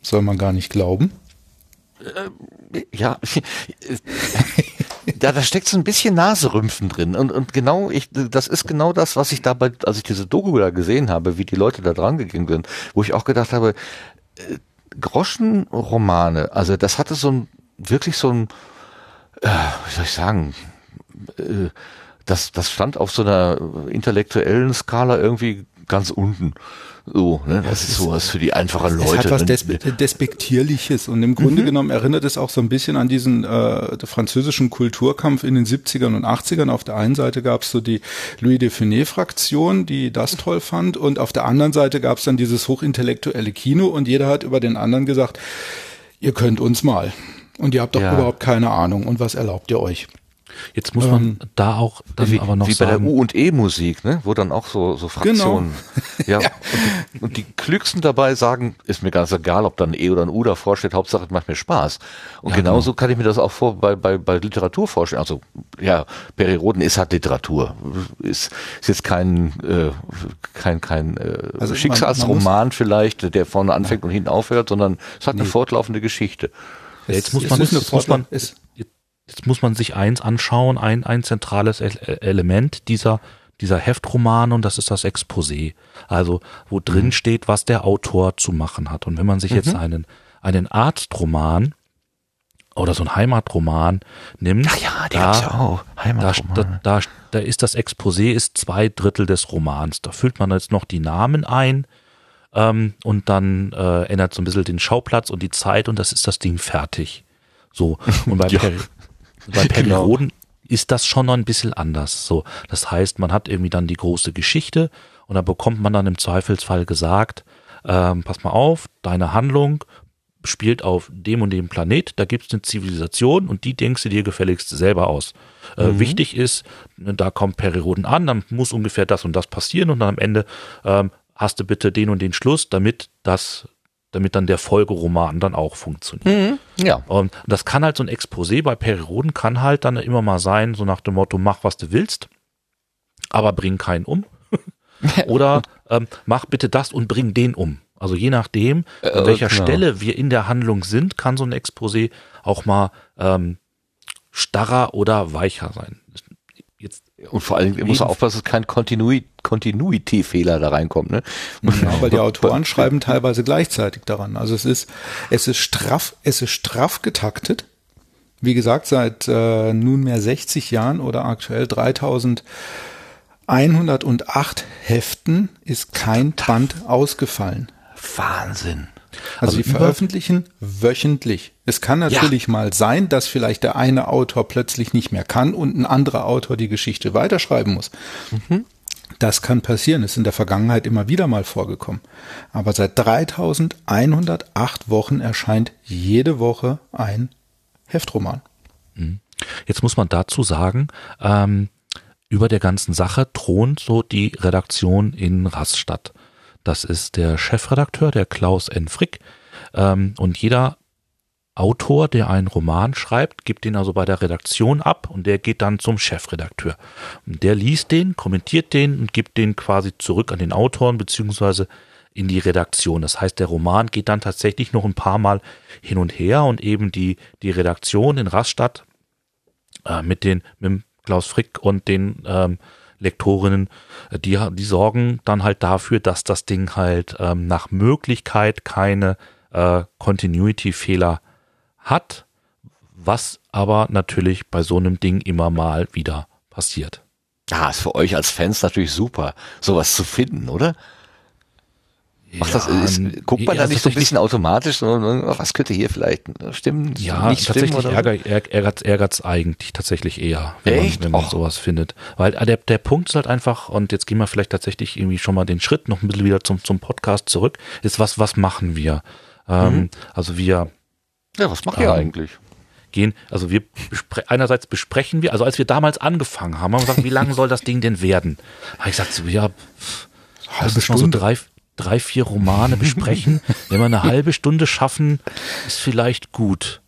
Speaker 5: Soll man gar nicht glauben.
Speaker 1: Ja, ja, <laughs> da steckt so ein bisschen Naserümpfen drin. Und, und genau, ich, das ist genau das, was ich dabei, als ich diese Doku da gesehen habe, wie die Leute da dran gegangen sind, wo ich auch gedacht habe, äh, Groschenromane, also das hatte so ein, wirklich so ein, äh, wie soll ich sagen, äh, das, das stand auf so einer intellektuellen Skala irgendwie ganz unten. So, ne? Das ist sowas für die einfachen Leute.
Speaker 5: Es hat was
Speaker 1: ne?
Speaker 5: Des Despektierliches und im Grunde
Speaker 1: Mhm.
Speaker 5: genommen erinnert es auch so ein bisschen an diesen äh, französischen Kulturkampf in den 70ern und 80ern. Auf der einen Seite gab es so die Louis de Funès-Fraktion, die das toll fand und auf der anderen Seite gab es dann dieses hochintellektuelle Kino und jeder hat über den anderen gesagt, ihr könnt uns mal. Und ihr habt doch
Speaker 1: Ja.
Speaker 5: überhaupt keine Ahnung. Und was erlaubt ihr euch?
Speaker 4: Jetzt muss man da auch dann
Speaker 1: wie,
Speaker 4: aber noch
Speaker 1: wie bei der
Speaker 4: sagen,
Speaker 1: U und E Musik, ne, wo dann auch so so Fraktionen. <laughs> Ja. Und, die, und die klügsten dabei sagen, ist mir ganz egal, ob da ein E oder ein U davor steht, Hauptsache es macht mir Spaß. Und
Speaker 4: Ja,
Speaker 1: genauso kann ich mir das auch vor bei bei bei Literatur vorstellen. Also ja, Perry Roden ist halt Literatur, ist, ist jetzt kein äh, kein kein äh,
Speaker 5: Also man-
Speaker 1: Schicksalsroman vielleicht, der vorne anfängt und hinten aufhört, sondern es hat eine fortlaufende Geschichte.
Speaker 4: Ja, jetzt
Speaker 5: Es-
Speaker 4: muss
Speaker 5: es
Speaker 4: man,
Speaker 5: ist eine
Speaker 4: jetzt muss man,
Speaker 5: es-
Speaker 4: jetzt muss man sich eins anschauen, ein, ein zentrales Element dieser, dieser Heftromane und das ist das Exposé. Also, wo drin
Speaker 1: Mhm.
Speaker 4: steht, was der Autor zu machen hat. Und wenn man sich jetzt einen, einen Arztroman oder so einen Heimatroman nimmt,
Speaker 1: Ach ja, die
Speaker 4: da,
Speaker 1: ja auch.
Speaker 4: da, da, da ist das Exposé ist zwei Drittel des Romans. Da füllt man jetzt noch die Namen ein ähm, und dann äh, ändert so ein bisschen den Schauplatz und die Zeit und das ist das Ding fertig. So. Und bei, <laughs>
Speaker 1: Ja.
Speaker 4: Peri bei
Speaker 1: Genau.
Speaker 4: Perioden ist das schon noch ein bisschen anders. So. Das heißt, man hat irgendwie dann die große Geschichte und dann bekommt man dann im Zweifelsfall gesagt, ähm, pass mal auf, deine Handlung spielt auf dem und dem Planet, da gibt es eine Zivilisation und die denkst du dir gefälligst selber aus. Äh, Wichtig ist, ne, da kommt Perioden an, dann muss ungefähr das und das passieren und dann am Ende ähm, hast du bitte den und den Schluss, damit das, damit dann der Folgeroman dann auch funktioniert.
Speaker 1: Ja.
Speaker 4: Und das kann halt so ein Exposé bei Perioden kann halt dann immer mal sein, so nach dem Motto, mach was du willst, aber bring keinen um. <laughs> Oder ähm, mach bitte das und bring den um. Also je nachdem, an
Speaker 1: Äh,
Speaker 4: welcher
Speaker 1: genau.
Speaker 4: Stelle wir in der Handlung sind, kann so ein Exposé auch mal ähm, starrer oder weicher sein. Jetzt
Speaker 1: Und vor allem muss man aufpassen, dass kein Continui Continuity-Fehler da reinkommt. Ne?
Speaker 5: Ja, <laughs> weil die Autoren schreiben teilweise gleichzeitig daran. Also es ist, es ist straff, es ist straff getaktet. Wie gesagt, seit äh, nunmehr 60 Jahren oder aktuell 3108 Heften ist kein Band ausgefallen.
Speaker 1: Wahnsinn.
Speaker 5: Also,
Speaker 4: Also
Speaker 5: die veröffentlichen wöchentlich. Es kann natürlich mal sein, dass vielleicht der eine Autor plötzlich nicht mehr kann und ein anderer Autor die Geschichte weiterschreiben muss. Das kann passieren. Ist in der Vergangenheit immer wieder mal vorgekommen. Aber seit 3108 Wochen erscheint jede Woche ein Heftroman.
Speaker 4: Jetzt muss man dazu sagen, ähm, über der ganzen Sache thront so die Redaktion in Rastatt. Das ist der Chefredakteur, der Klaus N. Frick. Ähm, und jeder Autor, der einen Roman schreibt, gibt den also bei der Redaktion ab und der geht dann zum Chefredakteur. Und der liest den, kommentiert den und gibt den quasi zurück an den Autoren beziehungsweise in die Redaktion. Das heißt, der Roman geht dann tatsächlich noch ein paar Mal hin und her und eben die, die Redaktion in Rastatt äh, mit den mit Klaus Frick und den ähm, Lektorinnen, äh, die, die sorgen dann halt dafür, dass das Ding halt ähm, nach Möglichkeit keine äh, Continuity-Fehler hat, was aber natürlich bei so einem Ding immer mal wieder passiert.
Speaker 1: Ja, ist für euch als Fans natürlich super, sowas zu finden, oder? Macht das, ist, guckt man
Speaker 4: ja,
Speaker 1: da nicht so ein bisschen automatisch, so, oh, was könnte hier vielleicht stimmen,
Speaker 4: Ja,
Speaker 1: nicht stimmen
Speaker 4: tatsächlich
Speaker 1: oder?
Speaker 4: ärger, ärg- ärgert's, ärgert's eigentlich tatsächlich eher, wenn
Speaker 1: Echt?
Speaker 4: man, wenn man
Speaker 1: Och.
Speaker 4: sowas findet. Weil äh, der, der Punkt ist halt einfach, und jetzt gehen wir vielleicht tatsächlich irgendwie schon mal den Schritt noch ein bisschen wieder zum, zum Podcast zurück, ist was, was machen wir? Ähm, Also wir
Speaker 1: Ja, was macht ihr
Speaker 4: Ähm,
Speaker 1: eigentlich?
Speaker 4: gehen, also wir bespre einerseits besprechen wir, also als wir damals angefangen haben, haben wir gesagt, wie lange soll das Ding denn werden? Habe ich gesagt, so, ja, uns mal so
Speaker 5: Stunde.
Speaker 4: drei, drei, vier Romane besprechen. <laughs> Wenn wir eine halbe Stunde schaffen, ist vielleicht gut.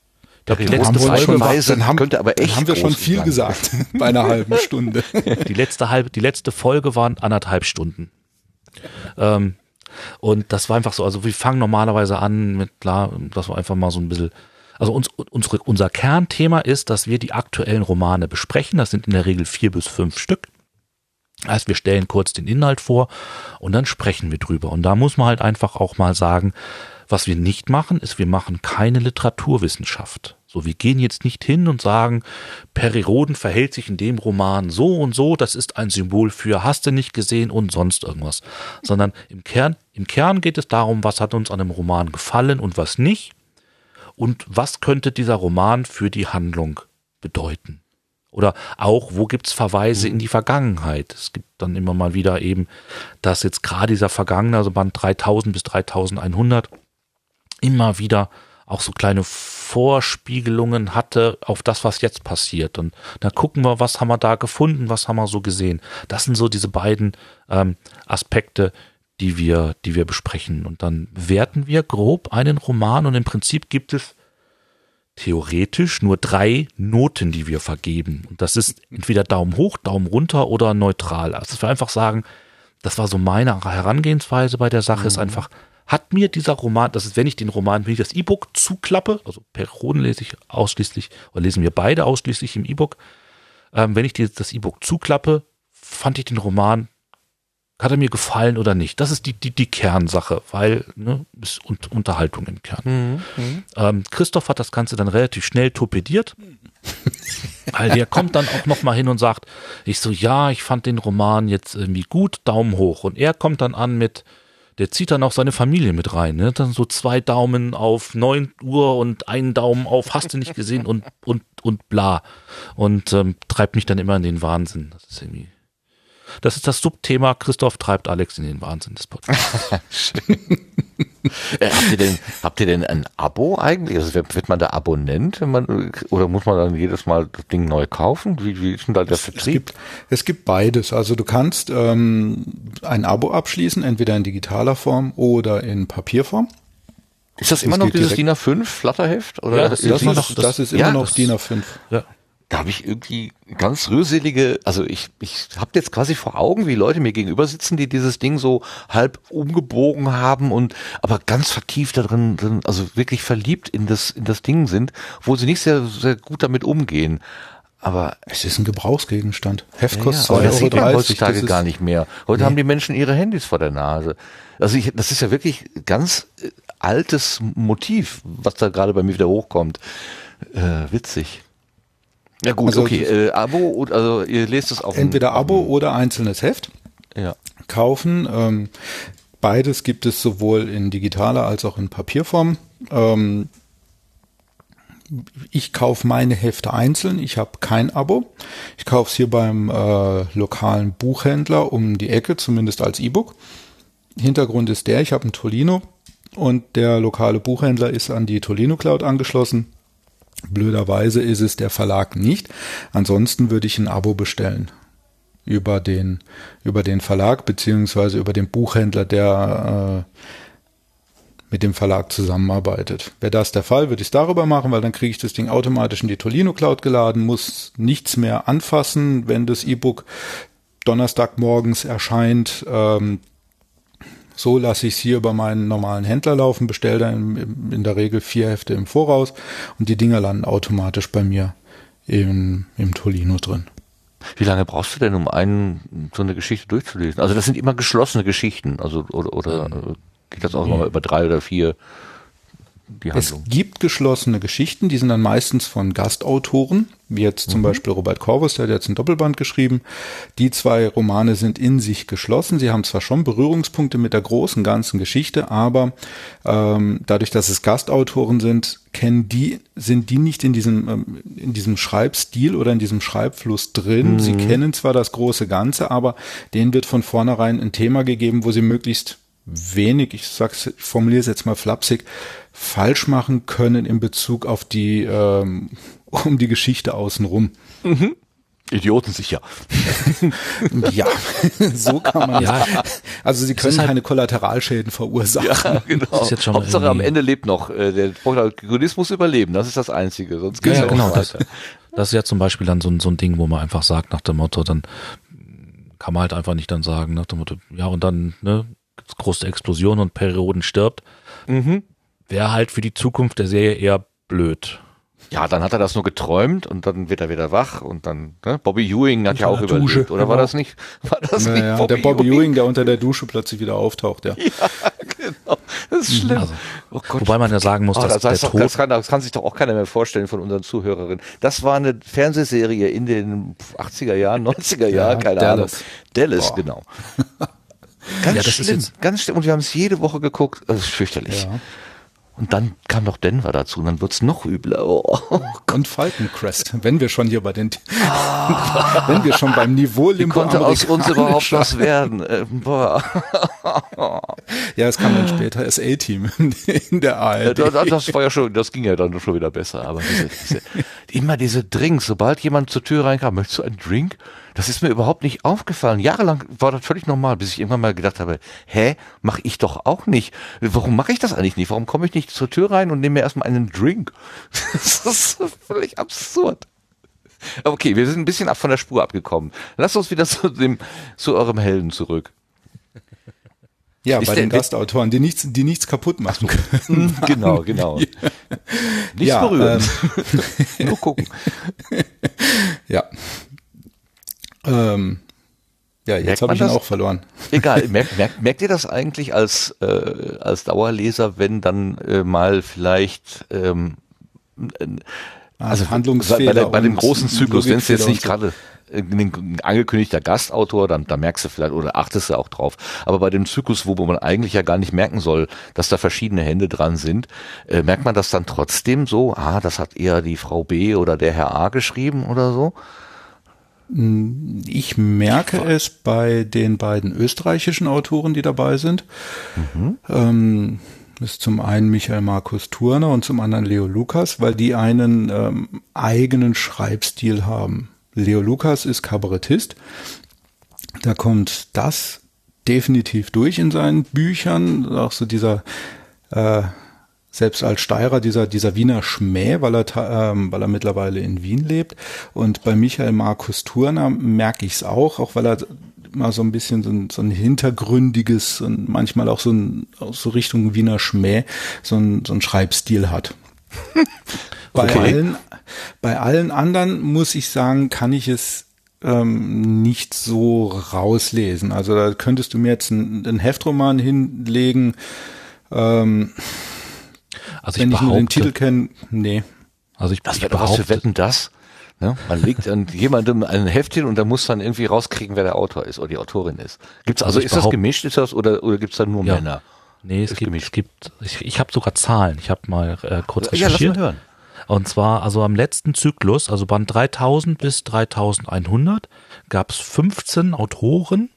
Speaker 4: Glaub, die, letzte Folge war,
Speaker 5: dann haben,
Speaker 1: könnte aber echt
Speaker 5: dann haben wir schon viel
Speaker 1: sein.
Speaker 5: gesagt <laughs> bei einer halben Stunde. <laughs>
Speaker 4: die letzte halbe, die letzte Folge waren anderthalb Stunden. Ähm, und das war einfach so, also wir fangen normalerweise an mit, klar, dass wir einfach mal so ein bisschen also uns, unsere, unser Kernthema ist, dass wir die aktuellen Romane besprechen. Das sind in der Regel vier bis fünf Stück. Heißt, wir stellen kurz den Inhalt vor und dann sprechen wir drüber. Und da muss man halt einfach auch mal sagen, was wir nicht machen, ist, wir machen keine Literaturwissenschaft. So, wir gehen jetzt nicht hin und sagen, Periroden verhält sich in dem Roman so und so, das ist ein Symbol für hast du nicht gesehen und sonst irgendwas. Sondern im Kern, im Kern geht es darum, was hat uns an dem Roman gefallen und was nicht. Und was könnte dieser Roman für die Handlung bedeuten? Oder auch, wo gibt's Verweise in die Vergangenheit? Es gibt dann immer mal wieder eben, dass jetzt gerade dieser vergangene, also Band 3000 bis 3100, immer wieder auch so kleine Vorspiegelungen hatte auf das, was jetzt passiert. Und da gucken wir, was haben wir da gefunden, was haben wir so gesehen. Das sind so diese beiden ähm, Aspekte, die wir, die wir besprechen. Und dann werten wir grob einen Roman und im Prinzip gibt es theoretisch nur drei Noten, die wir vergeben. Und das ist entweder Daumen hoch, Daumen runter oder neutral. Also dass wir einfach sagen, das war so meine Herangehensweise bei der Sache, mhm. ist einfach, hat mir dieser Roman, das ist, wenn ich den Roman, wenn ich das E-Book zuklappe, also Perron lese ich ausschließlich, oder lesen wir beide ausschließlich im E-Book, ähm, wenn ich die, das E-Book zuklappe, fand ich den Roman, hat er mir gefallen oder nicht? Das ist die, die, die Kernsache, weil, ne, ist Unterhaltung im Kern. Mhm, mhm, ähm, Christoph hat das Ganze dann relativ schnell torpediert. <laughs> weil der kommt dann auch nochmal hin und sagt, ich so, ja, ich fand den Roman jetzt irgendwie gut, Daumen hoch. Und er kommt dann an mit, der zieht dann auch seine Familie mit rein. Ne? Dann so zwei Daumen auf neun Uhr und einen Daumen auf hast du nicht gesehen und, und, und bla. Und ähm, treibt mich dann immer in den Wahnsinn. Das ist irgendwie. Das ist das Subthema, Christoph treibt Alex in den Wahnsinn des Podcasts. <laughs>
Speaker 1: äh, habt, ihr denn, habt ihr denn ein Abo eigentlich? Also wird man da Abonnent, wenn man, oder muss man dann jedes Mal das Ding neu kaufen? Wie, wie ist denn da der Vertrieb?
Speaker 5: Es gibt, es gibt beides. Also du kannst ähm, ein Abo abschließen, entweder in digitaler Form oder in Papierform.
Speaker 1: Ist das, das immer noch dieses DIN A5 Flatterheft? Oder
Speaker 5: ja, das, das, ist, noch, das, das ist immer ja, noch DIN A5.
Speaker 1: Ja da habe ich irgendwie ganz rührselige, also ich, ich habe jetzt quasi vor Augen, wie Leute mir gegenüber sitzen, die dieses Ding so halb umgebogen haben und aber ganz vertieft da drin, drin also wirklich verliebt in das, in das Ding sind, wo sie nicht sehr, sehr gut damit umgehen. Aber
Speaker 5: es ist ein Gebrauchsgegenstand. Heft kostet
Speaker 1: ja, ja, das sieht man heutzutage gar nicht mehr. Heute nee. haben die Menschen ihre Handys vor der Nase. Also ich, das ist ja wirklich ganz äh, altes Motiv, was da gerade bei mir wieder hochkommt. Äh, witzig. Ja gut, also, okay. Äh, Abo, also ihr lest es auch.
Speaker 5: Entweder Abo oder einzelnes Heft.
Speaker 1: Ja.
Speaker 5: Kaufen. Ähm, beides gibt es sowohl in digitaler als auch in Papierform. Ähm, ich kaufe meine Hefte einzeln. Ich habe kein Abo. Ich kaufe es hier beim äh, lokalen Buchhändler um die Ecke, zumindest als E-Book. Hintergrund ist der, ich habe ein Tolino und der lokale Buchhändler ist an die Tolino Cloud angeschlossen. Blöderweise ist es der Verlag nicht. Ansonsten würde ich ein Abo bestellen über den über den Verlag beziehungsweise über den Buchhändler, der äh, mit dem Verlag zusammenarbeitet. Wäre das der Fall, würde ich es darüber machen, weil dann kriege ich das Ding automatisch in die Tolino Cloud geladen, muss nichts mehr anfassen, wenn das E-Book Donnerstagmorgens erscheint. Ähm, so lasse ich es hier über meinen normalen Händler laufen, bestelle dann in der Regel vier Hefte im Voraus und die Dinger landen automatisch bei mir im, im Tolino drin.
Speaker 1: Wie lange brauchst du denn, um einen, so eine Geschichte durchzulesen? Also das sind immer geschlossene Geschichten, also oder, oder ähm, geht das auch mal über drei oder vier?
Speaker 5: Die Handlung. Es gibt geschlossene Geschichten, die sind dann meistens von Gastautoren, wie jetzt zum mhm. Beispiel Robert Corvus, der hat jetzt ein Doppelband geschrieben. Die zwei Romane sind in sich geschlossen. Sie haben zwar schon Berührungspunkte mit der großen ganzen Geschichte, aber ähm, dadurch, dass es Gastautoren sind, kennen die, sind die nicht in diesem, ähm, in diesem Schreibstil oder in diesem Schreibfluss drin. Mhm. Sie kennen zwar das große Ganze, aber denen wird von vornherein ein Thema gegeben, wo sie möglichst wenig, ich sag's, ich formuliere es jetzt mal flapsig, falsch machen können in Bezug auf die, ähm, <laughs> um die Geschichte außenrum.
Speaker 1: Mhm. Idioten sicher.
Speaker 5: ja, <laughs> <laughs> so kann man. Ja. Also sie können halt keine Kollateralschäden verursachen. Ja,
Speaker 1: genau. Das ist jetzt schon Hauptsache am Ende lebt noch. Äh, der Protagonist muss überleben. Das ist das Einzige. Sonst geht's
Speaker 4: ja, ja genau. Das, das, ist ja zum Beispiel dann so, so ein Ding, wo man einfach sagt nach dem Motto, dann kann man halt einfach nicht dann sagen nach dem Motto, ja und dann ne, große Explosion und Perioden stirbt. Mhm wäre halt für die Zukunft der Serie eher blöd.
Speaker 1: Ja, dann hat er das nur geträumt und dann wird er wieder wach und dann, ne? Bobby Ewing hat ja auch
Speaker 2: der
Speaker 1: überlebt,
Speaker 2: Dusche,
Speaker 1: oder war
Speaker 2: genau.
Speaker 1: das nicht? <laughs> War das nicht
Speaker 5: Naja, der Bobby Ewing, der unter der Dusche plötzlich wieder auftaucht, <laughs> ja.
Speaker 1: genau. Das ist schlimm.
Speaker 4: Also,
Speaker 1: oh Gott.
Speaker 4: Wobei man ja sagen muss,
Speaker 1: Oh,
Speaker 4: dass
Speaker 1: das,
Speaker 4: der
Speaker 1: heißt doch,
Speaker 4: Tod
Speaker 1: das, kann, das kann sich doch auch keiner mehr vorstellen von unseren Zuhörerinnen. Das war eine Fernsehserie in den 80er Jahren, 90er Jahren, keine
Speaker 5: Dallas.
Speaker 1: Ahnung. Dallas,
Speaker 5: Boah.
Speaker 1: genau. <laughs> Ganz
Speaker 4: Ja,
Speaker 1: schlimm, ganz schlimm. Und wir haben es jede Woche geguckt. Das ist fürchterlich.
Speaker 5: Ja.
Speaker 1: Und dann kam noch Denver dazu und dann wird's noch übler. Oh.
Speaker 5: Und Falcon Crest, wenn wir schon hier bei den, <laughs> wenn wir schon beim Niveau
Speaker 1: Wie
Speaker 5: Limbo
Speaker 1: konnte aus uns überhaupt was werden? Äh, boah. <laughs>
Speaker 5: Ja, es kam dann später das A-Team in der ARD.
Speaker 1: das, das war ja schon, das ging ja dann schon wieder besser. Aber diese, diese, immer diese Drinks, sobald jemand zur Tür reinkam, möchtest du einen Drink? Das ist mir überhaupt nicht aufgefallen. Jahrelang war das völlig normal, bis ich irgendwann mal gedacht habe, hä, mach ich doch auch nicht. Warum mache ich das eigentlich nicht? Warum komme ich nicht zur Tür rein und nehme mir erstmal einen Drink? <laughs> Das ist völlig absurd. Okay, wir sind ein bisschen ab von der Spur abgekommen. Lasst uns wieder <laughs> zu dem, zu eurem Helden zurück.
Speaker 5: Ja,
Speaker 1: Ist
Speaker 5: bei den Gastautoren, die nichts, die nichts kaputt machen können. <laughs>
Speaker 1: Genau, genau. Nicht
Speaker 5: Ja,
Speaker 1: berühren. Nur gucken.
Speaker 5: Ja. Ähm, ja, jetzt habe ich ihn
Speaker 1: das?
Speaker 5: auch verloren. <laughs>
Speaker 1: Egal, <laughs> merkt, merkt, merkt ihr das eigentlich als, äh, als Dauerleser, wenn dann äh, mal vielleicht ähm, äh, also
Speaker 5: Handlungsfehler
Speaker 1: bei, der, bei dem großen Zyklus, wenn es jetzt nicht gerade äh, ein angekündigter Gastautor, dann da merkst du vielleicht oder achtest du auch drauf. Aber bei dem Zyklus, wo man eigentlich ja gar nicht merken soll, dass da verschiedene Hände dran sind, äh, merkt man das dann trotzdem so, ah, das hat eher die Frau B oder der Herr A geschrieben oder so?
Speaker 5: Ich merke es bei den beiden österreichischen Autoren, die dabei sind. Ähm, das ist zum einen Michael Markus Turner und zum anderen Leo Lukas, weil die einen ähm, eigenen Schreibstil haben. Leo Lukas ist Kabarettist. Da kommt das definitiv durch in seinen Büchern. Auch so dieser, äh, selbst als Steirer, dieser, dieser Wiener Schmäh, weil er, ähm, weil er mittlerweile in Wien lebt. Und bei Michael Markus Turner merke ich es auch, auch weil er mal so ein bisschen so ein, so ein hintergründiges und manchmal auch so, ein, auch so Richtung Wiener Schmäh so ein, so ein Schreibstil hat. <laughs> Bei,
Speaker 1: Okay.
Speaker 5: allen, bei allen anderen muss ich sagen, kann ich es ähm, nicht so rauslesen. Also da könntest du mir jetzt einen, einen Heftroman hinlegen. Ähm,
Speaker 4: Also
Speaker 5: wenn
Speaker 4: ich
Speaker 5: ich nur den
Speaker 4: behaupte,
Speaker 5: Titel kenne, nee.
Speaker 4: also ich,
Speaker 1: Das
Speaker 4: ich
Speaker 1: doch was für
Speaker 4: behaupte,
Speaker 1: Wetten das. Ne? Man legt an jemandem ein Heft hin und dann muss dann irgendwie rauskriegen, wer der Autor ist oder die Autorin ist. Gibt's also,
Speaker 4: Also
Speaker 1: ist das gemischt, ist das oder oder gibt's da nur
Speaker 4: Ja.
Speaker 1: Männer?
Speaker 4: nee, es
Speaker 1: ist
Speaker 4: gibt,
Speaker 1: gemischt.
Speaker 4: es gibt, ich, ich habe sogar Zahlen. Ich habe mal äh, kurz
Speaker 1: Ja, lass
Speaker 4: recherchiert.
Speaker 1: mal hören.
Speaker 4: Und zwar, also am letzten Zyklus, also Band 3000 bis 3100, gab es 15 Autoren,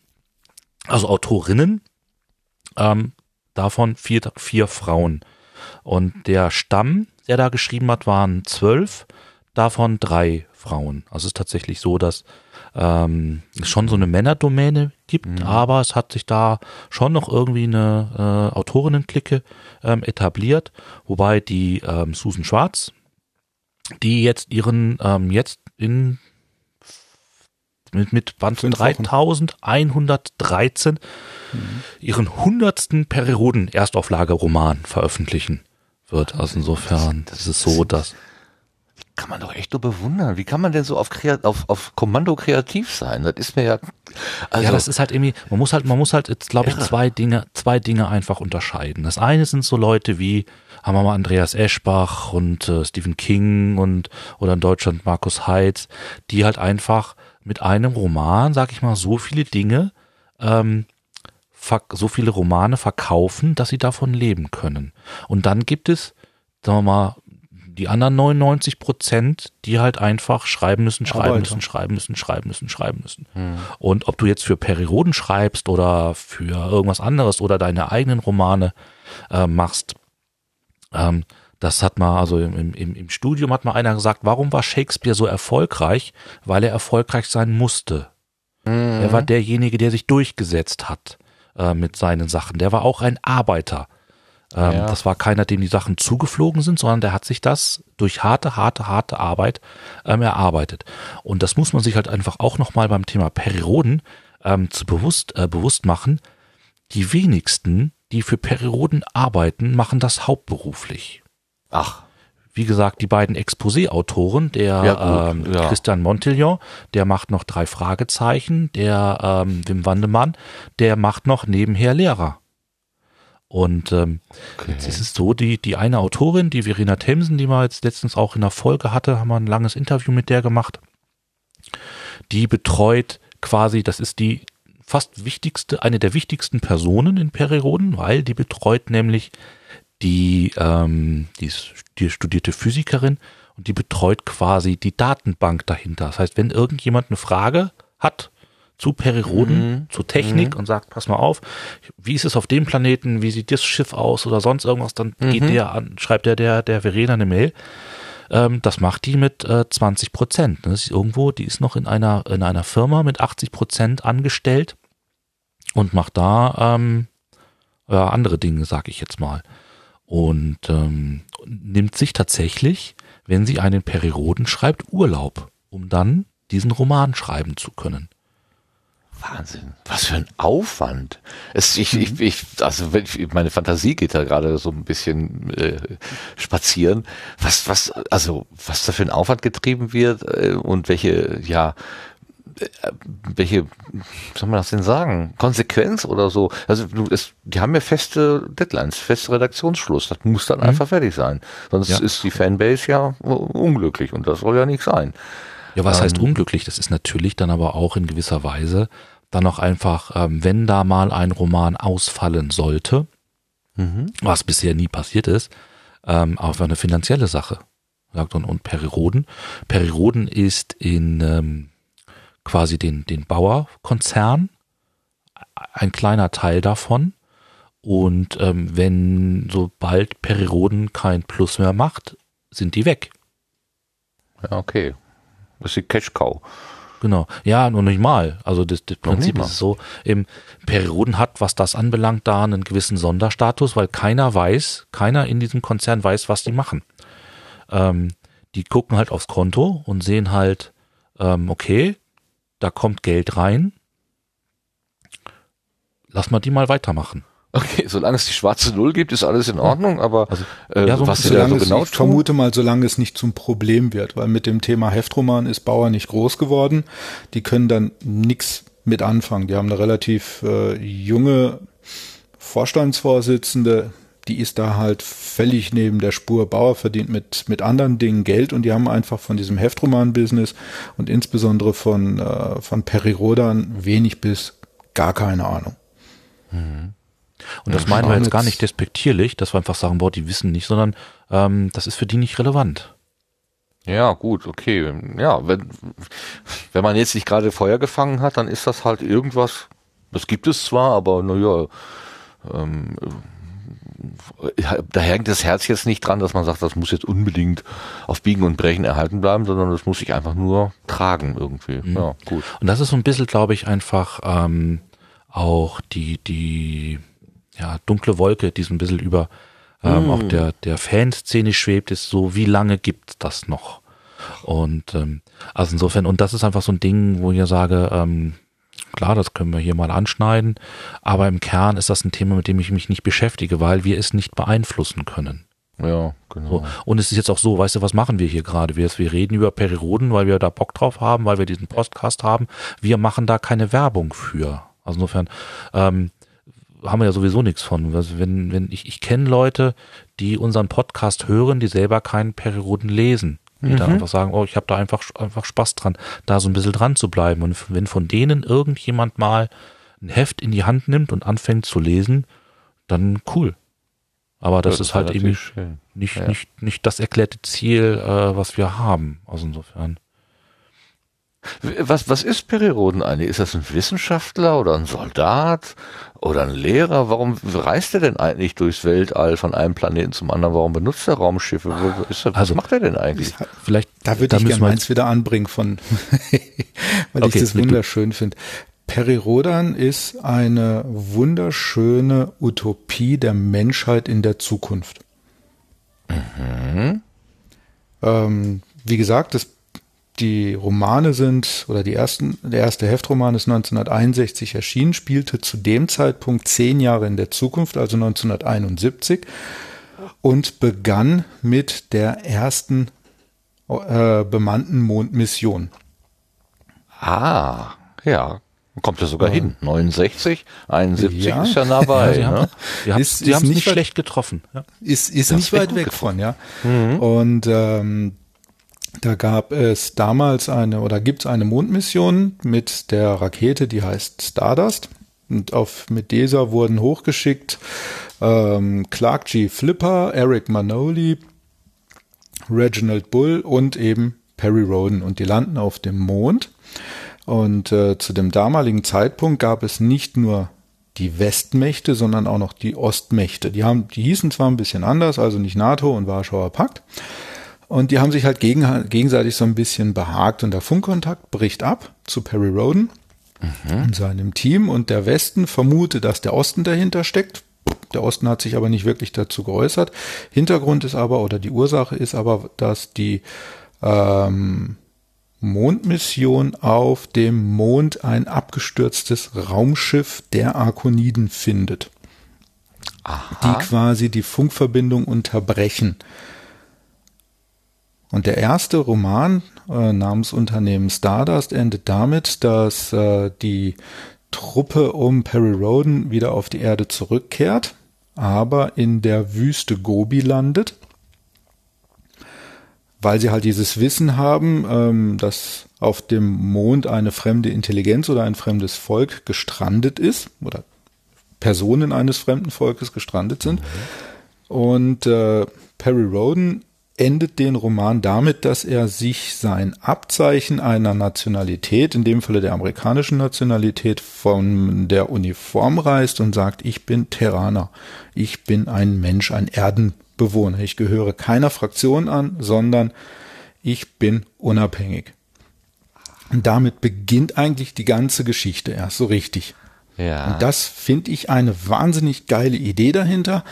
Speaker 4: also Autorinnen, ähm, davon vier, vier Frauen. Und der Stamm, der da geschrieben hat, waren zwölf, davon drei Frauen. Also es ist tatsächlich so, dass ähm, es schon so eine Männerdomäne gibt, aber es hat sich da schon noch irgendwie eine äh, Autorinnenklicke ähm, etabliert, wobei die ähm, Susan Schwarz, die jetzt ihren ähm, jetzt in mit, mit Band
Speaker 5: Fünf Wochen.
Speaker 4: 3113 ihren hundertsten Perioden-Erstauflage-Roman veröffentlichen wird. Also insofern, das ist so, dass
Speaker 1: Kann man doch echt nur bewundern. Wie kann man denn so auf, Kreat auf, auf Kommando kreativ sein? Das ist mir ja. Also,
Speaker 4: ja, das ist halt irgendwie, man muss halt, man muss halt jetzt, glaube ich, zwei Dinge, zwei Dinge einfach unterscheiden. Das eine sind so Leute wie, haben wir mal Andreas Eschbach und äh, Stephen King und oder in Deutschland Markus Heitz, die halt einfach mit einem Roman, sag ich mal, so viele Dinge, ähm, so viele Romane verkaufen, dass sie davon leben können. Und dann gibt es, sagen wir mal, die anderen 99 Prozent, die halt einfach schreiben müssen, schreiben
Speaker 5: Arbeiter.
Speaker 4: müssen, schreiben müssen, schreiben müssen, schreiben müssen. Und ob du jetzt für Perioden schreibst oder für irgendwas anderes oder deine eigenen Romane äh, machst, ähm, das hat mal, also im, im, im Studium hat mal einer gesagt, warum war Shakespeare so erfolgreich? Weil er erfolgreich sein musste. Er war derjenige, der sich durchgesetzt hat äh, mit seinen Sachen. Der war auch ein Arbeiter. Ähm,
Speaker 1: Ja.
Speaker 4: Das war keiner, dem die Sachen zugeflogen sind, sondern der hat sich das durch harte, harte, harte Arbeit ähm, erarbeitet. Und das muss man sich halt einfach auch nochmal beim Thema Perioden ähm, zu bewusst, äh, bewusst machen. Die wenigsten, die für Perioden arbeiten, machen das hauptberuflich.
Speaker 1: ach,
Speaker 4: wie gesagt, die beiden Exposé-Autoren, der
Speaker 1: Ja,
Speaker 4: ähm,
Speaker 1: ja.
Speaker 4: Christian Montillon, der macht noch drei Fragezeichen, der ähm, Wim Wandemann, der macht noch nebenher Lehrer. Und ähm, jetzt ist es so, die, die eine Autorin, die Verena Themsen, die man jetzt letztens auch in der Folge hatte, haben wir ein langes Interview mit der gemacht. Die betreut quasi, das ist die fast wichtigste, eine der wichtigsten Personen in Periroden, weil die betreut nämlich die, ähm, die ist die studierte Physikerin und die betreut quasi die Datenbank dahinter. Das heißt, wenn irgendjemand eine Frage hat zu Periroden, zu Technik und sagt, pass mal auf, wie ist es auf dem Planeten, wie sieht das Schiff aus oder sonst irgendwas, dann geht der an, schreibt der der, der Verena eine Mail. Ähm, das macht die mit äh, 20 Prozent. Das ist irgendwo, die ist noch in einer, in einer Firma mit 80 Prozent angestellt und macht da ähm, ja, andere Dinge, sag ich jetzt mal. Und ähm, nimmt sich tatsächlich, wenn sie einen Periroden schreibt, Urlaub, um dann diesen Roman schreiben zu können.
Speaker 1: Wahnsinn. Was für ein Aufwand. Es, ich, ich, ich, also meine Fantasie geht da gerade so ein bisschen äh, spazieren. Was, was, also was da für ein Aufwand getrieben wird äh, und welche, ja, welche, wie soll man das denn sagen? Konsequenz oder so. Also du, es, die haben ja feste Deadlines, feste Redaktionsschluss. Das muss dann einfach fertig sein. Sonst
Speaker 4: Ja.
Speaker 1: ist die Fanbase ja unglücklich und das soll ja nicht sein.
Speaker 4: Ja, was heißt unglücklich? Das ist natürlich dann aber auch in gewisser Weise dann auch einfach, ähm, wenn da mal ein Roman ausfallen sollte, was bisher nie passiert ist, ähm, auch eine finanzielle Sache. Sagt und, und Periroden. Periroden ist in ähm, quasi den, den Bauerkonzern ein kleiner Teil davon. Und ähm, wenn sobald Periroden kein Plus mehr macht, sind die weg.
Speaker 1: Ja, okay. Das ist die Cash Cow.
Speaker 4: Genau. Ja, nur nicht mal. Also das, das Prinzip ist so, im Perioden hat, was das anbelangt, da einen gewissen Sonderstatus, weil keiner weiß, keiner in diesem Konzern weiß, was die machen. Ähm, die gucken halt aufs Konto und sehen halt, ähm, okay, da kommt Geld rein. Lass mal die mal weitermachen.
Speaker 1: Okay, solange es die schwarze Null gibt, ist alles in Ordnung, aber
Speaker 4: Also,
Speaker 1: äh,
Speaker 4: ja, so
Speaker 1: was sie da so genau
Speaker 5: ich vermute mal, solange es nicht zum Problem wird, weil mit dem Thema Heftroman ist Bauer nicht groß geworden. Die können dann nichts mit anfangen. Die haben eine relativ äh, junge Vorstandsvorsitzende, die ist da halt völlig neben der Spur. Bauer verdient mit, mit anderen Dingen Geld und die haben einfach von diesem Heftroman-Business und insbesondere von, äh, von Perirodan wenig bis gar keine Ahnung.
Speaker 4: Und das meinen wir jetzt gar nicht despektierlich, dass wir einfach sagen, boah, die wissen nicht, sondern ähm, das ist für die nicht relevant.
Speaker 1: Ja, gut, okay. Ja, wenn, wenn man jetzt nicht gerade Feuer gefangen hat, dann ist das halt irgendwas, das gibt es zwar, aber naja, ähm, äh, da hängt das Herz jetzt nicht dran, dass man sagt, das muss jetzt unbedingt auf Biegen und Brechen erhalten bleiben, sondern das muss sich einfach nur tragen irgendwie. Ja, gut.
Speaker 4: Und das ist so ein bisschen, glaube ich, einfach ähm, auch die, die ja, dunkle Wolke, die so ein bisschen über ähm, auch der, der Fanszene schwebt, ist so, wie lange gibt das noch? Und ähm, also insofern, und das ist einfach so ein Ding, wo ich ja sage, ähm, klar, das können wir hier mal anschneiden, aber im Kern ist das ein Thema, mit dem ich mich nicht beschäftige, weil wir es nicht beeinflussen können.
Speaker 1: Ja, genau.
Speaker 4: So. Und es ist jetzt auch so, weißt du, was machen wir hier gerade? Wir, wir reden über Periroden, weil wir da Bock drauf haben, weil wir diesen Podcast haben. Wir machen da keine Werbung für. Also insofern ähm, haben wir ja sowieso nichts von. Also wenn, wenn ich, ich kenne Leute, die unseren Podcast hören, die selber keinen Periroden lesen. Die dann einfach sagen, oh, ich habe da einfach, einfach Spaß dran, da so ein bisschen dran zu bleiben. Und wenn von denen irgendjemand mal ein Heft in die Hand nimmt und anfängt zu lesen, dann cool. Aber das,
Speaker 1: Ja,
Speaker 4: ist halt eben
Speaker 1: schön.
Speaker 4: nicht,
Speaker 1: Ja.
Speaker 4: nicht, nicht das erklärte Ziel, äh, was wir haben. Also insofern.
Speaker 1: Was, was ist Periroden eigentlich? Ist das ein Wissenschaftler oder ein Soldat oder ein Lehrer? Warum reist er denn eigentlich durchs Weltall von einem Planeten zum anderen? Warum benutzt er Raumschiffe? Er, was
Speaker 4: Also-
Speaker 1: macht er denn eigentlich?
Speaker 4: Vielleicht,
Speaker 5: Da würde
Speaker 4: da
Speaker 5: ich
Speaker 4: müssen
Speaker 5: gerne
Speaker 4: wir
Speaker 5: meins wieder anbringen von, <laughs> weil
Speaker 4: Okay,
Speaker 5: ich das wunderschön finde. Perirodan ist eine wunderschöne Utopie der Menschheit in der Zukunft. Ähm, wie gesagt, das, die Romane sind, oder die ersten, der erste Heftroman ist 1961 erschienen, spielte zu dem Zeitpunkt zehn Jahre in der Zukunft, also 1971. und begann mit der ersten äh, bemannten Mondmission.
Speaker 1: Ah, ja. Kommt ja sogar hin. 69, 71 ja. ist ja nah bei. <laughs>
Speaker 4: Ja,
Speaker 1: ne?
Speaker 4: Die haben es nicht, nicht schlecht getroffen.
Speaker 5: Ja. Ist, ist nicht weit weg getroffen. von, ja. Mhm. Und ähm, da gab es damals eine oder gibt es eine Mondmission mit der Rakete, die heißt Stardust. Und auf, mit dieser wurden hochgeschickt ähm, Clark G. Flipper, Eric Manoli, Reginald Bull und eben Perry Roden. Und die landen auf dem Mond. Und äh, zu dem damaligen Zeitpunkt gab es nicht nur die Westmächte, sondern auch noch die Ostmächte. Die haben, die hießen zwar ein bisschen anders, also nicht NATO und Warschauer Pakt. Und die haben sich halt gegen, gegenseitig so ein bisschen behagt und der Funkkontakt bricht ab zu Perry Roden mhm. und seinem Team und der Westen vermutet, dass der Osten dahinter steckt. Der Osten hat sich aber nicht wirklich dazu geäußert. Hintergrund ist aber, oder die Ursache ist aber, dass die ähm, Mondmission auf dem Mond ein abgestürztes Raumschiff der Arkoniden findet, Aha. die quasi die Funkverbindung unterbrechen. Und der erste Roman äh, namens Unternehmen Stardust endet damit, dass äh, die Truppe um Perry Roden wieder auf die Erde zurückkehrt, aber in der Wüste Gobi landet weil sie halt dieses Wissen haben, ähm, dass auf dem Mond eine fremde Intelligenz oder ein fremdes Volk gestrandet ist oder Personen eines fremden Volkes gestrandet sind. Und äh, Perry Roden endet den Roman damit, dass er sich sein Abzeichen einer Nationalität, in dem Falle der amerikanischen Nationalität, von der Uniform reißt und sagt, ich bin Terraner, ich bin ein Mensch, ein Erden, Bewohner. Ich gehöre keiner Fraktion an, sondern ich bin unabhängig. Und damit beginnt eigentlich die ganze Geschichte erst so richtig. Ja. Und das finde ich eine wahnsinnig geile Idee dahinter.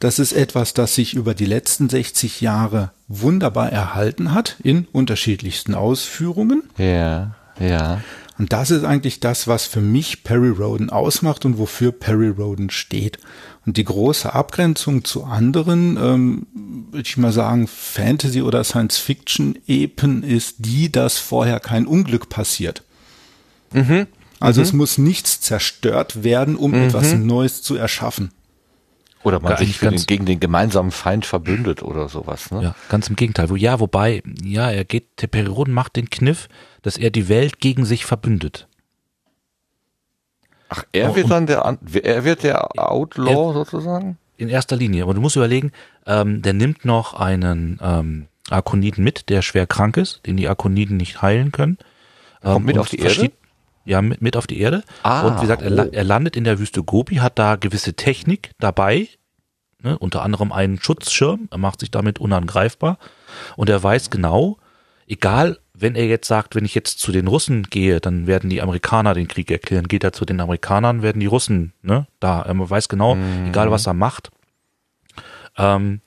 Speaker 5: Das ist etwas, das sich über die letzten 60 Jahre wunderbar erhalten hat in unterschiedlichsten Ausführungen.
Speaker 1: Ja, ja.
Speaker 5: Und das ist eigentlich das, was für mich Perry Roden ausmacht und wofür Perry Roden steht. Und die große Abgrenzung zu anderen, ähm, würde ich mal sagen, Fantasy- oder Science-Fiction-Epen ist die, dass vorher kein Unglück passiert. Mhm. Also mhm. es muss nichts zerstört werden, um mhm. etwas Neues zu erschaffen.
Speaker 1: Oder man ja, sich den, gegen den gemeinsamen Feind verbündet oder sowas. Ne?
Speaker 4: Ja, ganz im Gegenteil. Wo, ja, wobei, ja, er geht, der Perioden macht den Kniff, dass er die Welt gegen sich verbündet.
Speaker 1: Ach, er oh, wird dann der, er wird der Outlaw er, sozusagen?
Speaker 4: In erster Linie. Aber du musst überlegen, ähm, der nimmt noch einen ähm, Arkoniden mit, der schwer krank ist, den die Arkoniden nicht heilen können.
Speaker 1: Ähm, Kommt mit auf die Erde?
Speaker 4: Ja, mit, mit auf die Erde. Ah, und wie gesagt, er, oh. er landet in der Wüste Gobi, hat da gewisse Technik dabei, ne, unter anderem einen Schutzschirm, er macht sich damit unangreifbar und er weiß genau, egal wenn er jetzt sagt, wenn ich jetzt zu den Russen gehe, dann werden die Amerikaner den Krieg erklären. Geht er zu den Amerikanern, werden die Russen, ne, da. Er weiß genau, mhm. egal was er macht, ähm,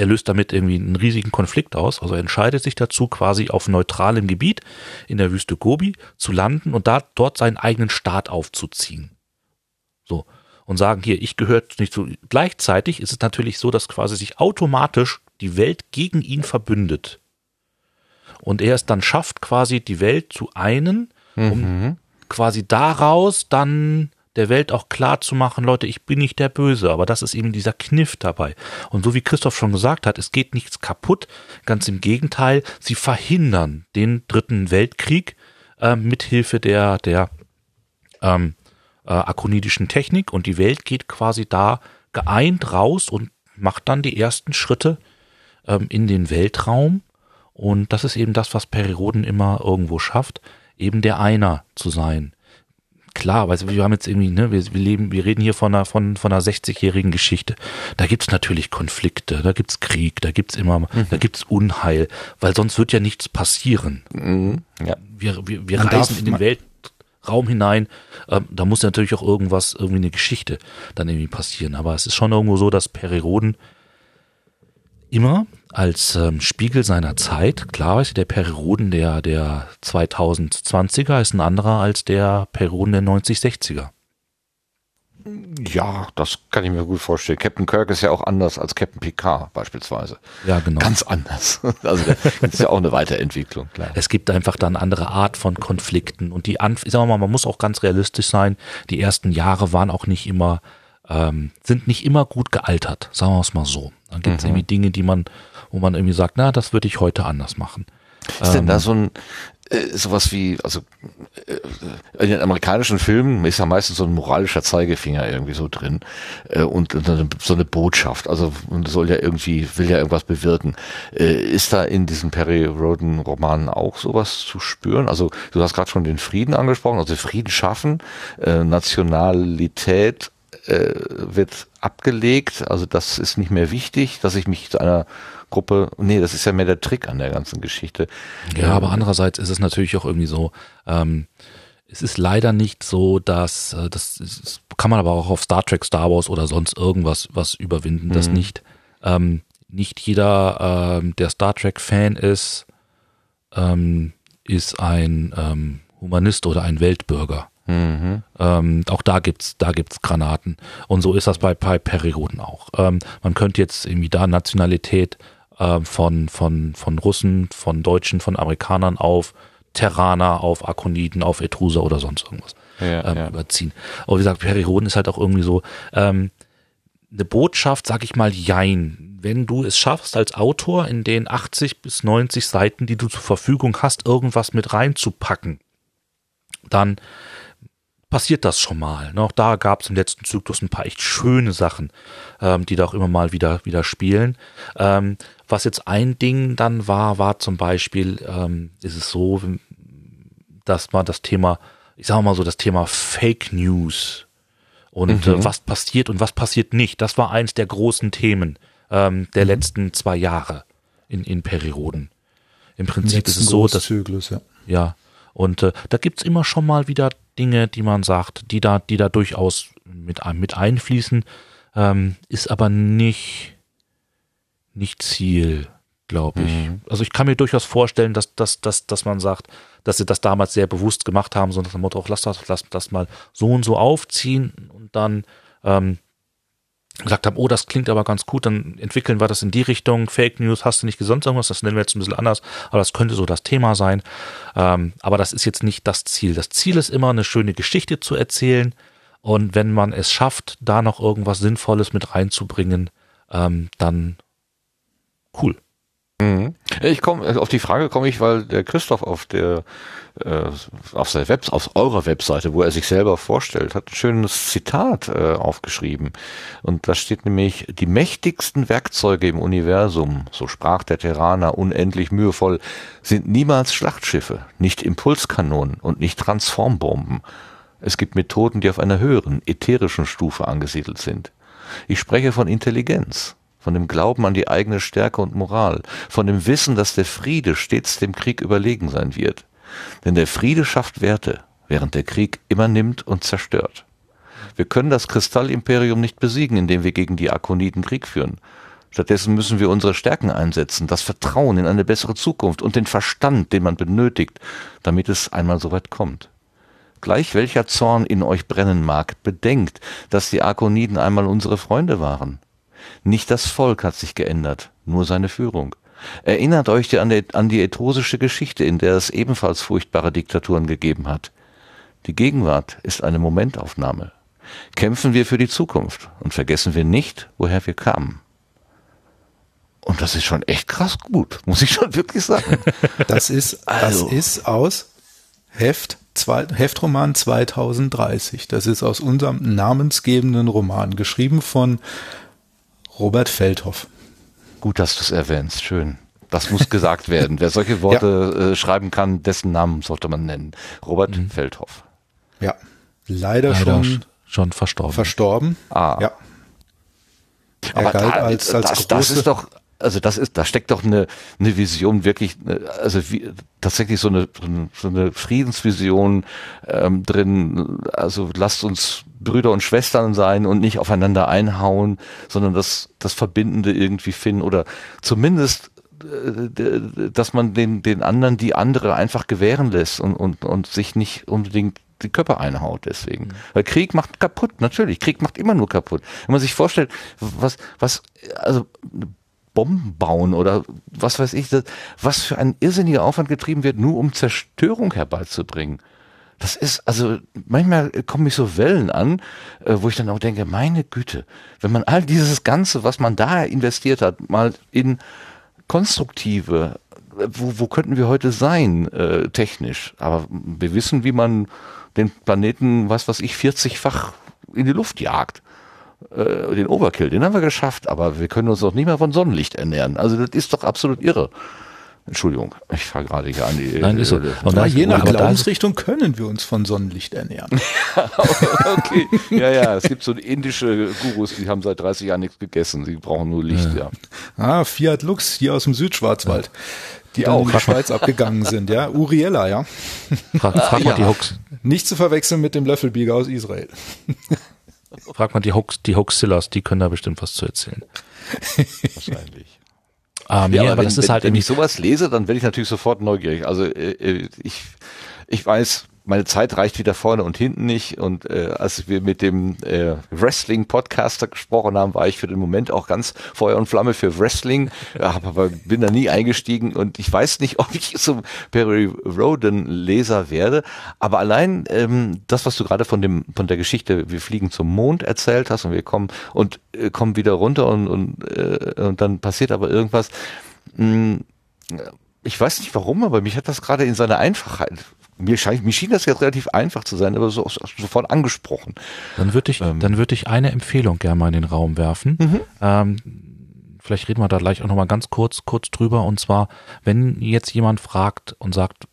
Speaker 4: er löst damit irgendwie einen riesigen Konflikt aus. Also er entscheidet sich dazu, quasi auf neutralem Gebiet in der Wüste Gobi zu landen und da dort seinen eigenen Staat aufzuziehen. So. Und sagen hier, ich gehöre nicht zu. Gleichzeitig ist es natürlich so, dass quasi sich automatisch die Welt gegen ihn verbündet und er es dann schafft, quasi die Welt zu einen, um mhm. quasi daraus dann der Welt auch klar zu machen, Leute, ich bin nicht der Böse, aber das ist eben dieser Kniff dabei. Und so wie Christoph schon gesagt hat, es geht nichts kaputt, ganz im Gegenteil, sie verhindern den dritten Weltkrieg äh, mithilfe der, der ähm, äh, akonidischen Technik und die Welt geht quasi da geeint raus und macht dann die ersten Schritte ähm, in den Weltraum und das ist eben das, was Perioden immer irgendwo schafft, eben der Einer zu sein. Klar, weil wir haben jetzt irgendwie, ne, wir, wir leben, wir reden hier von einer, von, von einer 60-jährigen Geschichte. Da gibt's natürlich Konflikte, da gibt's Krieg, da gibt's immer, mhm. da gibt's Unheil, weil sonst wird ja nichts passieren. Mhm. Ja. Wir, wir, wir reisen in den Weltraum hinein, ähm, da muss natürlich auch irgendwas, irgendwie eine Geschichte dann irgendwie passieren. Aber es ist schon irgendwo so, dass Perioden immer als ähm, Spiegel seiner Zeit. Klar ist der Perioden der, der 2020er ist ein anderer als der Perioden der 9060er.
Speaker 1: Ja, das kann ich mir gut vorstellen. Captain Kirk ist ja auch anders als Captain Picard beispielsweise.
Speaker 4: Ja, genau.
Speaker 1: Ganz anders. <laughs> Also das ist ja auch eine Weiterentwicklung, klar.
Speaker 4: Es gibt einfach dann andere Art von Konflikten und die Anf ich sag mal, man muss auch ganz realistisch sein. Die ersten Jahre waren auch nicht immer, ähm, sind nicht immer gut gealtert, sagen wir es mal so. Dann gibt es
Speaker 1: Mhm.
Speaker 4: irgendwie Dinge, die man, wo man irgendwie sagt, na, das würde ich heute anders machen.
Speaker 1: Ist denn da so ein äh, sowas wie, also äh, in den amerikanischen Filmen ist ja meistens so ein moralischer Zeigefinger irgendwie so drin äh, und, und so eine Botschaft, also soll ja irgendwie, will ja irgendwas bewirken. Äh, ist da in diesen Perry Roden Romanen auch sowas zu spüren? Also du hast gerade schon den Frieden angesprochen, also Frieden schaffen, äh, Nationalität äh, wird abgelegt, also das ist nicht mehr wichtig, dass ich mich zu einer Gruppe, nee, das ist ja mehr der Trick an der ganzen Geschichte.
Speaker 4: Ja, aber andererseits ist es natürlich auch irgendwie so, ähm, es ist leider nicht so, dass, äh, das, ist, das kann man aber auch auf Star Trek, Star Wars oder sonst irgendwas was überwinden, das nicht, ähm, nicht jeder, ähm, der Star Trek Fan ist, ähm, ist ein ähm, Humanist oder ein Weltbürger. Ähm, auch da gibt's, da gibt's Granaten. Und so ist das bei, bei Perioden auch. Ähm, man könnte jetzt irgendwie da Nationalität ähm, von, von, von Russen, von Deutschen, von Amerikanern auf Terraner, auf Akoniden, auf Etruser oder sonst irgendwas
Speaker 1: Ja,
Speaker 4: ähm,
Speaker 1: ja.
Speaker 4: überziehen. Aber wie gesagt, Perioden ist halt auch irgendwie so, ähm, eine Botschaft, sag ich mal, jein. Wenn du es schaffst, als Autor in den 80 bis 90 Seiten, die du zur Verfügung hast, irgendwas mit reinzupacken, dann passiert das schon mal. ne? Auch da gab es im letzten Zyklus ein paar echt schöne Sachen, ähm, die da auch immer mal wieder, wieder spielen. Ähm, was jetzt ein Ding dann war, war zum Beispiel, ähm, ist es so, dass man das Thema, ich sage mal so, das Thema Fake News und äh, was passiert und was passiert nicht, das war eins der großen Themen ähm, der letzten zwei Jahre in, in Perioden. Im Prinzip ist es so, dass
Speaker 5: Zyklus, ja.
Speaker 4: ja. Und äh, da gibt's immer schon mal wieder Dinge, die man sagt, die da, die da durchaus mit, mit einfließen, ähm, ist aber nicht, nicht Ziel, glaube ich. Also ich kann mir durchaus vorstellen, dass, dass, dass, dass man sagt, dass sie das damals sehr bewusst gemacht haben, so nach dem Motto, auch lass das, lass das mal so und so aufziehen und dann ähm, gesagt haben, oh, das klingt aber ganz gut, dann entwickeln wir das in die Richtung, Fake News, hast du nicht sonst irgendwas, das nennen wir jetzt ein bisschen anders, aber das könnte so das Thema sein. Ähm, aber das ist jetzt nicht das Ziel. Das Ziel ist immer, eine schöne Geschichte zu erzählen und wenn man es schafft, da noch irgendwas Sinnvolles mit reinzubringen, ähm, dann cool.
Speaker 1: Ich komme auf die Frage komme ich, weil der Christoph auf der äh, auf seiner Web auf eurer Webseite, wo er sich selber vorstellt, hat ein schönes Zitat äh, aufgeschrieben und da steht nämlich die mächtigsten Werkzeuge im Universum, so sprach der Terraner unendlich mühevoll, sind niemals Schlachtschiffe, nicht Impulskanonen und nicht Transformbomben. Es gibt Methoden, die auf einer höheren, ätherischen Stufe angesiedelt sind. Ich spreche von Intelligenz, von dem Glauben an die eigene Stärke und Moral, von dem Wissen, dass der Friede stets dem Krieg überlegen sein wird. Denn der Friede schafft Werte, während der Krieg immer nimmt und zerstört. Wir können das Kristallimperium nicht besiegen, indem wir gegen die Akoniden Krieg führen. Stattdessen müssen wir unsere Stärken einsetzen, das Vertrauen in eine bessere Zukunft und den Verstand, den man benötigt, damit es einmal so weit kommt. Gleich welcher Zorn in euch brennen mag, bedenkt, dass die Akoniden einmal unsere Freunde waren. Nicht das Volk hat sich geändert, nur seine Führung. Erinnert euch an die, an die etrusische Geschichte, in der es ebenfalls furchtbare Diktaturen gegeben hat. Die Gegenwart ist eine Momentaufnahme. Kämpfen wir für die Zukunft und vergessen wir nicht, woher wir kamen. Und das ist schon echt krass gut, muss ich schon wirklich sagen. <laughs>
Speaker 5: Das ist,
Speaker 1: Also.
Speaker 5: das ist aus Heft, zwei, Heftroman 2030. Das ist aus unserem namensgebenden Roman, geschrieben von Robert Feldhoff.
Speaker 1: Gut, dass du es erwähnst. Schön. Das muss gesagt <laughs> werden. Wer solche Worte äh, schreiben kann, dessen Namen sollte man nennen. Robert Feldhoff.
Speaker 5: Ja, leider,
Speaker 4: Leider
Speaker 5: schon
Speaker 4: schon verstorben.
Speaker 5: verstorben.
Speaker 1: Ah.
Speaker 5: Ja. Er galt als, als
Speaker 1: das,
Speaker 5: große,
Speaker 1: das ist doch, also das ist, da steckt doch eine, eine Vision wirklich, äh, also wie, tatsächlich so eine, so eine, Friedensvision ähm, drin. Also lasst uns Brüder und Schwestern sein und nicht aufeinander einhauen, sondern das, das Verbindende irgendwie finden oder zumindest äh, d- dass man den, den anderen die andere einfach gewähren lässt und, und, und sich nicht unbedingt die Köpfe einhaut deswegen. Mhm. Weil Krieg macht kaputt, natürlich. Krieg macht immer nur kaputt. Wenn man sich vorstellt, was, was, also Bomben bauen oder was weiß ich, was für ein irrsinniger Aufwand getrieben wird, nur um Zerstörung herbeizubringen. Das ist, also manchmal kommen mich so Wellen an, äh, wo ich dann auch denke, meine Güte, wenn man all dieses Ganze, was man da investiert hat, mal in konstruktive, wo, wo könnten wir heute sein, äh, technisch? Aber wir wissen, wie man den Planeten, was weiß ich, 40-fach in die Luft jagt äh, den Overkill, den haben wir geschafft, aber wir können uns doch nicht mehr von Sonnenlicht ernähren. Also das ist doch absolut irre. Entschuldigung, ich fahre gerade hier an die.
Speaker 5: Nein, ist so. Äh, und da, je nach Glaubensrichtung können wir uns von Sonnenlicht ernähren. <laughs>
Speaker 1: okay, ja, ja, es gibt so indische Gurus, die haben seit 30 Jahren nichts gegessen, sie brauchen nur Licht, ja.
Speaker 5: ja. Ah, Fiat Lux hier aus dem Südschwarzwald. Ja. Die auch in die Schweiz abgegangen sind, ja. Uriella, ja.
Speaker 4: Frag, frag mal ja. die Hooks.
Speaker 5: Nicht zu verwechseln mit dem Löffelbieger aus Israel.
Speaker 4: Frag mal die Hoax, die Hoaxillas, die können da bestimmt was zu erzählen. <laughs>
Speaker 1: Wahrscheinlich. Ähm, ja, aber, wenn, das ist halt wenn, wenn ich sowas lese, dann werde ich natürlich sofort neugierig. Also äh, äh, ich, ich weiß, meine Zeit reicht wieder vorne und hinten nicht. Und äh, als wir mit dem äh, Wrestling-Podcaster gesprochen haben, war ich für den Moment auch ganz Feuer und Flamme für Wrestling, aber bin da nie eingestiegen und ich weiß nicht, <laughs> ob ich zum Perry Roden-Leser werde. Aber allein ähm, das, was du gerade von dem von der Geschichte, wir fliegen zum Mond erzählt hast und wir kommen und äh, kommen wieder runter und und, äh, und dann passiert aber irgendwas. Mh, hm, ich weiß nicht warum, aber mich hat das gerade in seiner Einfachheit mir, scheint, mir schien das jetzt relativ einfach zu sein, aber so, sofort angesprochen.
Speaker 4: Dann würde ich, ähm. dann würde ich eine Empfehlung gerne mal in den Raum werfen. Mhm. Ähm, vielleicht reden wir da gleich auch nochmal ganz kurz, kurz drüber. Und zwar, wenn jetzt jemand fragt und sagt,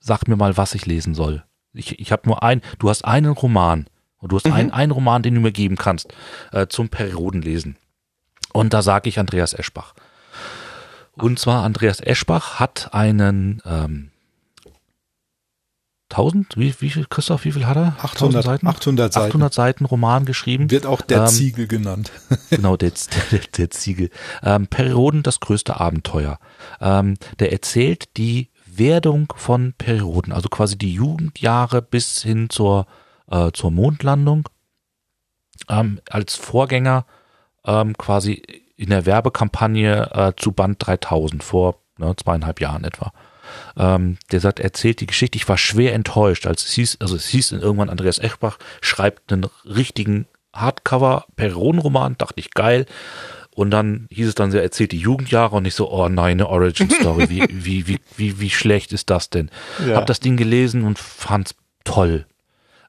Speaker 4: sag mir mal, was ich lesen soll. Ich, ich habe nur ein, du hast einen Roman und du hast mhm. einen, einen Roman, den du mir geben kannst, äh, zum Periodenlesen. Und da sage ich Andreas Eschbach. Und zwar Andreas Eschbach hat einen ähm, 1000? Wie, wie viel, Christoph, wie viel hat er?
Speaker 5: 800 Seiten? 800
Speaker 4: Seiten. 800 Seiten Roman geschrieben.
Speaker 5: Wird auch der ähm, Ziegel genannt. <laughs>
Speaker 4: genau, der, der, der Ziegel. Ähm, Perioden, das größte Abenteuer. Ähm, der erzählt die Werdung von Perioden, also quasi die Jugendjahre bis hin zur, äh, zur Mondlandung. Ähm, als Vorgänger ähm, quasi in der Werbekampagne äh, zu Band 3000 vor ne, zweieinhalb Jahren etwa. Ähm, der sagt, er erzählt die Geschichte. Ich war schwer enttäuscht, als es hieß, also es hieß irgendwann Andreas Echbach schreibt einen richtigen Hardcover Perron-Roman, dachte ich geil. Und dann hieß es dann, er erzählt die Jugendjahre und ich so, oh nein, eine Origin Story, wie, <laughs> wie, wie, wie, wie schlecht ist das denn? Ja. Hab das Ding gelesen und fand's toll.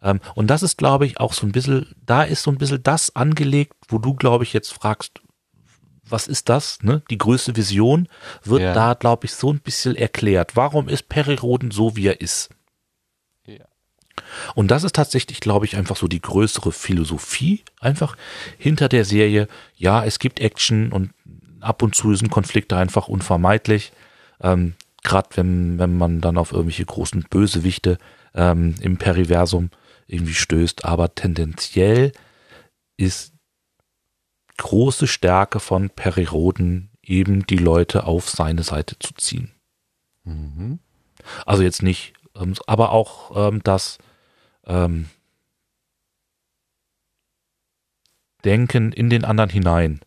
Speaker 4: Ähm, und das ist, glaube ich, auch so ein bisschen, da ist so ein bisschen das angelegt, wo du, glaube ich, jetzt fragst, was ist das? Ne? Die größte Vision wird ja. da, glaube ich, so ein bisschen erklärt. Warum ist Periroden so, wie er ist? Ja. Und das ist tatsächlich, glaube ich, einfach so die größere Philosophie einfach hinter der Serie. Ja, es gibt Action und ab und zu sind Konflikte einfach unvermeidlich. Ähm, Gerade wenn, wenn man dann auf irgendwelche großen Bösewichte ähm, im Periversum irgendwie stößt. Aber tendenziell ist große Stärke von Periroden, eben die Leute auf seine Seite zu ziehen. Mhm. Also jetzt nicht, ähm, aber auch ähm, das ähm, Denken in den anderen hinein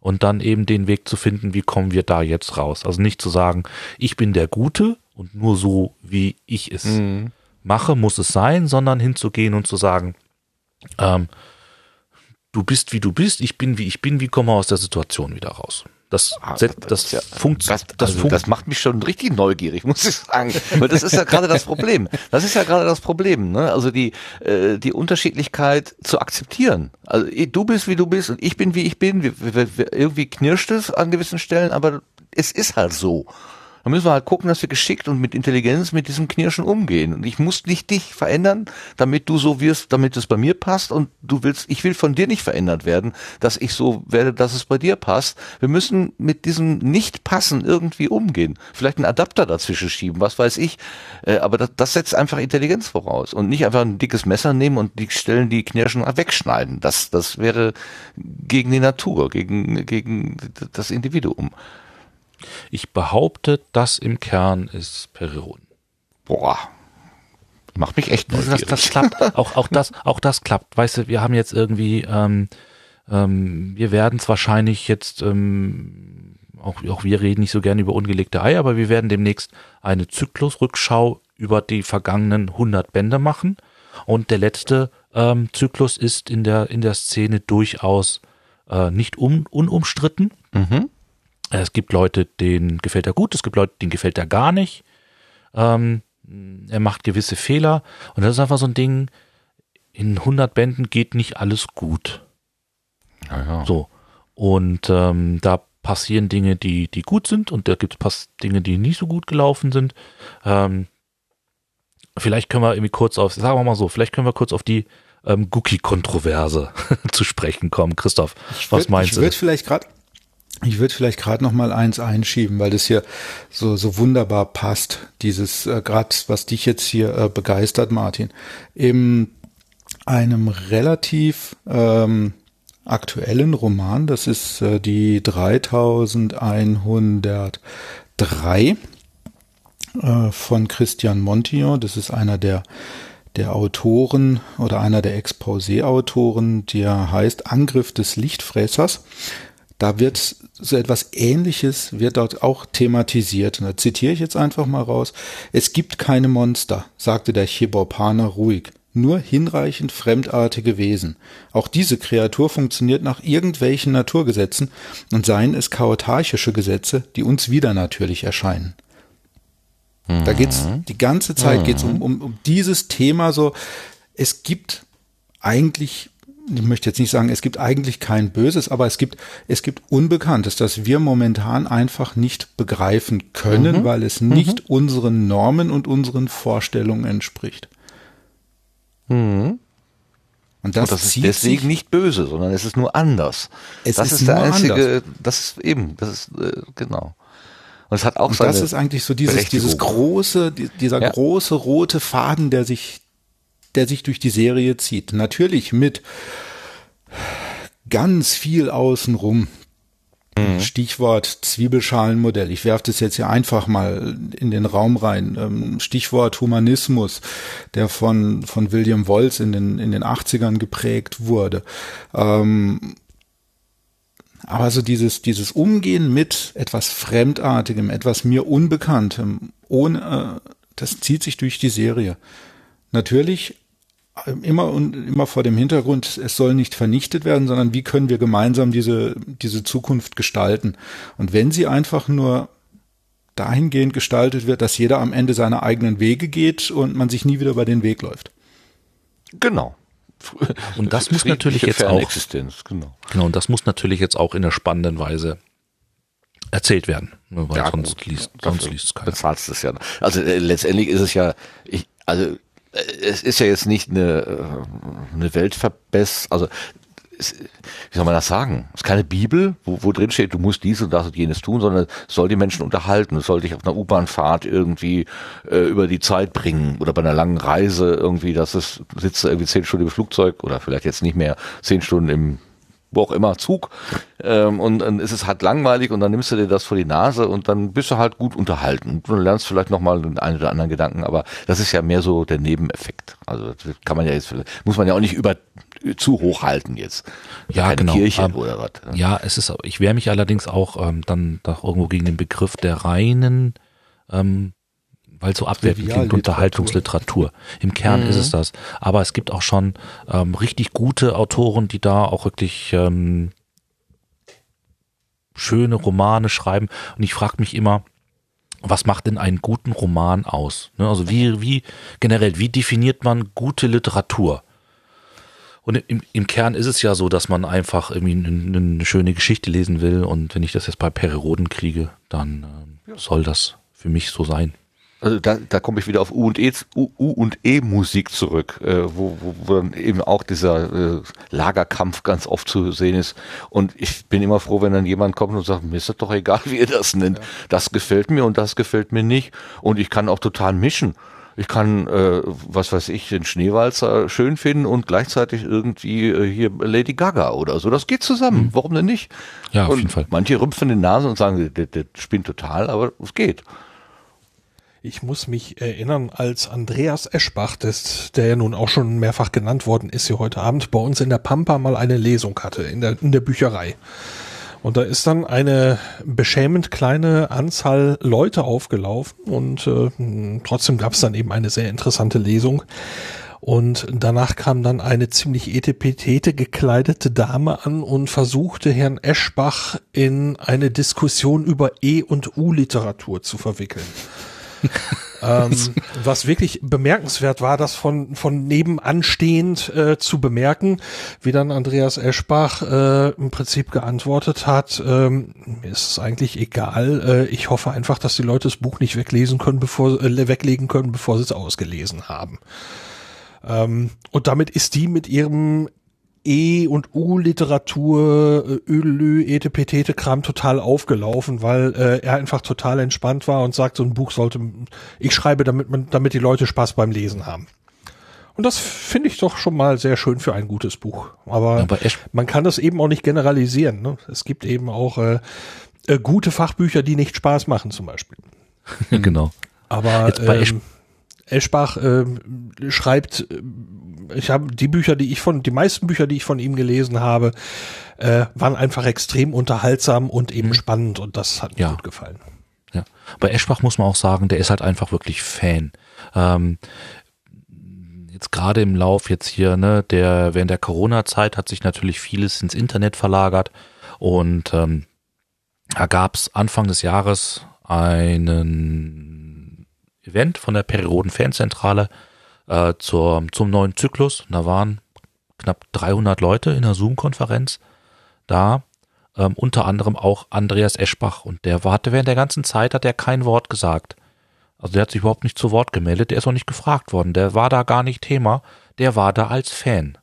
Speaker 4: und dann eben den Weg zu finden, wie kommen wir da jetzt raus. Also nicht zu sagen, ich bin der Gute und nur so, wie ich es mhm. mache, muss es sein, sondern hinzugehen und zu sagen, ähm, du bist wie du bist, ich bin wie ich bin, wie kommen wir aus der Situation wieder raus? Das, ah, das, das, ja, funkt,
Speaker 1: das, das, also, das macht mich schon richtig neugierig, <laughs> muss ich sagen. Weil das ist ja gerade das Problem. Das ist ja gerade das Problem. Ne? Also die, äh, die Unterschiedlichkeit zu akzeptieren. Also du bist wie du bist und ich bin wie ich bin. Wir, wir, wir, irgendwie knirscht es an gewissen Stellen, aber es ist halt so. Da müssen wir halt gucken, dass wir geschickt und mit Intelligenz mit diesem Knirschen umgehen. Und ich muss nicht dich verändern, damit du so wirst, damit es bei mir passt. Und du willst, ich will von dir nicht verändert werden, dass ich so werde, dass es bei dir passt. Wir müssen mit diesem Nicht-Passen irgendwie umgehen. Vielleicht einen Adapter dazwischen schieben, was weiß ich. Äh, aber das, das setzt einfach Intelligenz voraus. Und nicht einfach ein dickes Messer nehmen und die Stellen, die knirschen, wegschneiden. Das, das wäre gegen die Natur, gegen, gegen das Individuum.
Speaker 4: Ich behaupte, das im Kern ist Periron.
Speaker 1: Boah. Macht mich echt
Speaker 4: das,
Speaker 1: neugierig.
Speaker 4: das klappt. <laughs> Auch, auch das, auch das klappt. Weißt du, wir haben jetzt irgendwie, ähm, ähm, wir werden es wahrscheinlich jetzt, ähm, auch, auch wir reden nicht so gerne über ungelegte Eier, aber wir werden demnächst eine Zyklusrückschau über die vergangenen 100 Bände machen. Und der letzte ähm, Zyklus ist in der, in der Szene durchaus äh, nicht un, unumstritten.
Speaker 1: Mhm.
Speaker 4: Es gibt Leute, denen gefällt er gut, es gibt Leute, denen gefällt er gar nicht. Ähm, er macht gewisse Fehler und das ist einfach so ein Ding, in 100 Bänden geht nicht alles gut.
Speaker 1: Ja, ja.
Speaker 4: So. Und ähm, da passieren Dinge, die, die gut sind und da gibt es Dinge, die nicht so gut gelaufen sind. Ähm, vielleicht können wir irgendwie kurz auf, sagen wir mal so, vielleicht können wir kurz auf die ähm, Gookie-Kontroverse <laughs> zu sprechen kommen. Christoph,
Speaker 5: Ich
Speaker 4: was
Speaker 5: würd-
Speaker 4: meinst
Speaker 5: ich
Speaker 4: du?
Speaker 5: Würd vielleicht grad, ich würde vielleicht gerade noch mal eins einschieben, weil das hier so so wunderbar passt. Dieses äh, gerade was dich jetzt hier äh, begeistert, Martin, in einem relativ ähm, aktuellen Roman. Das ist äh, die 3103 äh, von Christian Montillon. Das ist einer der der Autoren oder einer der Exposé-Autoren, der heißt Angriff des Lichtfräßers. Da wird so etwas Ähnliches, wird dort auch thematisiert. Und da zitiere ich jetzt einfach mal raus. Es gibt keine Monster, sagte der Chibopaner ruhig. Nur hinreichend fremdartige Wesen. Auch diese Kreatur funktioniert nach irgendwelchen Naturgesetzen und seien es chaotarchische Gesetze, die uns widernatürlich erscheinen. Da geht's die ganze Zeit geht's um, um, um dieses Thema so. Es gibt eigentlich, ich möchte jetzt nicht sagen, es gibt eigentlich kein Böses, aber es gibt es gibt Unbekanntes, das wir momentan einfach nicht begreifen können, weil es nicht unseren Normen und unseren Vorstellungen entspricht. Und das,
Speaker 1: Und das ist deswegen
Speaker 5: sich,
Speaker 1: nicht böse, sondern es ist nur anders.
Speaker 5: Es
Speaker 1: das
Speaker 5: ist
Speaker 1: ist, der
Speaker 5: nur
Speaker 1: einzige,
Speaker 5: anders.
Speaker 1: das ist eben, das ist, äh, genau. Und es hat auch
Speaker 5: Und
Speaker 1: seine
Speaker 5: das ist eigentlich so dieses, dieses große, die- dieser
Speaker 1: Ja.
Speaker 5: große rote Faden, der sich, der sich durch die Serie zieht. Natürlich mit ganz viel außenrum.
Speaker 1: Mhm.
Speaker 5: Stichwort Zwiebelschalenmodell. Ich werfe das jetzt hier einfach mal in den Raum rein. Ähm, Stichwort Humanismus, der von, von William Wolz in den, in den 80ern geprägt wurde. Ähm, aber so dieses, dieses Umgehen mit etwas Fremdartigem, etwas mir Unbekanntem, ohne, äh, das zieht sich durch die Serie. Natürlich immer und immer vor dem Hintergrund, es soll nicht vernichtet werden, sondern wie können wir gemeinsam diese, diese Zukunft gestalten? Und wenn sie einfach nur dahingehend gestaltet wird, dass jeder am Ende seine eigenen Wege geht und man sich nie wieder über den Weg läuft.
Speaker 1: Genau. <laughs>
Speaker 4: Und das muss natürlich jetzt auch-
Speaker 1: genau.
Speaker 4: Genau, und das muss natürlich jetzt auch in einer spannenden Weise erzählt werden, ne, weil
Speaker 1: Ja,
Speaker 4: sonst
Speaker 1: gut,
Speaker 4: liest, sonst liest es keiner.
Speaker 1: Bezahlst es ja. Also äh, letztendlich ist es ja, ich, also es ist ja jetzt nicht eine, äh, eine Weltverbess, also es, wie soll man das sagen? Es ist keine Bibel, wo, wo drin steht, du musst dies und das und jenes tun, sondern es soll die Menschen unterhalten. Es soll dich auf einer U-Bahn-Fahrt irgendwie äh, über die Zeit bringen oder bei einer langen Reise irgendwie, dass es sitzt irgendwie zehn Stunden im Flugzeug oder vielleicht jetzt nicht mehr zehn Stunden im wo auch immer, Zug. Ähm, und dann ist es halt langweilig und dann nimmst du dir das vor die Nase und dann bist du halt gut unterhalten. Und du lernst vielleicht nochmal den einen oder anderen Gedanken, aber das ist ja mehr so der Nebeneffekt. Also das kann man ja jetzt, muss man ja auch nicht über zu hoch halten jetzt.
Speaker 4: Ja,
Speaker 1: Keine
Speaker 4: genau.
Speaker 1: Kirche
Speaker 4: Aber-
Speaker 1: oder was. ne?
Speaker 4: Ja, es ist, ich wehre mich allerdings auch ähm, dann doch irgendwo gegen den Begriff der reinen, ähm, weil so abwertend klingt. Unterhaltungsliteratur. Im Kern ist es das. Aber es gibt auch schon ähm, richtig gute Autoren, die da auch wirklich ähm, schöne Romane schreiben. Und ich frage mich immer, was macht denn einen guten Roman aus? Ne? Also wie, wie generell, wie definiert man gute Literatur? Und im, im Kern ist es ja so, dass man einfach irgendwie eine, eine schöne Geschichte lesen will. Und wenn ich das jetzt bei Periroden kriege, dann ähm, soll das für mich so sein.
Speaker 1: Also da, da komme ich wieder auf U und E, U, U und E Musik zurück, äh, wo, wo, wo dann eben auch dieser äh, Lagerkampf ganz oft zu sehen ist. Und ich bin immer froh, wenn dann jemand kommt und sagt, mir ist das doch egal, <laughs> wie ihr das nennt. Das gefällt mir und das gefällt mir nicht. Und ich kann auch total mischen. Ich kann, äh, was weiß ich, den Schneewalzer schön finden und gleichzeitig irgendwie äh, hier Lady Gaga oder so. Das geht zusammen. Warum denn nicht?
Speaker 4: Ja, auf
Speaker 1: und
Speaker 4: jeden Fall.
Speaker 1: Manche rümpfen die Nase und sagen, der, der spinnt total, aber es geht.
Speaker 2: Ich muss mich erinnern, als Andreas Eschbach, der ja nun auch schon mehrfach genannt worden ist, hier heute Abend bei uns in der Pampa mal eine Lesung hatte, in der, in der Bücherei. Und da ist dann eine beschämend kleine Anzahl Leute aufgelaufen und äh, trotzdem gab es dann eben eine sehr interessante Lesung. Und danach kam dann eine ziemlich etepetete gekleidete Dame an und versuchte Herrn Eschbach in eine Diskussion über E- und U-Literatur zu verwickeln <laughs> ähm, was wirklich bemerkenswert war, das von, von nebenan stehend äh, zu bemerken, wie dann Andreas Eschbach äh, im Prinzip geantwortet hat, ähm, mir ist es eigentlich egal, äh, ich hoffe einfach, dass die Leute das Buch nicht weglesen können, bevor, äh, weglegen können, bevor sie es ausgelesen haben. Ähm, und damit ist die mit ihrem E- und U-Literatur, äh, Etepetete Kram total aufgelaufen, weil äh, er einfach total entspannt war und sagt, so ein Buch sollte, ich schreibe, damit man, damit die Leute Spaß beim Lesen haben. Und das finde ich doch schon mal sehr schön für ein gutes Buch. Aber, Aber man kann das eben auch nicht generalisieren. Ne? Es gibt eben auch äh, äh, gute Fachbücher, die nicht Spaß machen, zum Beispiel. <laughs>
Speaker 4: genau.
Speaker 2: Aber ähm, Eschbach äh, schreibt, ich habe die Bücher, die ich von, die meisten Bücher, die ich von ihm gelesen habe, äh, waren einfach extrem unterhaltsam und eben mhm. spannend und das hat mir ja. gut gefallen.
Speaker 4: Ja, bei Eschbach muss man auch sagen, der ist halt einfach wirklich Fan. Ähm, jetzt gerade im Lauf jetzt hier, ne, der während der Corona-Zeit hat sich natürlich vieles ins Internet verlagert und ähm, da gab's Anfang des Jahres einen Event von der Perioden Fanzentrale äh, zur, zum neuen Zyklus. Da waren knapp 300 Leute in der Zoom-Konferenz da. Ähm, unter anderem auch Andreas Eschbach und der hatte während der ganzen Zeit hat er kein Wort gesagt. Also der hat sich überhaupt nicht zu Wort gemeldet, der ist auch nicht gefragt worden, der war da gar nicht Thema, der war da als Fan.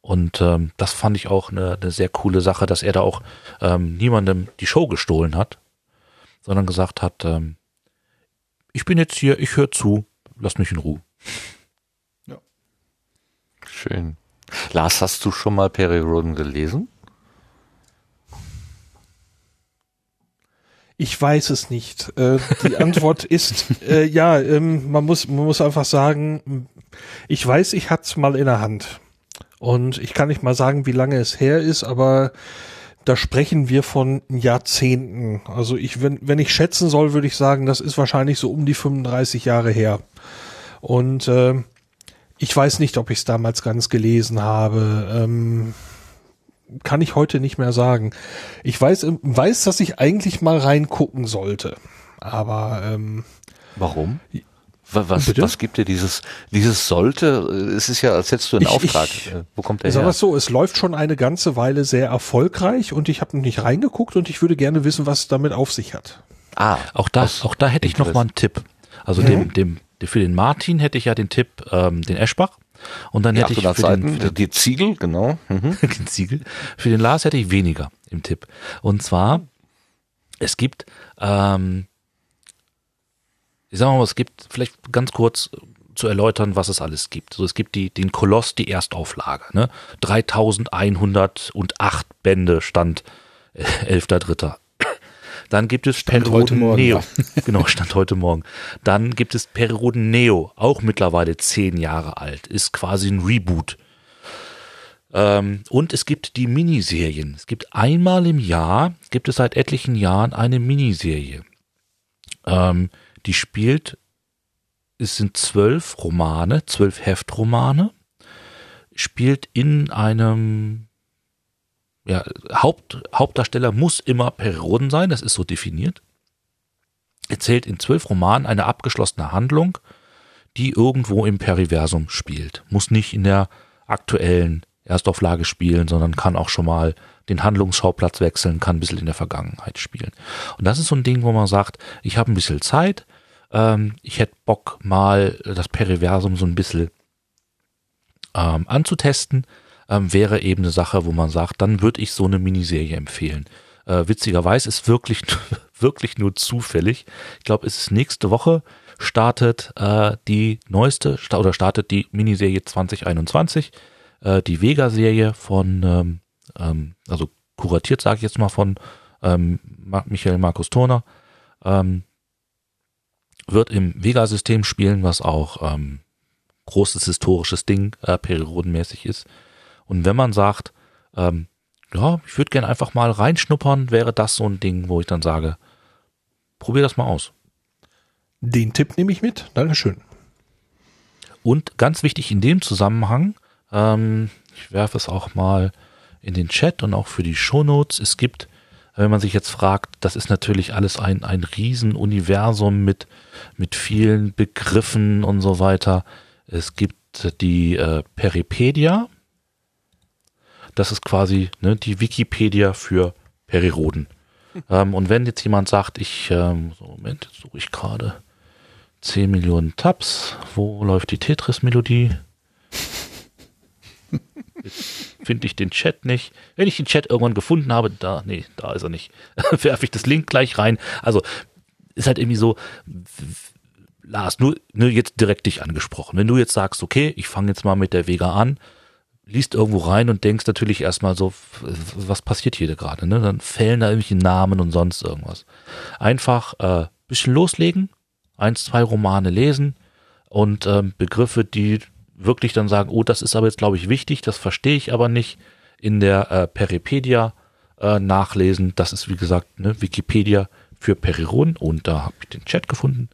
Speaker 4: Und ähm, das fand ich auch eine, eine sehr coole Sache, dass er da auch ähm, niemandem die Show gestohlen hat, sondern gesagt hat, ähm, ich bin jetzt hier, ich höre zu, lass mich in Ruhe.
Speaker 1: Ja. Schön. Lars, hast du schon mal Perry Roden gelesen?
Speaker 2: Ich weiß es nicht. Äh, die Antwort <laughs> ist äh, ja, ähm, man muss man muss einfach sagen, ich weiß, ich hatte es mal in der Hand und ich kann nicht mal sagen, wie lange es her ist, aber da sprechen wir von Jahrzehnten. Also ich, wenn, wenn ich schätzen soll, würde ich sagen, das ist wahrscheinlich so um die 35 Jahre her. Und äh, ich weiß nicht, ob ich es damals ganz gelesen habe. Ähm, kann ich heute nicht mehr sagen. Ich weiß, weiß, dass ich eigentlich mal reingucken sollte. Aber ähm,
Speaker 1: warum? Was, was gibt dir dieses, dieses sollte? Es ist ja, als hättest du einen ich, Auftrag. Ich,
Speaker 2: äh, Wo kommt der her? Sag so, es läuft schon eine ganze Weile sehr erfolgreich und ich habe nicht reingeguckt und ich würde gerne wissen, was es damit auf sich hat.
Speaker 4: Ah, auch da, auch da hätte ich noch mal einen Tipp. Also mhm. dem, dem, für den Martin hätte ich ja den Tipp, ähm, den Eschbach. Und dann hätte ich für
Speaker 1: den, für den, die Ziegel, genau.
Speaker 4: Mhm. <laughs> den Ziegel. Für den Lars hätte ich weniger im Tipp. Und zwar, es gibt ähm, ich sag mal, es gibt vielleicht ganz kurz zu erläutern, was es alles gibt. Also es gibt die, den Koloss, die Erstauflage, ne? 3108 Bände stand äh, 11.3. Dann gibt es
Speaker 5: Stand Perioden Morgen,
Speaker 4: Neo. Genau, stand heute Morgen. Dann gibt es Perioden Neo, auch mittlerweile zehn Jahre alt, ist quasi ein Reboot. Ähm, und es gibt die Miniserien. Es gibt einmal im Jahr, gibt es seit etlichen Jahren eine Miniserie. Ähm, die spielt, es sind zwölf Romane, zwölf Heftromane, spielt in einem ja, Haupt, Hauptdarsteller muss immer Perioden sein, das ist so definiert. Erzählt in zwölf Romanen eine abgeschlossene Handlung, die irgendwo im Periversum spielt. Muss nicht in der aktuellen Erstauflage spielen, sondern kann auch schon mal den Handlungsschauplatz wechseln, kann ein bisschen in der Vergangenheit spielen. Und das ist so ein Ding, wo man sagt, ich habe ein bisschen Zeit, ähm, ich hätte Bock mal das Periversum so ein bisschen ähm, anzutesten, ähm, wäre eben eine Sache, wo man sagt, dann würde ich so eine Miniserie empfehlen. Äh, witzigerweise ist wirklich, <laughs> wirklich nur zufällig. Ich glaube, es ist nächste Woche startet äh, die neueste oder startet die Miniserie 2021, äh, die Vega-Serie von, ähm, ähm, also kuratiert sage ich jetzt mal von ähm, Michael Markus Turner. Ähm, wird im Vega-System spielen, was auch ähm, großes historisches Ding, äh, periodenmäßig ist. Und wenn man sagt, ähm, ja, ich würde gerne einfach mal reinschnuppern, wäre das so ein Ding, wo ich dann sage, probier das mal aus.
Speaker 2: Den Tipp nehme ich mit. Dankeschön.
Speaker 4: Und ganz wichtig in dem Zusammenhang, ähm, ich werfe es auch mal in den Chat und auch für die Shownotes, es gibt, wenn man sich jetzt fragt, das ist natürlich alles ein, ein Riesenuniversum mit, mit vielen Begriffen und so weiter. Es gibt die äh, Peripedia, das ist quasi ne, die Wikipedia für Periroden. <laughs> Ähm, und wenn jetzt jemand sagt, ich, ähm, so Moment, jetzt suche ich gerade 10 Millionen Tabs, wo läuft die Tetris-Melodie? <laughs> Finde ich den Chat nicht. Wenn ich den Chat irgendwann gefunden habe, da, nee, da ist er nicht. <laughs> Werfe ich das Link gleich rein. Also, ist halt irgendwie so, Lars, nur, nur jetzt direkt dich angesprochen. Wenn du jetzt sagst, okay, ich fange jetzt mal mit der Vega an, liest irgendwo rein und denkst natürlich erstmal so, was passiert hier gerade, ne? Dann fällen da irgendwelche Namen und sonst irgendwas. Einfach äh, bisschen loslegen, eins, zwei Romane lesen und ähm, Begriffe, die wirklich dann sagen, oh, das ist aber jetzt, glaube ich, wichtig, das verstehe ich aber nicht, in der äh, Peripedia äh, nachlesen. Das ist, wie gesagt, ne, Wikipedia für Periron und da habe ich den Chat gefunden.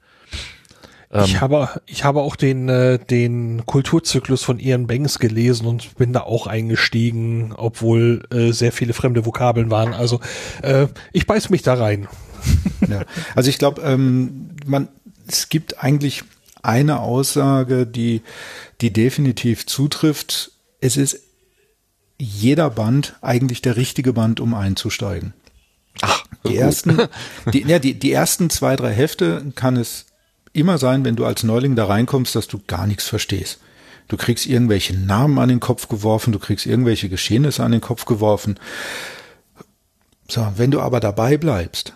Speaker 2: ich ähm, habe, ich habe auch den, äh, den Kulturzyklus von Ian Banks gelesen und bin da auch eingestiegen, obwohl äh, sehr viele fremde Vokabeln waren. Also äh, ich beiß mich da rein.
Speaker 5: Ja. Also ich glaube, ähm, man, es gibt eigentlich eine Aussage, die, die definitiv zutrifft. Es ist jeder Band eigentlich der richtige Band, um einzusteigen. Ach, die ersten, <laughs> die, ja, die, die ersten zwei, drei Hefte kann es immer sein, wenn du als Neuling da reinkommst, dass du gar nichts verstehst. Du kriegst irgendwelche Namen an den Kopf geworfen, du kriegst irgendwelche Geschehnisse an den Kopf geworfen. So, wenn du aber dabei bleibst,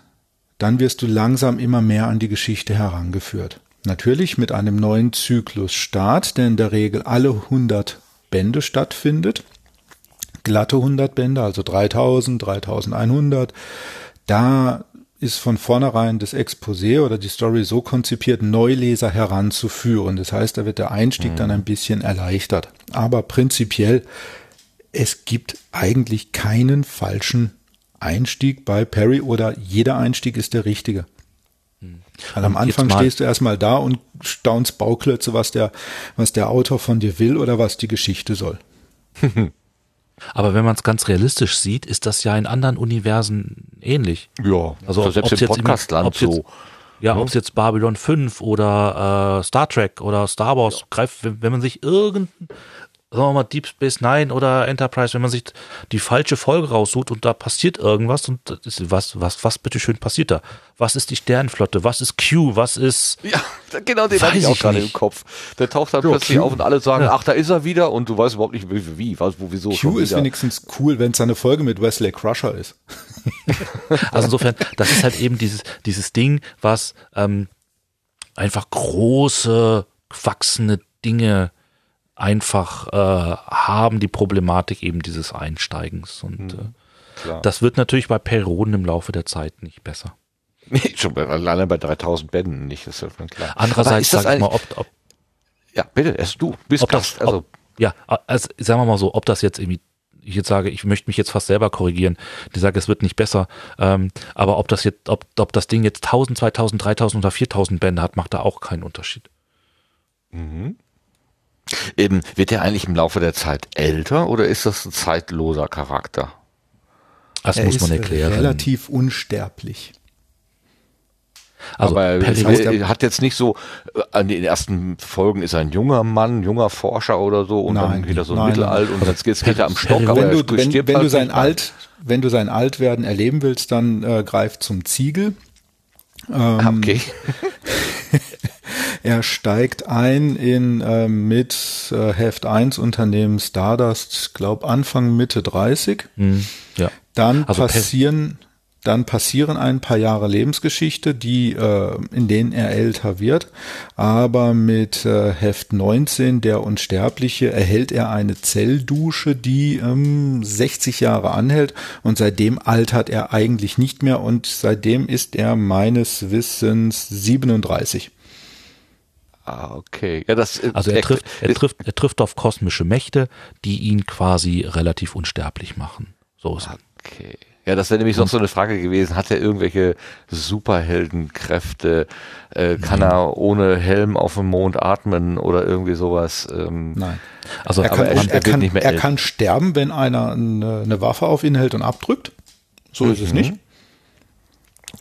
Speaker 5: dann wirst du langsam immer mehr an die Geschichte herangeführt. Natürlich mit einem neuen Zyklusstart, der in der Regel alle 100 Bände stattfindet. Glatte 100 Bände, also 3000, 3100. Da ist von vornherein das Exposé oder die Story so konzipiert, Neuleser heranzuführen. Das heißt, da wird der Einstieg mhm. dann ein bisschen erleichtert. Aber prinzipiell, es gibt eigentlich keinen falschen Einstieg bei Perry oder jeder Einstieg ist der richtige. Weil am Anfang stehst du erstmal da und staunst Bauklötze, was der, was der Autor von dir will oder was die Geschichte soll. <laughs>
Speaker 4: Aber wenn man es ganz realistisch sieht, ist das ja in anderen Universen ähnlich.
Speaker 1: Ja, also selbst im Podcastland so.
Speaker 4: Jetzt, ja, ja. ob es jetzt Babylon 5 oder äh, Star Trek oder Star Wars ja. greift, wenn, wenn man sich irgendein sagen wir mal Deep Space Nine oder Enterprise, wenn man sich die falsche Folge raussucht und da passiert irgendwas und was, was, was bitteschön passiert da? Was ist die Sternflotte? Was ist Q? Was ist.
Speaker 1: Ja, genau den hatte ich auch gerade im Kopf. Der taucht dann ja, plötzlich Q. auf und alle sagen, ja. ach, da ist er wieder und du weißt überhaupt nicht, wie, wie was, wo, wieso.
Speaker 5: Q ist wenigstens cool, wenn es eine Folge mit Wesley Crusher ist. <laughs>
Speaker 4: also insofern, das ist halt eben dieses, dieses Ding, was ähm, einfach große, wachsende Dinge einfach äh, haben die Problematik eben dieses Einsteigens. Und hm, äh, das wird natürlich bei Perioden im Laufe der Zeit nicht besser. <laughs>
Speaker 1: Nee, schon bei, alleine bei 3000 Bänden nicht, das ist ja klar.
Speaker 4: Andererseits sag ich mal, ob, ob
Speaker 1: ja, bitte, erst du bist
Speaker 4: ob das, also ob, ja, also sagen wir mal so, ob das jetzt irgendwie ich jetzt sage, ich möchte mich jetzt fast selber korrigieren. Ich sage, es wird nicht besser. Ähm, aber ob das jetzt, ob, ob das Ding jetzt 1000, 2000, 3000 oder 4000 Bände hat, macht da auch keinen Unterschied.
Speaker 1: Mhm. Eben, wird er eigentlich im Laufe der Zeit älter oder ist das ein zeitloser Charakter?
Speaker 5: Das er muss man erklären. Relativ unsterblich.
Speaker 1: Also Aber er hat jetzt nicht so, äh, an den ersten Folgen ist er ein junger Mann, junger Forscher oder so und nein, dann geht er so nein, mittelalt nein. und jetzt geht's geht er am Stock.
Speaker 5: Aber wenn du, wenn, wenn halt du sein Alt, wenn du sein Altwerden erleben willst, dann äh, greif zum Ziegel.
Speaker 1: Ähm, okay. <laughs>
Speaker 5: Er steigt ein in äh, mit äh, Heft 1 Unternehmen Stardust, glaub Anfang Mitte 30. Mhm, ja. Dann also passieren dann passieren ein paar Jahre Lebensgeschichte, die äh, in denen er älter wird, aber mit äh, Heft 19 der Unsterbliche erhält er eine Zelldusche, die ähm, 60 Jahre anhält und seitdem altert er eigentlich nicht mehr und seitdem ist er meines Wissens 37.
Speaker 1: Ah, okay. Ja, das, äh,
Speaker 4: Also er
Speaker 1: er-
Speaker 4: trifft, er trifft, er trifft auf kosmische Mächte, die ihn quasi relativ unsterblich machen. So ist es.
Speaker 1: Okay. Ja, das wäre nämlich noch so eine Frage gewesen. Hat er irgendwelche Superheldenkräfte? Äh, kann er ohne Helm auf dem Mond atmen oder irgendwie sowas? Ähm,
Speaker 5: Nein.
Speaker 4: Also
Speaker 5: Er kann,
Speaker 1: er-
Speaker 5: er,
Speaker 1: er wird
Speaker 5: kann,
Speaker 1: nicht mehr
Speaker 5: er kann sterben, wenn einer eine, eine Waffe auf ihn hält und abdrückt. So ist es nicht.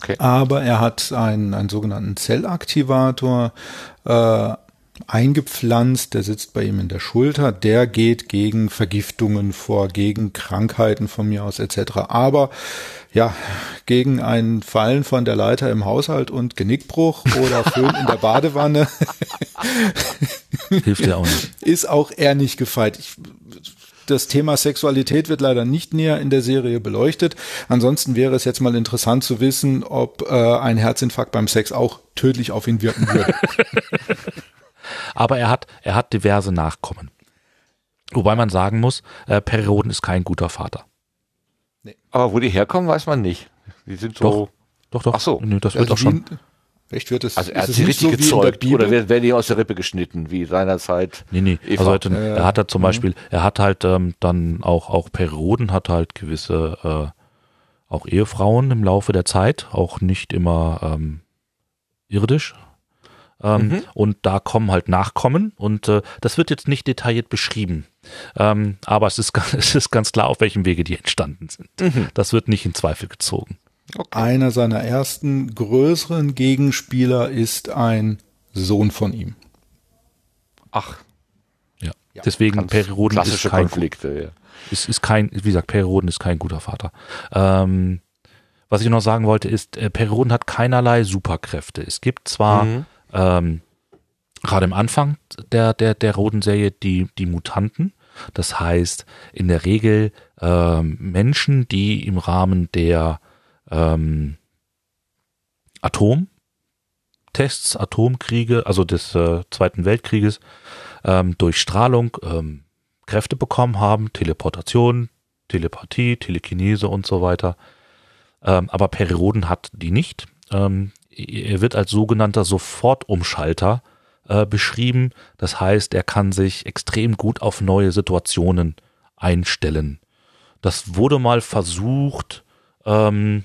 Speaker 1: Okay.
Speaker 5: Aber er hat einen, einen sogenannten Zellaktivator äh, eingepflanzt, der sitzt bei ihm in der Schulter, der geht gegen Vergiftungen vor, gegen Krankheiten von mir aus etc. Aber ja, gegen ein Fallen von der Leiter im Haushalt und Genickbruch oder Föhn in der Badewanne <laughs>
Speaker 4: hilft ja auch nicht. <laughs>
Speaker 5: ist auch er nicht gefeit. Ich, das Thema Sexualität wird leider nicht näher in der Serie beleuchtet. Ansonsten wäre es jetzt mal interessant zu wissen, ob äh, ein Herzinfarkt beim Sex auch tödlich auf ihn wirken würde. <laughs>
Speaker 4: Aber er hat, er hat diverse Nachkommen. Wobei man sagen muss, äh, Perioden ist kein guter Vater.
Speaker 1: Aber wo die herkommen, weiß man nicht. Die sind so.
Speaker 4: Doch, doch.
Speaker 1: Ach so.
Speaker 4: Nö, das wird
Speaker 5: Also
Speaker 4: auch schon.
Speaker 5: Echt wird es?
Speaker 1: Also er
Speaker 5: ist
Speaker 1: hat sie
Speaker 5: nicht
Speaker 1: richtig
Speaker 5: so wie in der
Speaker 1: gezeugt
Speaker 5: Bibel?
Speaker 1: oder werden, werden die aus der Rippe geschnitten, wie seinerzeit.
Speaker 4: Nee, nee.
Speaker 1: Eva.
Speaker 4: Also heute,
Speaker 5: Ja, ja.
Speaker 4: er hat halt zum Beispiel, er hat halt ähm, dann auch, auch Perioden, hat halt gewisse äh, auch Ehefrauen im Laufe der Zeit, auch nicht immer ähm, irdisch. Ähm,
Speaker 1: Mhm.
Speaker 4: Und da kommen halt Nachkommen und äh, das wird jetzt nicht detailliert beschrieben. Ähm, aber es ist, <laughs> es ist ganz klar, auf welchem Wege die entstanden sind.
Speaker 1: Mhm.
Speaker 4: Das wird nicht in Zweifel gezogen.
Speaker 5: Einer seiner ersten größeren Gegenspieler ist ein Sohn von ihm.
Speaker 1: Ach,
Speaker 4: Ja.
Speaker 5: Ja,
Speaker 4: Deswegen
Speaker 1: ganz
Speaker 4: Perioden ist
Speaker 1: klassische
Speaker 4: kein,
Speaker 1: Konflikte. Ja.
Speaker 4: ist, ist kein, wie gesagt, Perioden ist kein guter Vater. Ähm, was ich noch sagen wollte ist, äh, Perioden hat keinerlei Superkräfte. Es gibt zwar
Speaker 1: Mhm.
Speaker 4: ähm, gerade im Anfang der, der, der Roden-Serie die, die Mutanten. Das heißt, in der Regel ähm, Menschen, die im Rahmen der ähm, Atomtests, Atomkriege, also des äh, Zweiten Weltkrieges, ähm, durch Strahlung ähm, Kräfte bekommen haben, Teleportation, Telepathie, Telekinese und so weiter. Ähm, aber Perioden hat die nicht. Ähm, er wird als sogenannter Sofortumschalter äh, beschrieben. Das heißt, er kann sich extrem gut auf neue Situationen einstellen. Das wurde mal versucht, ähm,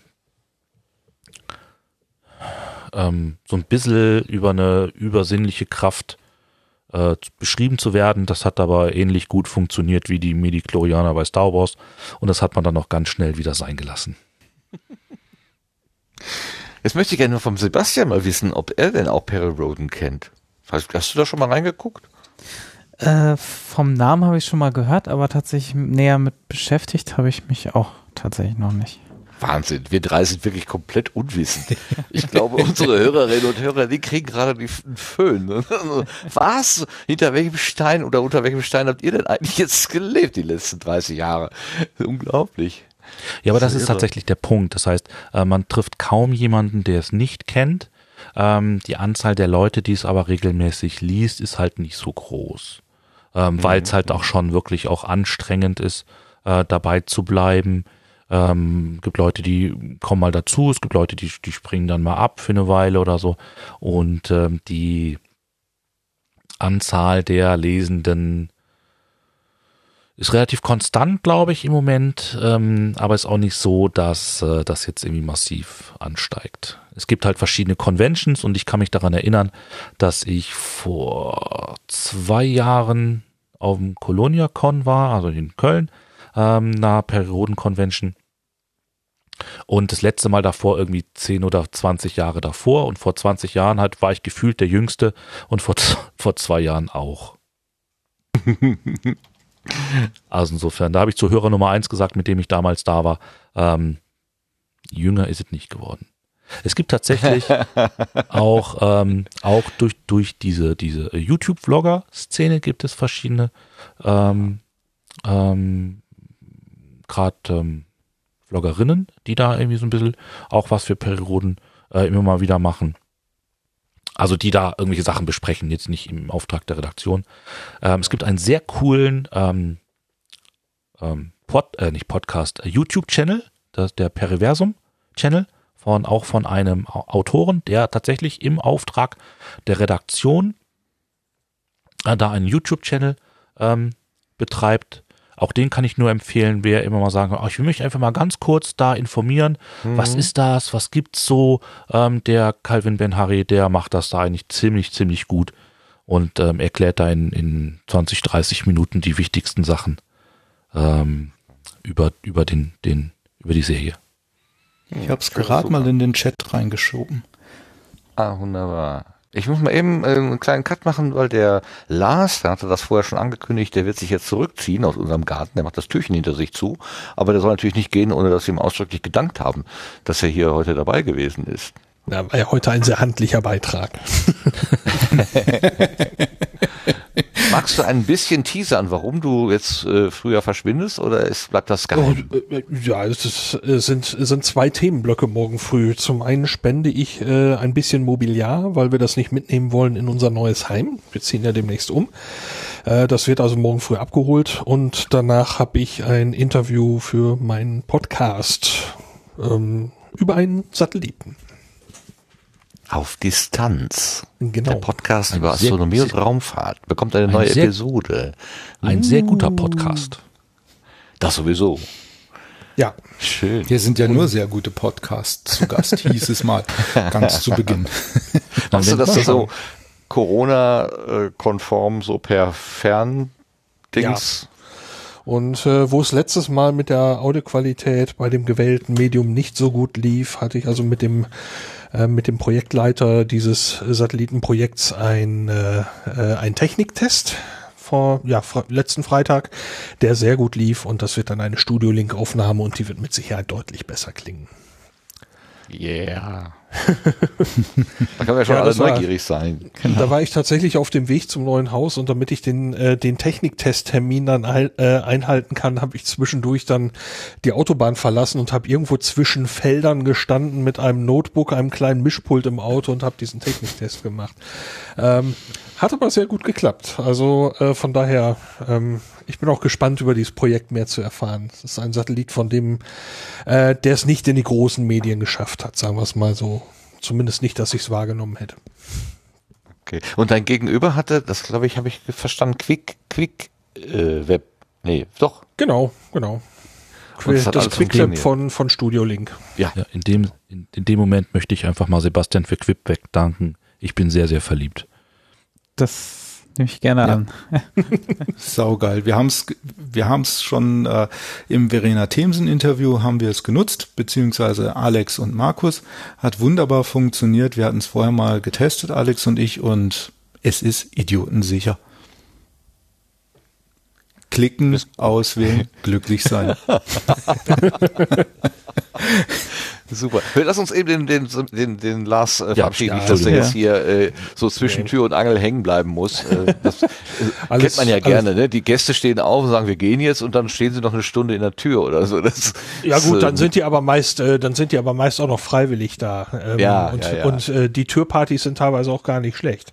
Speaker 4: ähm, so ein bisschen über eine übersinnliche Kraft äh, beschrieben zu werden. Das hat aber ähnlich gut funktioniert wie die Midi-Chlorianer bei Star Wars. Und das hat man dann auch ganz schnell wieder sein gelassen.
Speaker 1: Jetzt möchte ich gerne vom Sebastian mal wissen, ob er denn auch Perry Roden kennt. Hast, hast du da schon mal reingeguckt?
Speaker 3: Äh, vom Namen habe ich schon mal gehört, aber tatsächlich näher mit beschäftigt habe ich mich auch tatsächlich noch nicht.
Speaker 1: Wahnsinn, wir drei sind wirklich komplett unwissend. Ich glaube, unsere Hörerinnen und Hörer, die kriegen gerade die einen Föhn. <laughs> Was? Hinter welchem Stein oder unter welchem Stein habt ihr denn eigentlich jetzt gelebt die letzten 30 Jahre? Unglaublich.
Speaker 4: Ja, aber
Speaker 1: Das
Speaker 4: das
Speaker 1: ist
Speaker 4: ist tatsächlich der Punkt. Das heißt, äh, man trifft kaum jemanden, der es nicht kennt. Ähm, die Anzahl der Leute, die es aber regelmäßig liest, ist halt nicht so groß. Ähm, Weil es halt auch schon wirklich auch anstrengend ist, äh, dabei zu bleiben. Ähm, gibt Leute, die kommen mal dazu, es gibt Leute, die, die springen dann mal ab für eine Weile oder so. Und ähm, die Anzahl der Lesenden ist relativ konstant, glaube ich, im Moment, ähm, aber ist auch nicht so, dass äh, das jetzt irgendwie massiv ansteigt. Es gibt halt verschiedene Conventions und ich kann mich daran erinnern, dass ich vor zwei Jahren auf dem Colonia-Con war, also in Köln, ähm, einer Perioden-Convention. Und das letzte Mal davor irgendwie 10 oder 20 Jahre davor und vor 20 Jahren halt war ich gefühlt der Jüngste und vor, <laughs> vor zwei Jahren auch. <laughs> Also insofern, da habe ich zu Hörer Nummer eins gesagt, mit dem ich damals da war, ähm, jünger ist es nicht geworden. Es gibt tatsächlich <laughs> auch, ähm, auch durch, durch diese, diese YouTube-Vlogger-Szene gibt es verschiedene, ähm, ähm, gerade ähm, Vloggerinnen, die da irgendwie so ein bisschen auch was für Perioden äh, immer mal wieder machen. Also die da irgendwelche Sachen besprechen, jetzt nicht im Auftrag der Redaktion. Ähm, es gibt einen sehr coolen ähm, ähm, Pod, äh, nicht Podcast, äh, YouTube-Channel, der Periversum-Channel, von, auch von einem Au- Autoren, der tatsächlich im Auftrag der Redaktion äh, da einen YouTube-Channel ähm, betreibt. Auch den kann ich nur empfehlen, wer immer mal sagen, oh, ich will mich einfach mal ganz kurz da informieren.
Speaker 1: Mhm.
Speaker 4: Was ist das? Was gibt's so? Ähm, der Calvin Ben Harry, der macht das da eigentlich ziemlich, ziemlich gut und ähm, erklärt da in, in 20, 30 Minuten die wichtigsten Sachen ähm, über, über den, den, über die Serie.
Speaker 5: Ich habe es gerade mal in den Chat reingeschoben.
Speaker 1: Ah, wunderbar. Ich muss mal eben äh, einen kleinen Cut machen, weil der Lars, der hatte das vorher schon angekündigt, der wird sich jetzt zurückziehen aus unserem Garten, der macht das Türchen hinter sich zu, aber der soll natürlich nicht gehen, ohne dass wir ihm ausdrücklich gedankt haben, dass er hier heute dabei gewesen ist.
Speaker 2: Ja, war ja heute ein sehr handlicher Beitrag. <laughs>
Speaker 1: Magst du ein bisschen teasern, warum du jetzt äh, früher verschwindest oder ist, bleibt das geheim?
Speaker 2: Oh, äh, ja, es ist, äh, sind, es sind zwei Themenblöcke morgen früh. Zum einen spende ich äh, ein bisschen Mobiliar, weil wir das nicht mitnehmen wollen in unser neues Heim. Wir ziehen ja demnächst um. Äh, das wird also morgen früh abgeholt und danach habe ich ein Interview für meinen Podcast ähm, über einen Satelliten.
Speaker 1: Auf Distanz.
Speaker 2: Genau.
Speaker 1: Der Podcast
Speaker 4: Ein
Speaker 1: über Astronomie und Raumfahrt bekommt eine
Speaker 4: ein
Speaker 1: neue
Speaker 4: sehr-
Speaker 1: Episode.
Speaker 4: Ein sehr guter Podcast.
Speaker 1: Das sowieso.
Speaker 2: Ja,
Speaker 1: Schön.
Speaker 5: Hier sind ja nur sehr gute Podcasts zu Gast, hieß es mal ganz zu Beginn. <laughs>
Speaker 1: Machst du das so Corona-konform so per Ferndings?
Speaker 2: Und äh, wo es letztes Mal mit der Audioqualität bei dem gewählten Medium nicht so gut lief, hatte ich also mit dem äh, mit dem Projektleiter dieses Satellitenprojekts ein äh, äh, ein Techniktest vor ja fr letzten Freitag, der sehr gut lief und das wird dann eine Studio Link Aufnahme und die wird mit Sicherheit deutlich besser klingen.
Speaker 1: Yeah. <laughs> da können wir schon
Speaker 2: Ja,
Speaker 1: alle
Speaker 2: war-
Speaker 1: neugierig sein.
Speaker 2: Da war ich tatsächlich auf dem Weg zum neuen Haus und damit ich den, äh, den Techniktesttermin dann ein, äh, einhalten kann, habe ich zwischendurch dann die Autobahn verlassen und habe irgendwo zwischen Feldern gestanden mit einem Notebook, einem kleinen Mischpult im Auto und habe diesen Techniktest gemacht. Ähm, hat aber sehr gut geklappt. Also äh, von daher, ähm, ich bin auch gespannt über dieses Projekt mehr zu erfahren. Es ist ein Satellit, von dem äh, der es nicht in die großen Medien geschafft hat, sagen wir es mal so. Zumindest nicht, dass ich es wahrgenommen hätte.
Speaker 1: Okay. Und dein Gegenüber hatte, das glaube ich, habe ich verstanden, Quick, Quick äh, Web. Nee, doch.
Speaker 2: Genau, genau. Das
Speaker 1: alles
Speaker 2: Quicklab von, von Studio Link.
Speaker 1: Ja.
Speaker 4: Ja, in dem, in, in dem Moment möchte ich einfach mal Sebastian für Quipback danken. Ich bin sehr, sehr verliebt.
Speaker 3: Das nehme ich gerne
Speaker 5: Ja.
Speaker 3: an. <laughs>
Speaker 5: Saugeil. Wir haben es wir haben's schon äh, im Verena Themsen Interview haben wir es genutzt, beziehungsweise Alex und Markus. Hat wunderbar funktioniert. Wir hatten es vorher mal getestet, Alex und ich, und es ist idiotensicher. Klicken, auswählen, <laughs> glücklich sein. <laughs>
Speaker 1: Super. Lass uns eben den, den, den, den Lars äh, verabschieden,
Speaker 2: ja,
Speaker 1: nicht, dass der jetzt hier äh, so zwischen Tür und Angel hängen bleiben muss. Äh, das äh, <laughs>
Speaker 2: Alles-
Speaker 1: kennt man ja
Speaker 2: alles-
Speaker 1: gerne. Ne? Die Gäste stehen auf und sagen, wir gehen jetzt und dann stehen sie noch eine Stunde in der Tür oder so. Das,
Speaker 2: Ja gut,
Speaker 1: äh,
Speaker 2: dann sind die aber meist, äh, dann sind die aber meist auch noch freiwillig da. Ähm,
Speaker 1: Ja,
Speaker 2: und,
Speaker 1: ja, ja.
Speaker 2: und äh, die Türpartys sind teilweise auch gar nicht schlecht.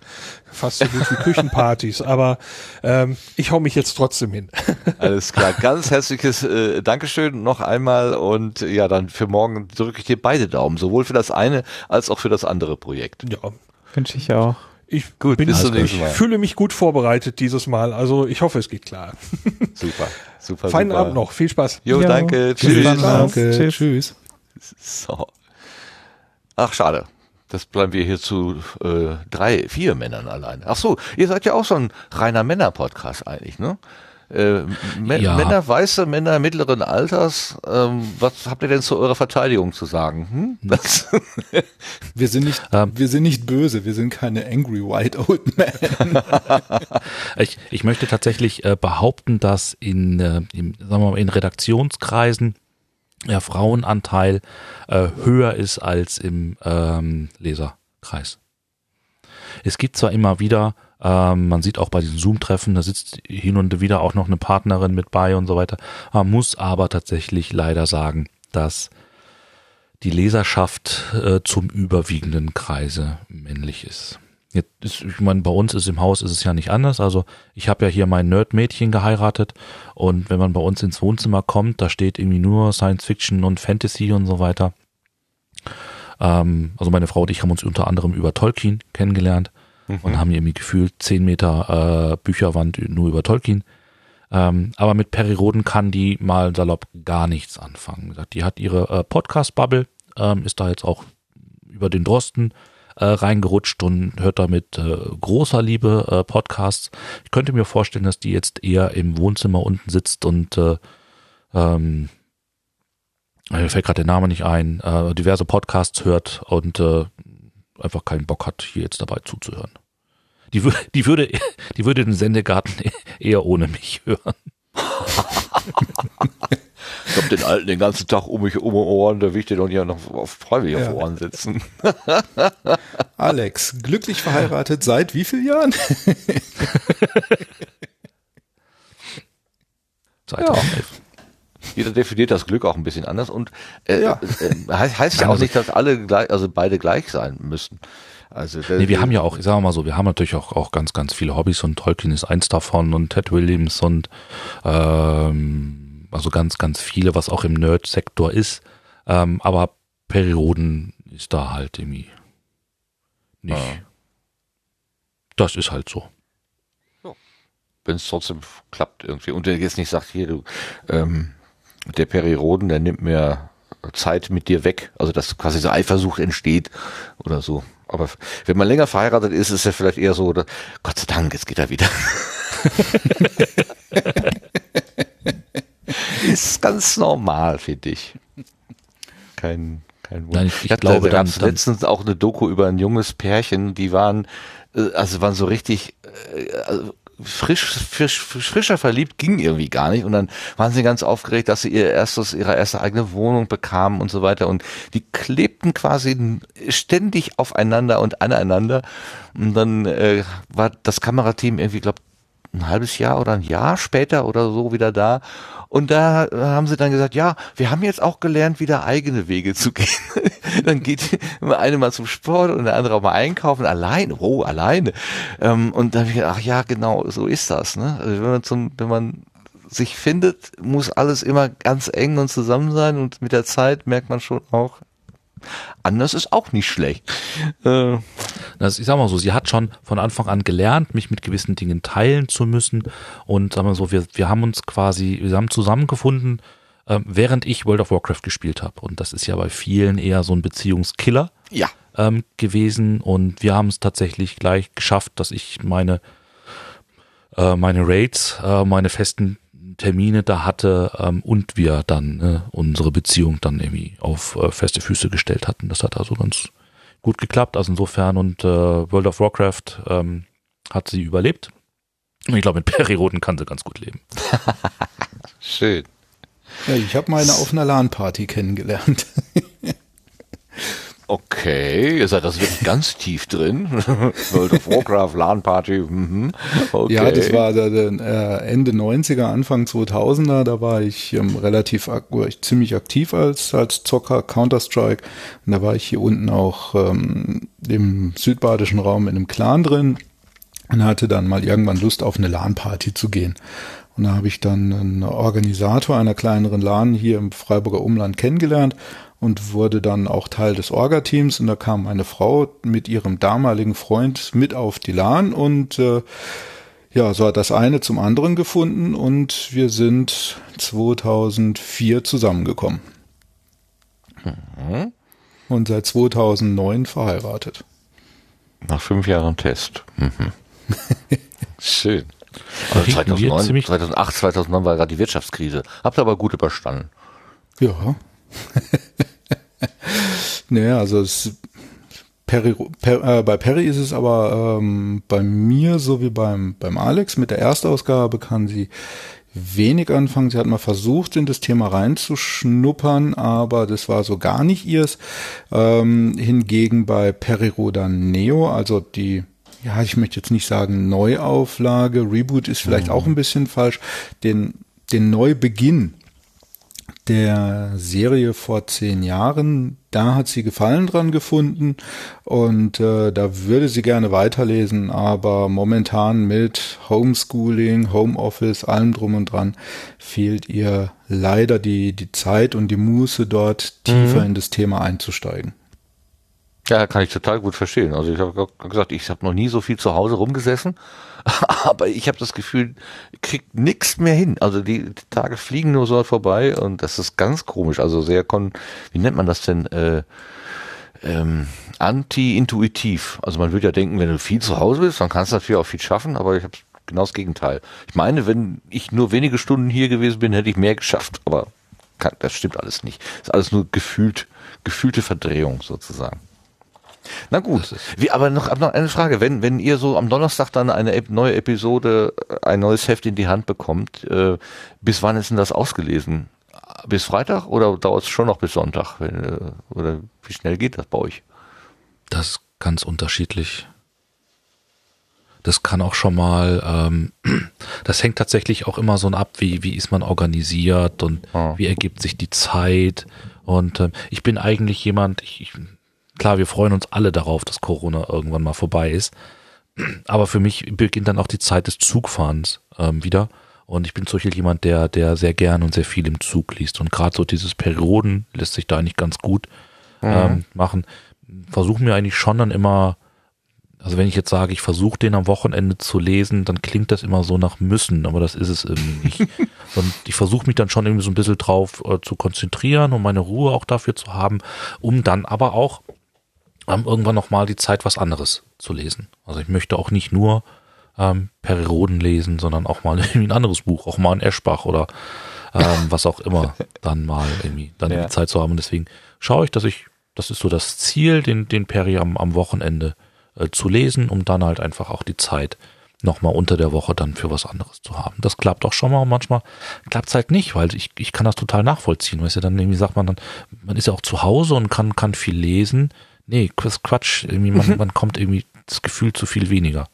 Speaker 2: Fast so gut wie Küchenpartys. <laughs> Aber ähm, ich hau mich jetzt trotzdem hin. <laughs>
Speaker 1: Alles klar. Ganz herzliches äh, Dankeschön noch einmal und äh, ja, dann für morgen drücke ich dir beide Daumen, sowohl für das eine als auch für das andere Projekt.
Speaker 2: Ja.
Speaker 3: Wünsche ich auch.
Speaker 2: Ich,
Speaker 1: Gut,
Speaker 2: bin,
Speaker 1: zum
Speaker 2: ich fühle mich gut vorbereitet dieses Mal. Also ich hoffe, es geht klar. <laughs>
Speaker 1: Super, super.
Speaker 2: Feinen
Speaker 1: super.
Speaker 2: Abend noch. Viel Spaß.
Speaker 1: Jo,
Speaker 3: Jo.
Speaker 1: danke. Tschüss.
Speaker 3: dann.
Speaker 5: Danke.
Speaker 3: Tschüss.
Speaker 5: Tschüss.
Speaker 1: So. Ach, schade. Das bleiben wir hier zu äh, drei, vier Männern alleine. Ach so, ihr seid ja auch so ein reiner Männer-Podcast eigentlich, ne? Äh,
Speaker 4: Ja.
Speaker 1: Männer, weiße Männer mittleren Alters, ähm, was habt ihr denn zu eurer Verteidigung zu sagen? Hm? Das, <laughs>
Speaker 5: Wir sind nicht,
Speaker 4: Ähm.
Speaker 5: wir sind nicht böse. Wir sind keine angry white old men. <laughs>
Speaker 4: Ich, ich möchte tatsächlich äh, behaupten, dass in, äh, im, sagen wir mal, in Redaktionskreisen der Frauenanteil äh, höher ist als im ähm, Leserkreis. Es gibt zwar immer wieder, ähm, man sieht auch bei diesen Zoom-Treffen, da sitzt hin und wieder auch noch eine Partnerin mit bei und so weiter. Man muss aber tatsächlich leider sagen, dass die Leserschaft äh, zum überwiegenden Kreise männlich ist. Jetzt ist, ich meine, bei uns ist im Haus ist es ja nicht anders. Also ich habe ja hier mein Nerd-Mädchen geheiratet und wenn man bei uns ins Wohnzimmer kommt, da steht irgendwie nur Science Fiction und Fantasy und so weiter. Ähm, also meine Frau und ich haben uns unter anderem über Tolkien kennengelernt. und haben irgendwie gefühlt zehn Meter äh, Bücherwand nur über Tolkien. Ähm, aber mit Perry Roden kann die mal salopp gar nichts anfangen. Die hat ihre äh, Podcast-Bubble, ähm, ist da jetzt auch über den Drosten äh, reingerutscht und hört da mit äh, großer Liebe äh, Podcasts. Ich könnte mir vorstellen, dass die jetzt eher im Wohnzimmer unten sitzt und äh, ähm, mir fällt gerade der Name nicht ein, äh, diverse Podcasts hört und äh, einfach keinen Bock hat, hier jetzt dabei zuzuhören. Die, <laughs> die, würde, die würde den Sendegarten <laughs> eher ohne mich hören. <laughs>
Speaker 1: ich hab den Alten den ganzen Tag um mich um Ohren, da will ich den doch hier noch auf freiwillig ja. auf Ohren sitzen. <laughs>
Speaker 5: Alex, glücklich verheiratet seit wie vielen Jahren? <laughs>
Speaker 1: 2011. Ja. Jeder definiert das Glück auch ein bisschen anders und äh, ja. äh, heißt, heißt ja auch nicht, dass alle gleich, also beide gleich sein müssen.
Speaker 4: Also nee, wir haben ja auch, ich sag mal so, wir haben natürlich auch, auch ganz, ganz viele Hobbys und Tolkien ist eins davon und Ted Williams und ähm, also ganz, ganz viele, was auch im Nerd-Sektor ist. Ähm, aber Perioden ist da halt irgendwie nicht. Ja. Das ist halt so.
Speaker 1: Wenn es trotzdem klappt irgendwie. Und der jetzt nicht sagt, hier, du, ähm, der Periroden, der nimmt mir Zeit mit dir weg. Also dass quasi so Eifersucht entsteht oder so. Aber wenn man länger verheiratet ist, ist er vielleicht eher so, oder, Gott sei Dank, jetzt geht er wieder. <laughs> <laughs> ist ganz normal, finde ich. Kein, kein Wunder.
Speaker 4: Nein, ich, ich, ich glaube,
Speaker 1: da gab es letztens auch eine Doku über ein junges Pärchen, die waren, äh, also waren so richtig, äh, also frisch, frisch, frischer verliebt ging irgendwie gar nicht. Und dann waren sie ganz aufgeregt, dass sie ihr erstes, ihre erste eigene Wohnung bekamen und so weiter. Und die klebten quasi ständig aufeinander und aneinander. Und dann äh, war das Kamerateam irgendwie, glaube ein halbes Jahr oder ein Jahr später oder so wieder da. Und da haben sie dann gesagt, ja, wir haben jetzt auch gelernt, wieder eigene Wege zu <laughs> gehen. dann geht eine mal zum Sport und der andere auch mal einkaufen, allein, oh, alleine. Ähm, und dann habe ich gedacht, ach ja, genau, so ist das. Ne? Also wenn man zum, wenn man sich findet, muss alles immer ganz eng und zusammen sein und mit der Zeit merkt man schon auch, Anders ist auch nicht schlecht.
Speaker 4: Äh. Das, ich sag mal so, sie hat schon von Anfang an gelernt, mich mit gewissen Dingen teilen zu müssen. Und sagen wir so, wir, wir haben uns quasi, wir haben zusammengefunden, äh, während ich World of Warcraft gespielt habe. Und das ist ja bei vielen eher so ein Beziehungskiller
Speaker 1: ja.
Speaker 4: ähm, gewesen. Und wir haben es tatsächlich gleich geschafft, dass ich meine äh, meine Raids, äh, meine festen Termine da hatte ähm, und wir dann äh, unsere Beziehung dann irgendwie auf äh, feste Füße gestellt hatten. Das hat also ganz gut geklappt. Also insofern und äh, World of Warcraft ähm, hat sie überlebt. Und ich glaube, mit Perioden kann sie ganz gut leben. <laughs>
Speaker 1: Schön.
Speaker 5: Ja, ich habe meine auf einer LAN-Party kennengelernt.
Speaker 1: Okay, ihr seid das wirklich ganz <laughs> tief drin. <laughs> World of Warcraft, LAN-Party. Mhm.
Speaker 5: Okay. Ja, das war äh, Ende 90er, Anfang 2000er. Da war ich ähm, relativ war ich ziemlich aktiv als, als Zocker, Counter-Strike. Und da war ich hier unten auch ähm, im südbadischen Raum in einem Clan drin und hatte dann mal irgendwann Lust auf eine LAN-Party zu gehen. Und da habe ich dann einen Organisator einer kleineren LAN hier im Freiburger Umland kennengelernt und wurde dann auch Teil des Orga-Teams. Und da kam eine Frau mit ihrem damaligen Freund mit auf die LAN und äh, ja, so hat das eine zum anderen gefunden und wir sind 2004 zusammengekommen. Mhm. Und seit 2009 verheiratet.
Speaker 1: Nach fünf Jahren Test. Mhm. <laughs> Schön. Also 2009, 2008, 2009 war gerade die Wirtschaftskrise. Habt ihr aber gut überstanden.
Speaker 5: Ja. Naja, also es, Perry, per, äh, bei Perry ist es aber ähm, bei mir so wie beim, beim Alex mit der Erstausgabe kann sie wenig anfangen. Sie hat mal versucht, in das Thema reinzuschnuppern, aber das war so gar nicht ihrs. Ähm, hingegen bei Perirodan Neo, also die ja, ich möchte jetzt nicht sagen Neuauflage, Reboot ist vielleicht mhm. auch ein bisschen falsch, den, den Neubeginn der Serie vor zehn Jahren. Da hat sie Gefallen dran gefunden und äh, da würde sie gerne weiterlesen, aber momentan mit Homeschooling, Homeoffice, allem drum und dran fehlt ihr leider die, die Zeit und die Muße dort tiefer mhm. in das Thema einzusteigen.
Speaker 1: Ja, kann ich total gut verstehen. Also ich habe gesagt, ich habe noch nie so viel zu Hause rumgesessen, <laughs> aber ich habe das Gefühl, ich krieg nichts mehr hin. Also die, die, Tage fliegen nur so vorbei und das ist ganz komisch. Also sehr kon, wie nennt man das denn? Äh, ähm, anti-intuitiv. Also man würde ja denken, wenn du viel zu Hause bist, dann kannst du natürlich auch viel schaffen, aber ich habe genau das Gegenteil. Ich meine, wenn ich nur wenige Stunden hier gewesen bin, hätte ich mehr geschafft, aber kann, das stimmt alles nicht. Ist alles nur gefühlt, gefühlte Verdrehung sozusagen. Na gut, wie, aber noch, noch eine Frage. Wenn, wenn ihr so am Donnerstag dann eine neue Episode, ein neues Heft in die Hand bekommt, äh, bis wann ist denn das ausgelesen? Bis Freitag oder dauert es schon noch bis Sonntag? Wenn, äh, oder wie schnell geht das bei euch?
Speaker 4: Das ist ganz unterschiedlich. Das kann auch schon mal, ähm, <clears throat> das hängt tatsächlich auch immer so ab, wie, wie ist man organisiert und oh. wie ergibt sich die Zeit. Und ähm, ich bin eigentlich jemand, ich, ich Klar, wir freuen uns alle darauf, dass Corona irgendwann mal vorbei ist. Aber für mich beginnt dann auch die Zeit des Zugfahrens ähm, wieder. Und ich bin zum Beispiel jemand, der, der sehr gern und sehr viel im Zug liest. Und gerade so dieses Perioden lässt sich da eigentlich ganz gut mhm. ähm, machen. Versuche mir eigentlich schon dann immer, also wenn ich jetzt sage, ich versuche den am Wochenende zu lesen, dann klingt das immer so nach müssen, aber das ist es irgendwie nicht. <laughs> und ich versuche mich dann schon irgendwie so ein bisschen drauf äh, zu konzentrieren und meine Ruhe auch dafür zu haben, um dann aber auch ähm, irgendwann nochmal die Zeit, was anderes zu lesen. Also ich möchte auch nicht nur ähm, Perioden lesen, sondern auch mal <laughs> irgendwie ein anderes Buch, auch mal ein Eschbach oder ähm, <laughs> was auch immer, dann mal irgendwie dann ja. die Zeit zu haben. Und deswegen schaue ich, dass ich, das ist so das Ziel, den, den Peri am, am Wochenende äh, zu lesen, um dann halt einfach auch die Zeit nochmal unter der Woche dann für was anderes zu haben. Das klappt auch schon mal und manchmal klappt es halt nicht, weil ich, ich kann das total nachvollziehen. Weißt du, dann irgendwie sagt man dann, man ist ja auch zu Hause und kann, kann viel lesen Nee, Quatsch. Irgendwie man, mhm. man kommt irgendwie das Gefühl zu viel weniger.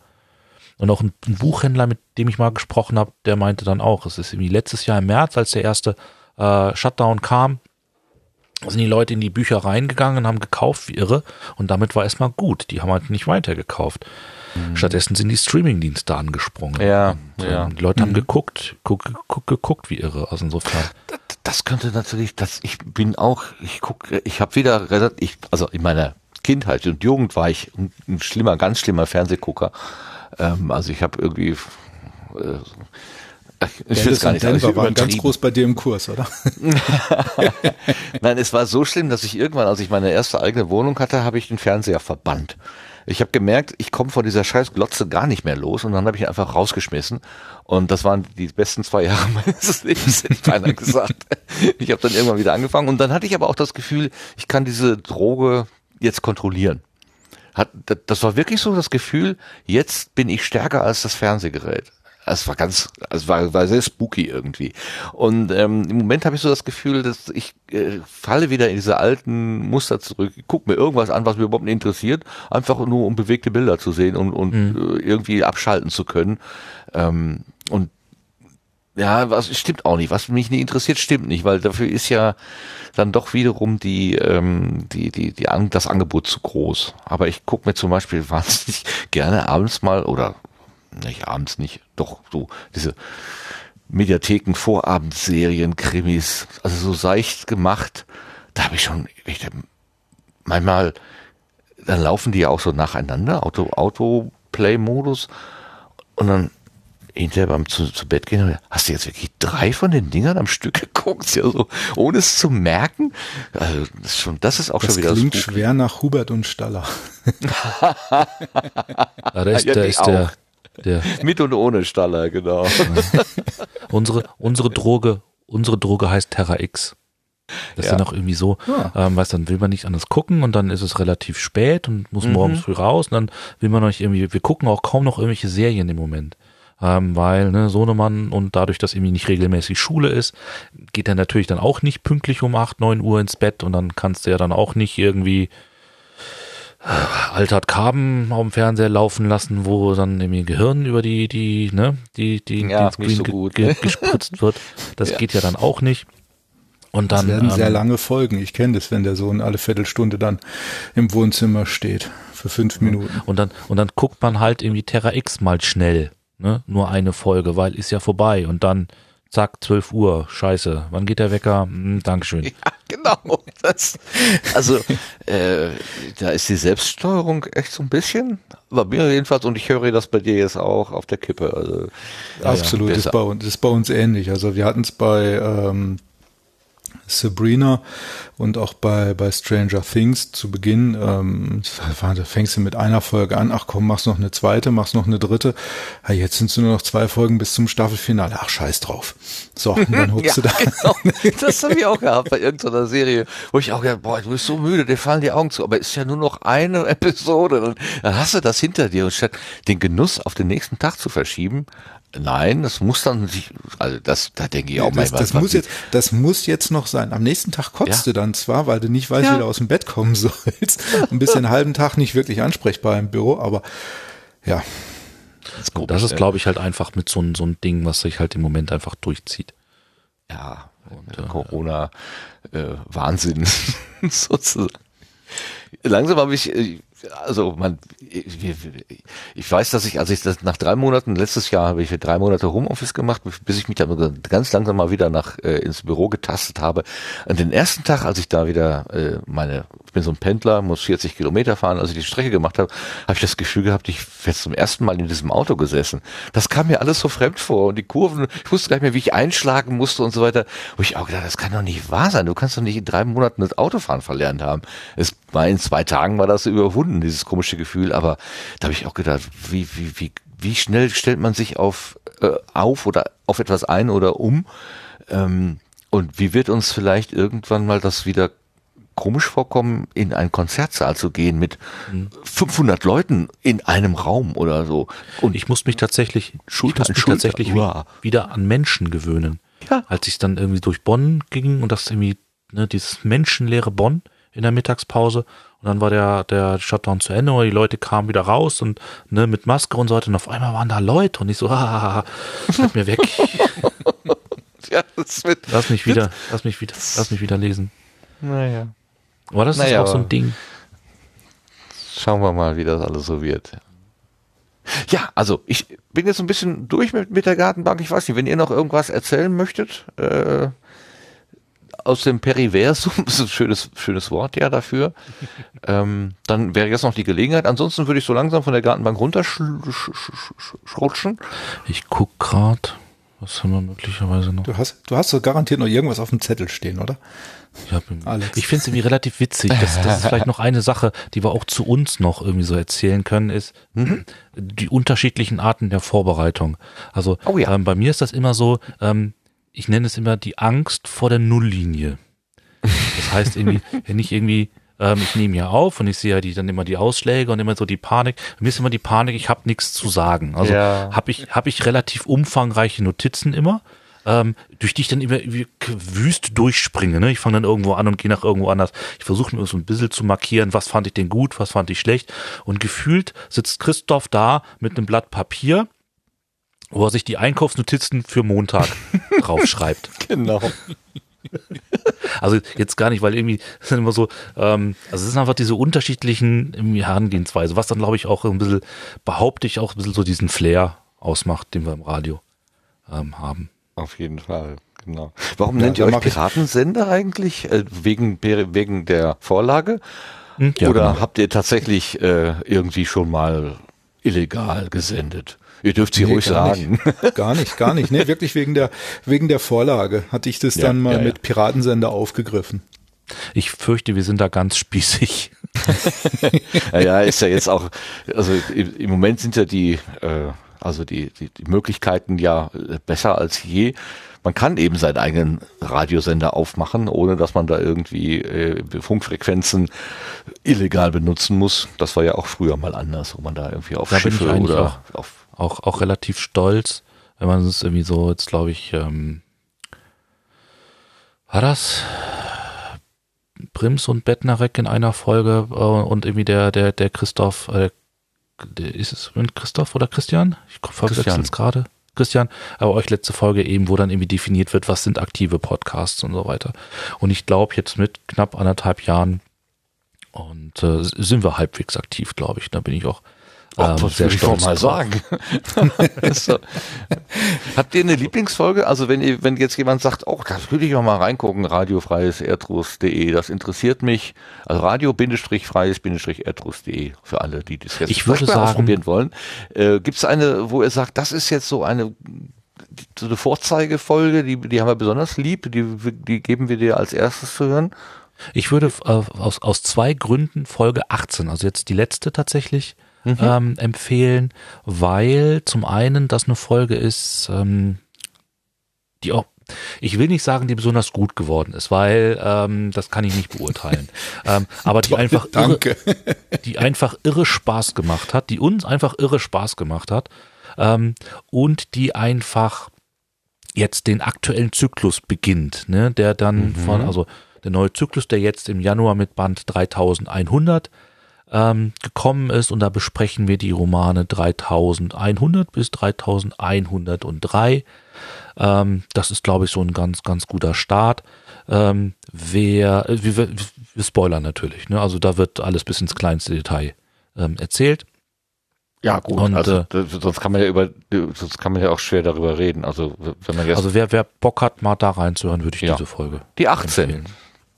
Speaker 4: Und auch ein, ein Buchhändler, mit dem ich mal gesprochen habe, der meinte dann auch, es ist irgendwie letztes Jahr im März, als der erste äh, Shutdown kam, sind die Leute in die Büchereien gegangen und haben gekauft wie irre und damit war erstmal gut. Die haben halt nicht weitergekauft. Mhm. Stattdessen sind die Streamingdienste angesprungen.
Speaker 1: Ja,
Speaker 4: und,
Speaker 1: ja.
Speaker 4: Die Leute mhm. haben geguckt, guck, guck, geguckt wie irre. Also insofern.
Speaker 1: Das, könnte natürlich, das, ich bin auch, ich gucke, ich habe wieder, ich, also in meiner Kindheit und Jugend war ich ein, schlimmer, ganz schlimmer Fernsehgucker. Ähm, also ich habe irgendwie äh,
Speaker 5: ich will es gar nicht sagen. Denver waren ganz groß bei dir im Kurs, oder? <laughs>
Speaker 1: Nein, es war so schlimm, dass ich irgendwann, als ich meine erste eigene Wohnung hatte, habe ich den Fernseher verbannt. Ich habe gemerkt, ich komme von dieser scheiß Glotze gar nicht mehr los und dann habe ich ihn einfach rausgeschmissen. Und das waren die besten zwei <laughs> Jahre meines Lebens, hätte <laughs> ich beinahe gesagt. Ich habe dann irgendwann wieder angefangen und dann hatte ich aber auch das Gefühl, ich kann diese Droge jetzt kontrollieren. Hat, das war wirklich so das Gefühl, jetzt bin ich stärker als das Fernsehgerät. Es war ganz, es war, war sehr spooky irgendwie. Und ähm, im Moment habe ich so das Gefühl, dass ich äh, falle wieder in diese alten Muster zurück. Ich guck mir irgendwas an, was mich überhaupt nicht interessiert, einfach nur um bewegte Bilder zu sehen und, und mhm. äh, irgendwie abschalten zu können. Ähm, und ja, was stimmt auch nicht. Was mich nicht interessiert, stimmt nicht, weil dafür ist ja dann doch wiederum die, ähm, die, die, die das Angebot zu groß. Aber ich gucke mir zum Beispiel <laughs> wahnsinnig gerne abends mal oder nicht abends nicht, doch so diese Mediatheken, Vorabendserien, Krimis, also so seicht gemacht. Da habe ich schon echt, manchmal, dann laufen die ja auch so nacheinander, Auto, Autoplay-Modus und dann hinterher beim zu, zu Bett gehen, hast du jetzt wirklich drei von den Dingern am Stück <laughs> geguckt, ja so, ohne es zu merken? Also, das ist schon, das ist auch
Speaker 5: das
Speaker 1: schon wieder
Speaker 5: klingt spooky. schwer nach Hubert und Staller. <laughs>
Speaker 4: da ist, ja, da ist der, der, <laughs>
Speaker 1: Mit und ohne Staller, genau. <laughs>
Speaker 4: unsere, unsere Droge, unsere Droge heißt Terra X. Das ja. ist dann auch irgendwie so, ja. ähm, weißt dann will man nicht anders gucken und dann ist es relativ spät und muss mhm. morgens früh raus und dann will man noch nicht irgendwie, wir gucken auch kaum noch irgendwelche Serien im Moment ähm, weil ne, Sohnemann und dadurch, dass irgendwie nicht regelmäßig Schule ist, geht er natürlich dann auch nicht pünktlich um acht neun Uhr ins Bett und dann kannst du ja dann auch nicht irgendwie Altert Carben auf dem Fernseher laufen lassen, wo dann irgendwie Gehirn über die, die, ne, die, die,
Speaker 1: ja, den Screen so gut,
Speaker 4: ge gespritzt wird. Das <laughs> ja. geht ja dann auch nicht. Und dann.
Speaker 5: Das werden ähm, sehr lange Folgen. Ich kenne das, wenn der Sohn alle Viertelstunde dann im Wohnzimmer steht. Für fünf Minuten.
Speaker 4: Und dann, und dann guckt man halt irgendwie Terra X mal schnell ne? Nur eine Folge, weil ist ja vorbei und dann zack, 12 Uhr, scheiße, wann geht der Wecker? Hm, Dankeschön. <laughs> Ja.
Speaker 1: genau. Das, also äh, da ist die Selbststeuerung echt so ein bisschen, bei mir jedenfalls, und ich höre das bei dir jetzt auch auf der Kippe. Also,
Speaker 5: Absolut,
Speaker 1: ja,
Speaker 5: ist, bei uns, ist bei uns ähnlich. Also wir hatten es bei ähm, Sabrina und auch bei, bei Stranger Things zu Beginn, ähm, da fängst du mit einer Folge an, ach komm, machst noch eine zweite, machst noch eine dritte. Ja, jetzt sind es nur noch zwei Folgen bis zum Staffelfinale. Ach, scheiß drauf. So, und dann <laughs> huckst
Speaker 1: ja,
Speaker 5: du da.
Speaker 1: Genau. Das habe ich auch gehabt bei irgendeiner Serie, wo ich auch gedacht, boah, du bist so müde, dir fallen die Augen zu, aber es ist ja nur noch eine <laughs> Episode. Dann hast du das hinter dir und statt den Genuss auf den nächsten Tag zu verschieben, Nein, das muss dann sich, also das, da denke ich auch
Speaker 5: das,
Speaker 1: mal.
Speaker 5: das muss jetzt, das muss jetzt noch sein. Am nächsten Tag kotzt
Speaker 1: Ja.
Speaker 5: du dann zwar, weil du nicht weißt,
Speaker 1: Ja.
Speaker 5: wie du aus dem Bett kommen <laughs> sollst. Ein bisschen einen halben Tag nicht wirklich ansprechbar im Büro, aber ja,
Speaker 1: ist komisch,
Speaker 4: Das ist, glaube ich, halt einfach mit so, so ein Ding, was sich halt im Moment einfach durchzieht.
Speaker 1: Ja, und Corona äh, Wahnsinn <laughs> sozusagen. Langsam habe ich, äh, also man, ich, ich- weiß, dass ich, als ich das nach drei Monaten, letztes Jahr habe ich drei Monate Homeoffice gemacht, bis ich mich dann ganz langsam mal wieder nach äh, ins Büro getastet habe. An den ersten Tag, als ich da wieder äh, meine, ich bin so ein Pendler, muss 40 Kilometer fahren, als ich die Strecke gemacht habe, habe ich das Gefühl gehabt, ich werde zum ersten Mal in diesem Auto gesessen. Das kam mir alles so fremd vor und die Kurven, ich wusste gar nicht mehr, wie ich einschlagen musste und so weiter. Wo ich auch gedacht, das kann doch nicht wahr sein. Du kannst doch nicht in drei Monaten das Autofahren verlernt haben. Es war in zwei Tagen war das überwunden, dieses komische Gefühl. Aber da habe ich auch gedacht, wie, wie, wie, wie schnell stellt man sich auf, äh, auf oder auf etwas ein oder um? Ähm, und wie wird uns vielleicht irgendwann mal das wieder komisch vorkommen, in einen Konzertsaal zu gehen mit 500 Leuten in einem Raum oder so. Und
Speaker 4: Ich muss mich tatsächlich, ich
Speaker 1: Schulter
Speaker 4: muss
Speaker 1: an
Speaker 4: mich
Speaker 1: Schulter.
Speaker 4: tatsächlich
Speaker 1: Uah.
Speaker 4: wieder an Menschen gewöhnen.
Speaker 1: Ja.
Speaker 4: Als ich dann irgendwie durch Bonn ging und das irgendwie, ne, dieses menschenleere Bonn in der Mittagspause und dann war der, der Shutdown zu Ende oder die Leute kamen wieder raus und ne, mit Maske und so weiter und auf einmal waren da Leute und ich so, <laughs> ah, bleib mir weg. <laughs>
Speaker 1: ja, das wird,
Speaker 4: Lass mich wieder, lass mich wieder, lass mich wieder lesen.
Speaker 1: naja.
Speaker 4: Aber das
Speaker 1: Naja,
Speaker 4: ist auch so ein Ding.
Speaker 1: Schauen wir mal, wie das alles so wird. Ja, also ich bin jetzt ein bisschen durch mit, mit der Gartenbank. Ich weiß nicht, wenn ihr noch irgendwas erzählen möchtet, äh, aus dem Periversum, <laughs> das ist ein schönes, schönes Wort ja dafür, ähm, dann wäre jetzt noch die Gelegenheit. Ansonsten würde ich so langsam von der Gartenbank runterschrutschen.
Speaker 4: Ich guck grad, was haben wir möglicherweise noch?
Speaker 5: du hast, du hast so garantiert noch irgendwas auf dem Zettel stehen, oder? Alex.
Speaker 4: ich finde es irgendwie relativ witzig. Das, das ist vielleicht noch eine Sache, die wir auch zu uns noch irgendwie so erzählen können, ist die unterschiedlichen Arten der Vorbereitung. Also
Speaker 1: Oh ja.
Speaker 4: ähm, bei mir ist das immer so, ähm, ich nenne es immer die Angst vor der Nulllinie. Das heißt irgendwie, <laughs> wenn ich irgendwie, ähm, ich nehme ja auf und ich sehe ja die, dann immer die Ausschläge und immer so die Panik. Mir ist immer die Panik, ich habe nichts zu sagen. Also
Speaker 1: Ja.
Speaker 4: habe ich, hab ich relativ umfangreiche Notizen immer, ähm, durch die ich dann immer wie wüst durchspringe. Ne? Ich fange dann irgendwo an und gehe nach irgendwo anders. Ich versuche mir so ein bisschen zu markieren, was fand ich denn gut, was fand ich schlecht. Und gefühlt sitzt Christoph da mit einem Blatt Papier, wo er sich die Einkaufsnotizen für Montag <laughs> draufschreibt.
Speaker 1: Genau. <laughs>
Speaker 4: Also jetzt gar nicht, weil irgendwie sind immer so, ähm, also es sind einfach diese unterschiedlichen irgendwie Herangehensweise, was dann glaube ich auch ein bisschen, behaupte ich auch ein bisschen so diesen Flair ausmacht, den wir im Radio ähm, haben.
Speaker 1: Auf jeden Fall, genau. Warum
Speaker 5: Ja,
Speaker 1: nennt ihr euch Piratensender eigentlich? Äh, wegen, wegen der Vorlage?
Speaker 4: Hm? Ja,
Speaker 1: Oder
Speaker 4: genau.
Speaker 1: habt ihr tatsächlich äh, irgendwie schon mal illegal gesendet? Ihr dürft sie
Speaker 5: Nee,
Speaker 1: ruhig
Speaker 5: gar
Speaker 1: sagen.
Speaker 5: Nicht. <laughs> Gar nicht, gar nicht. Nee, wirklich wegen der, wegen der Vorlage hatte ich das
Speaker 1: Ja,
Speaker 5: dann mal
Speaker 1: ja, ja.
Speaker 5: mit Piratensender aufgegriffen.
Speaker 4: Ich fürchte, wir sind da ganz spießig. <laughs>
Speaker 1: Ja, ist ja jetzt auch, also im, Moment sind ja die, äh, also die, die, die Möglichkeiten ja äh, besser als je. Man kann eben seinen eigenen Radiosender aufmachen, ohne dass man da irgendwie äh, Funkfrequenzen illegal benutzen muss. Das war ja auch früher mal anders, wo man da irgendwie auf
Speaker 4: Da
Speaker 1: Schiffe oder
Speaker 4: auch.
Speaker 1: auf
Speaker 4: Auch, auch relativ stolz, wenn man es irgendwie so, jetzt glaube ich, ähm, war das Brims und Bettnarek in einer Folge äh, und irgendwie der, der, der Christoph, äh, der, ist es mit Christoph oder Christian? Ich verwechsel es gerade. Christian, aber euch letzte Folge eben, wo dann irgendwie definiert wird, was sind aktive Podcasts und so weiter. Und ich glaube, jetzt mit knapp anderthalb Jahren und äh, sind wir halbwegs aktiv, glaube ich. Da bin ich auch
Speaker 1: ähm, oh, sehr stolz mal sagen. <laughs> so. Habt ihr eine Lieblingsfolge? Also wenn ihr, wenn jetzt jemand sagt, oh, das würde ich auch mal reingucken, radiofreies erdrus.de, das interessiert mich. Also radio-freies-erdrus.de für alle, die das jetzt
Speaker 4: ich würde sagen,
Speaker 1: ausprobieren wollen. Äh, Gibt es eine, wo ihr sagt, das ist jetzt so eine so eine Vorzeigefolge, die, die haben wir besonders lieb, die, die geben wir dir als erstes zu hören?
Speaker 4: Ich würde äh, aus, aus zwei Gründen Folge 18, also jetzt die letzte tatsächlich, mhm. ähm, empfehlen, weil zum einen das eine Folge ist, ähm, die auch ich will nicht sagen, die besonders gut geworden ist, weil ähm, das kann ich nicht beurteilen. <laughs> ähm, aber die einfach irre, <laughs> die einfach irre Spaß gemacht hat, die uns einfach irre Spaß gemacht hat ähm, und die einfach jetzt den aktuellen Zyklus beginnt, ne, der dann mhm. von also der neue Zyklus, der jetzt im Januar mit Band 3100 ähm, gekommen ist und da besprechen wir die Romane 3100 bis 3103. Ähm, das ist, glaube ich, so ein ganz, ganz guter Start. Ähm, wer, äh, wir, wir spoilern natürlich, ne? also da wird alles bis ins kleinste Detail ähm, erzählt.
Speaker 1: Ja, gut. Und, also, äh, sonst kann man ja über, sonst kann man ja auch schwer darüber reden. Also, wenn man jetzt.
Speaker 4: Also, wer, wer Bock hat, mal da reinzuhören, würde ich ja. diese Folge.
Speaker 1: Die 18. Empfehlen.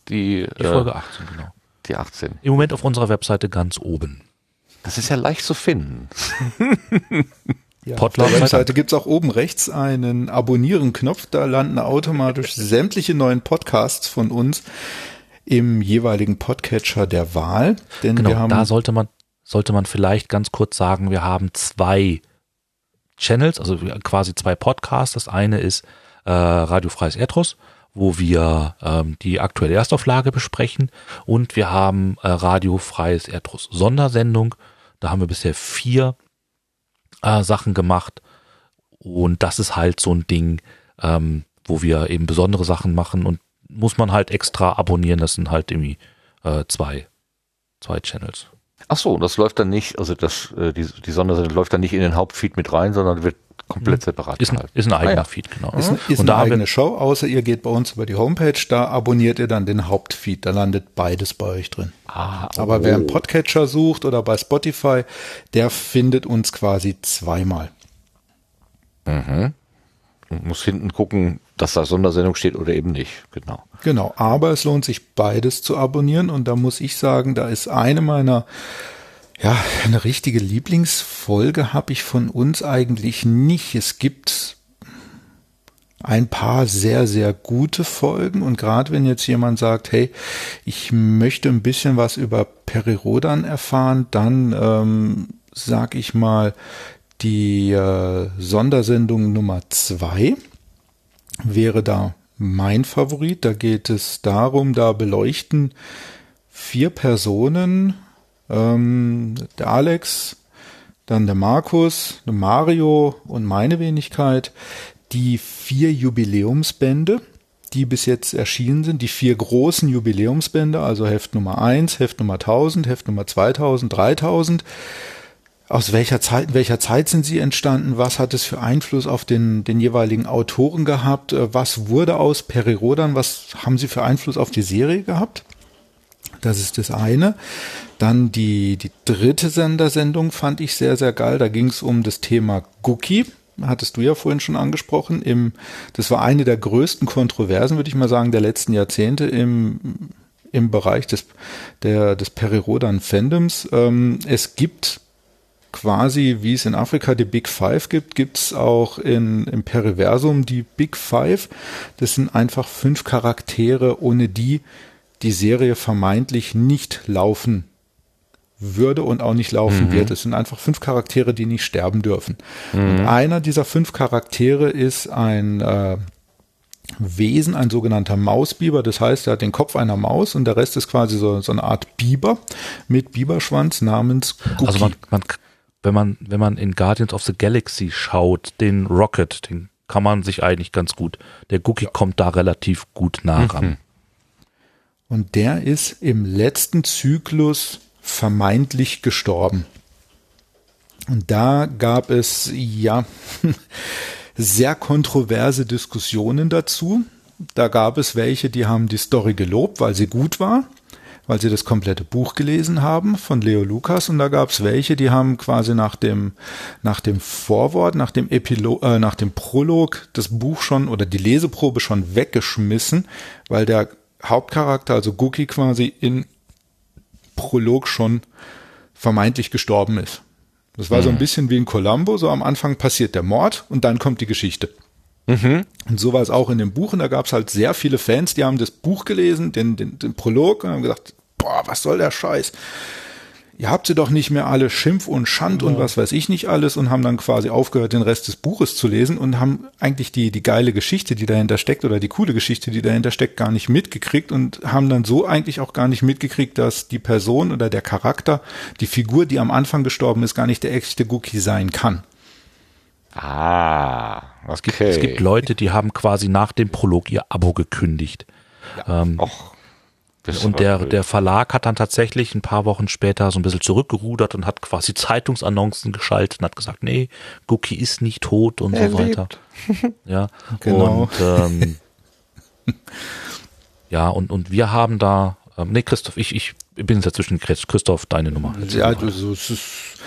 Speaker 4: Die, die Folge 18, genau.
Speaker 1: Die 18.
Speaker 4: Im Moment auf unserer Webseite ganz oben.
Speaker 1: Das ist ja leicht zu finden. <laughs>
Speaker 5: Ja, auf der Webseite gibt es auch oben rechts einen Abonnieren-Knopf. Da landen automatisch sämtliche neuen Podcasts von uns im jeweiligen Podcatcher der Wahl.
Speaker 4: Denn genau, wir haben da sollte man, sollte man vielleicht ganz kurz sagen, wir haben zwei Channels, also quasi zwei Podcasts. Das eine ist äh, Radio Freies Erdruss wo wir ähm, die aktuelle Erstauflage besprechen und wir haben äh, radiofreies Erdruss Sondersendung. Da haben wir bisher vier äh, Sachen gemacht und das ist halt so ein Ding, ähm, wo wir eben besondere Sachen machen und muss man halt extra abonnieren. Das sind halt irgendwie äh, zwei, zwei Channels.
Speaker 1: Ach so, das läuft dann nicht, also das, äh, die, die Sondersendung läuft dann nicht in den Hauptfeed mit rein, sondern wird komplett mhm. separat
Speaker 4: ist ein, ist ein eigener ah, ja. Feed, genau.
Speaker 5: Ist, ist eine eigene Show, außer ihr geht bei uns über die Homepage, da abonniert ihr dann den Hauptfeed, da landet beides bei euch drin. Ah, oh. Aber wer einen Podcatcher sucht oder bei Spotify, der findet uns quasi zweimal.
Speaker 1: Mhm. Und muss hinten gucken, dass da Sondersendung steht oder eben nicht, genau.
Speaker 5: Genau, aber es lohnt sich beides zu abonnieren und da muss ich sagen, da ist eine meiner ja, eine richtige Lieblingsfolge habe ich von uns eigentlich nicht. Es gibt ein paar sehr, sehr gute Folgen und gerade wenn jetzt jemand sagt, hey, ich möchte ein bisschen was über Perirodan erfahren, dann ähm, sag ich mal die äh, Sondersendung Nummer zwei wäre da mein Favorit. Da geht es darum, da beleuchten vier Personen ähm, der Alex, dann der Markus, der Mario und meine Wenigkeit die vier Jubiläumsbände, die bis jetzt erschienen sind, die vier großen Jubiläumsbände, also Heft Nummer 1, Heft Nummer 1000, Heft Nummer 2000, 3000. Aus welcher Zeit, in welcher Zeit sind sie entstanden? Was hat es für Einfluss auf den, den jeweiligen Autoren gehabt? Was wurde aus Perirodan? Was haben sie für Einfluss auf die Serie gehabt? Das ist das eine. Dann die, die dritte Sendersendung fand ich sehr, sehr geil. Da ging es um das Thema Cookie. Hattest du ja vorhin schon angesprochen. Im, das war eine der größten Kontroversen, würde ich mal sagen, der letzten Jahrzehnte im, im Bereich des, der, des Perirodan-Fandoms. Ähm, es gibt quasi, wie es in Afrika die Big Five gibt, gibt es auch in, im Periversum die Big Five. Das sind einfach fünf Charaktere, ohne die die Serie vermeintlich nicht laufen würde und auch nicht laufen mhm. wird. Es sind einfach fünf Charaktere, die nicht sterben dürfen. Mhm. Und einer dieser fünf Charaktere ist ein äh, Wesen, ein sogenannter Mausbiber. Das heißt, er hat den Kopf einer Maus und der Rest ist quasi so, so eine Art Biber mit Biberschwanz namens
Speaker 4: Gookie. Also man, man, wenn man, wenn man in Guardians of the Galaxy schaut, den Rocket, den kann man sich eigentlich ganz gut. Der Gookie ja. kommt da relativ gut nah ran. Mhm.
Speaker 5: Und der ist im letzten Zyklus vermeintlich gestorben. Und da gab es ja <laughs> sehr kontroverse Diskussionen dazu. Da gab es welche, die haben die Story gelobt, weil sie gut war. weil sie das komplette Buch gelesen haben von Leo Lukas und da gab es welche, die haben quasi nach dem nach dem Vorwort, nach dem Epilog, äh, nach dem Prolog das Buch schon oder die Leseprobe schon weggeschmissen, weil der Hauptcharakter, also Guki quasi in Prolog schon vermeintlich gestorben ist. Das war mhm. so ein bisschen wie in Columbo, so am Anfang passiert der Mord und dann kommt die Geschichte. Mhm. Und so war es auch in dem Buch und da gab es halt sehr viele Fans, die haben das Buch gelesen, den, den, den Prolog und haben gesagt, boah, was soll der Scheiß? Ihr habt sie doch nicht mehr alle Schimpf und Schand ja. und was weiß ich nicht alles und haben dann quasi aufgehört, den Rest des Buches zu lesen und haben eigentlich die, die geile Geschichte, die dahinter steckt oder die coole Geschichte, die dahinter steckt, gar nicht mitgekriegt und haben dann so eigentlich auch gar nicht mitgekriegt, dass die Person oder der Charakter, die Figur, die am Anfang gestorben ist, gar nicht der echte Gookie sein kann.
Speaker 4: Ah, okay. Es gibt Leute, die haben quasi nach dem Prolog ihr Abo gekündigt. Ja. Ähm, Och und der, der Verlag hat dann tatsächlich ein paar Wochen später so ein bisschen zurückgerudert und hat quasi Zeitungsannoncen geschaltet und hat gesagt, nee, Guki ist nicht tot und er so weiter. <laughs> Ja, <laughs> genau. Und ähm, <laughs> ja, und, und wir haben da, ähm, nee, Christoph, ich, ich bin jetzt dazwischen Christoph, deine Nummer.
Speaker 5: Ja, du, so, es ist,